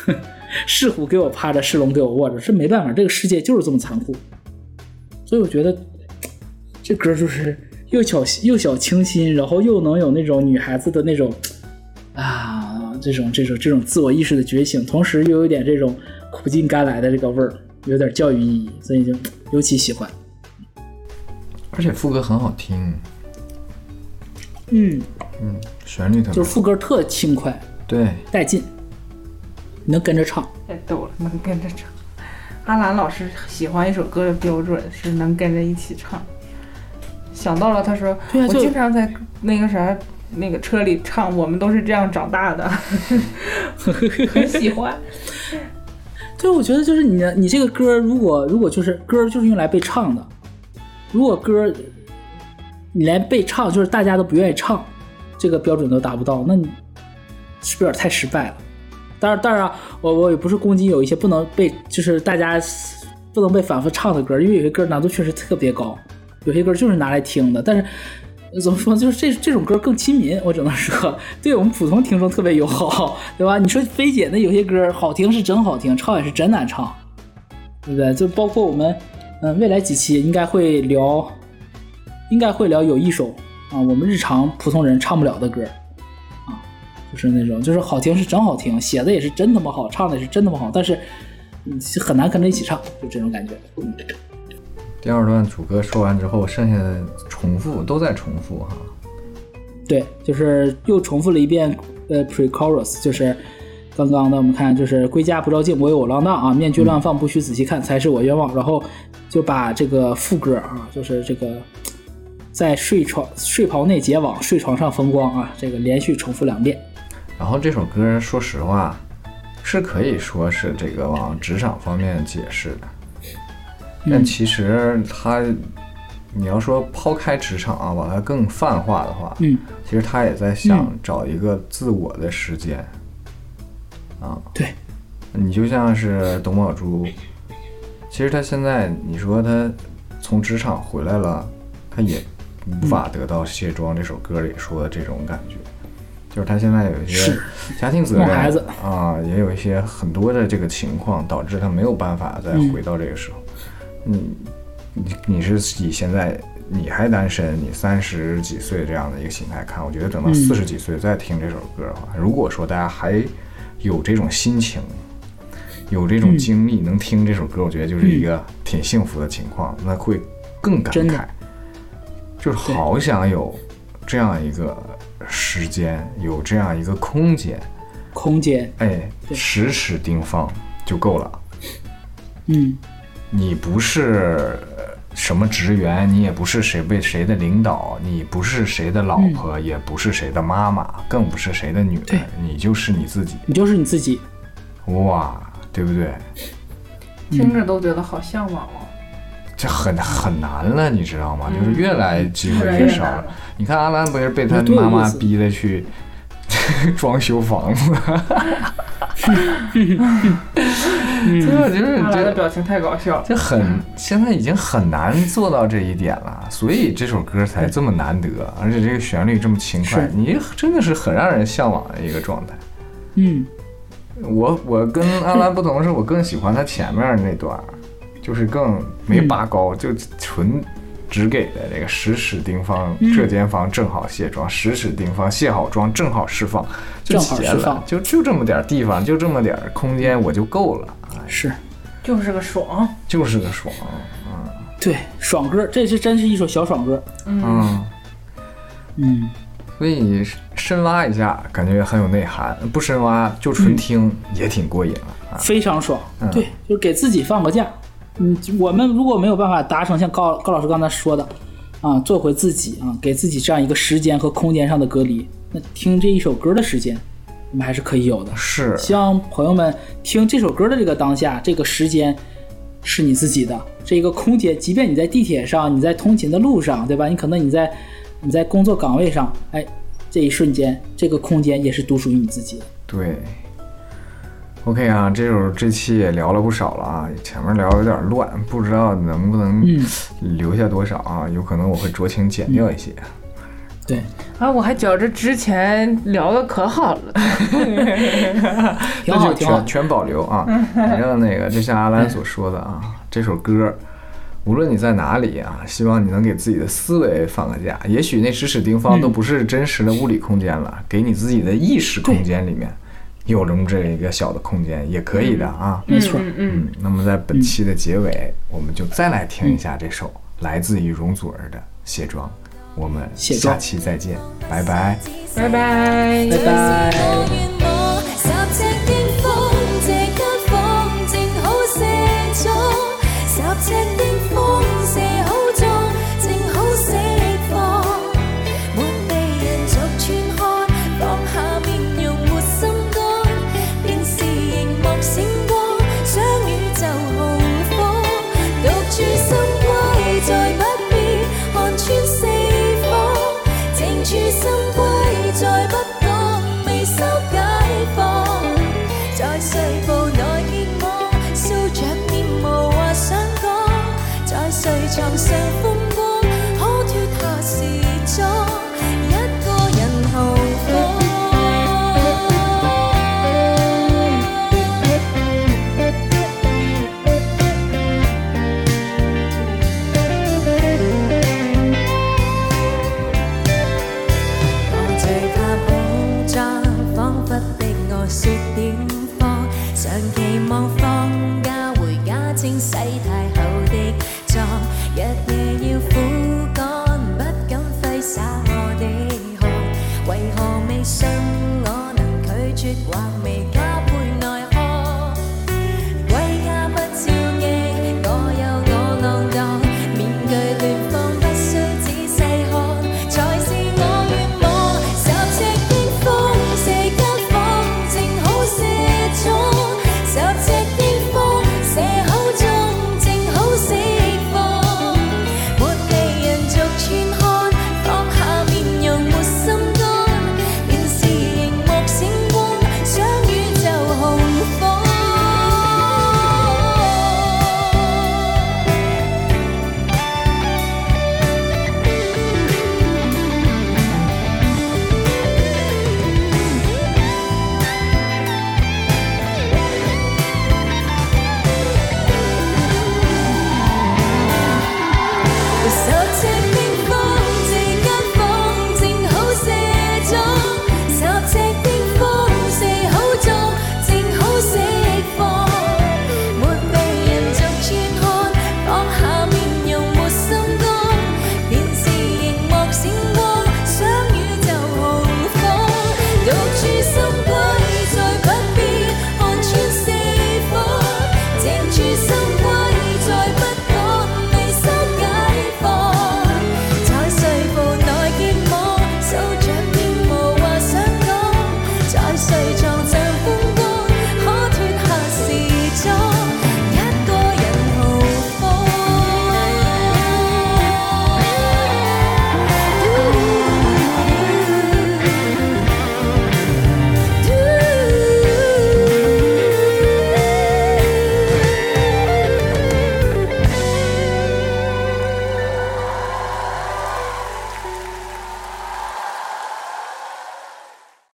是虎给我趴着，是龙给我卧着，这没办法，这个世界就是这么残酷。所以我觉得这歌就是又小又小清新，然后又能有那种女孩子的那种啊，这种这种这种自我意识的觉醒，同时又有点这种苦尽甘来的这个味儿。有点教育意义，所以就尤其喜欢。而且副歌很好听，嗯嗯，旋律特别，就是副歌特轻快，对，带劲，能跟着唱。太逗了，能跟着唱。阿兰老师喜欢一首歌的标准是能跟着一起唱。想到了，他说我经常在那个啥那个车里唱，我们都是这样长大的，很喜欢。对，我觉得就是你，你这个歌，如果如果就是歌，就是用来被唱的。如果歌你连被唱，就是大家都不愿意唱，这个标准都达不到，那你是不是有点太失败了？当然，当然，我我也不是攻击有一些不能被，就是大家不能被反复唱的歌，因为有些歌难度确实特别高，有些歌就是拿来听的，但是。怎么说？就是这这种歌更亲民，我只能说，对我们普通听众特别友好，对吧？你说菲姐那有些歌好听是真好听，唱也是真难唱，对不对？就包括我们，嗯，未来几期应该会聊，应该会聊有一首啊，我们日常普通人唱不了的歌，啊，就是那种就是好听是真好听，写的也是真他妈好，唱的也是真他妈好，但是很难跟着一起唱，就这种感觉。第二段主歌说完之后，剩下的重复都在重复哈。对，就是又重复了一遍呃 pre-chorus，就是刚刚的我们看就是归家不照镜，我有我浪荡啊，面具乱放不许仔细看，才是我冤枉。然后就把这个副歌啊，就是这个在睡床睡袍内结网，睡床上风光啊，这个连续重复两遍。然后这首歌说实话是可以说是这个往职场方面解释的，但其实它你要说抛开职场啊，把它更泛化的话，嗯，其实他也在想找一个自我的时间。啊，对，你就像是董宝珠，其实他现在你说他从职场回来了，他也无法得到卸妆这首歌里说的这种感觉，就是他现在有一些家庭责弄孩子。任啊，也有一些很多的这个情况，导致他没有办法再回到这个时候。你你你是以现在你还单身，你三十几岁这样的一个心态看，我觉得等到嗯。四十几岁再听这首歌的话，如果说大家还有这种心情，有这嗯。种经历，能听这首歌，我觉得就是一个挺幸福的情况，那会更感慨，就是好想有这样一个时间，有这样一个空间，空间，哎，时时盯放就够了。嗯，你不是呃什么职员，你也不是谁被谁的领导，你不是谁的老婆，也不是谁的妈妈，更不是谁的女儿，你就是你自己。你就是你自己，哇，对不对？听着都觉得好向往哦。这很很难了，你知道吗？就是越来机会越少了。你看阿兰不是被他妈妈逼的去 装修房子，这个就是阿兰的这表情太搞笑。这很现在已经很难做到这一点了，所以这首歌才这么难得，而且这个旋律这么轻快是，你真的是很让人向往的一个状态。嗯，我我跟阿兰不同，是我更喜欢他前面那段，就是更没拔高，就纯只给的这个十尺丁方，这间房正好卸妆，十尺丁方，卸好妆正好释放，就正好结了释放，就就这么点儿地方，就这么点儿空间，我就够了，哎。是。就是个爽，就是个爽，嗯。对，爽歌，这是真是一首小爽歌，嗯。嗯，所以深挖一下，感觉很有内涵；不深挖，就纯听也挺过瘾了啊。非常爽，嗯对，就是给自己放个假。嗯，我们如果没有办法达成像高高老师刚才说的，啊，做回自己啊，给自己这样一个时间和空间上的隔离，那听这一首歌的时间，我们还是可以有的。是，希望朋友们听这首歌的这个当下，这个时间是你自己的，这一个空间，即便你在地铁上，你在通勤的路上，对吧？你可能你在你在工作岗位上，哎，这一瞬间，这个空间也是独属于你自己的。对。OK 啊，这首这期也聊了不少了啊，前面聊有点乱，不知道能不能留下多少啊？有可能我会酌情剪掉一些。对，啊，我还觉着之前聊的可好了，挺好，那就挺好全。全保留啊。反正那个，就像阿兰所说的啊，这首歌，无论你在哪里啊，希望你能给自己的思维放个假。也许那时时丁方都不是真实的物理空间了，给你自己的意识空间里面有这么这一个小的空间，也可以的啊。没错，嗯那么在本期的结尾，我们就再来听一下这首来自于容祖儿的《卸妆》。我们下期再见，拜拜。拜拜。拜拜。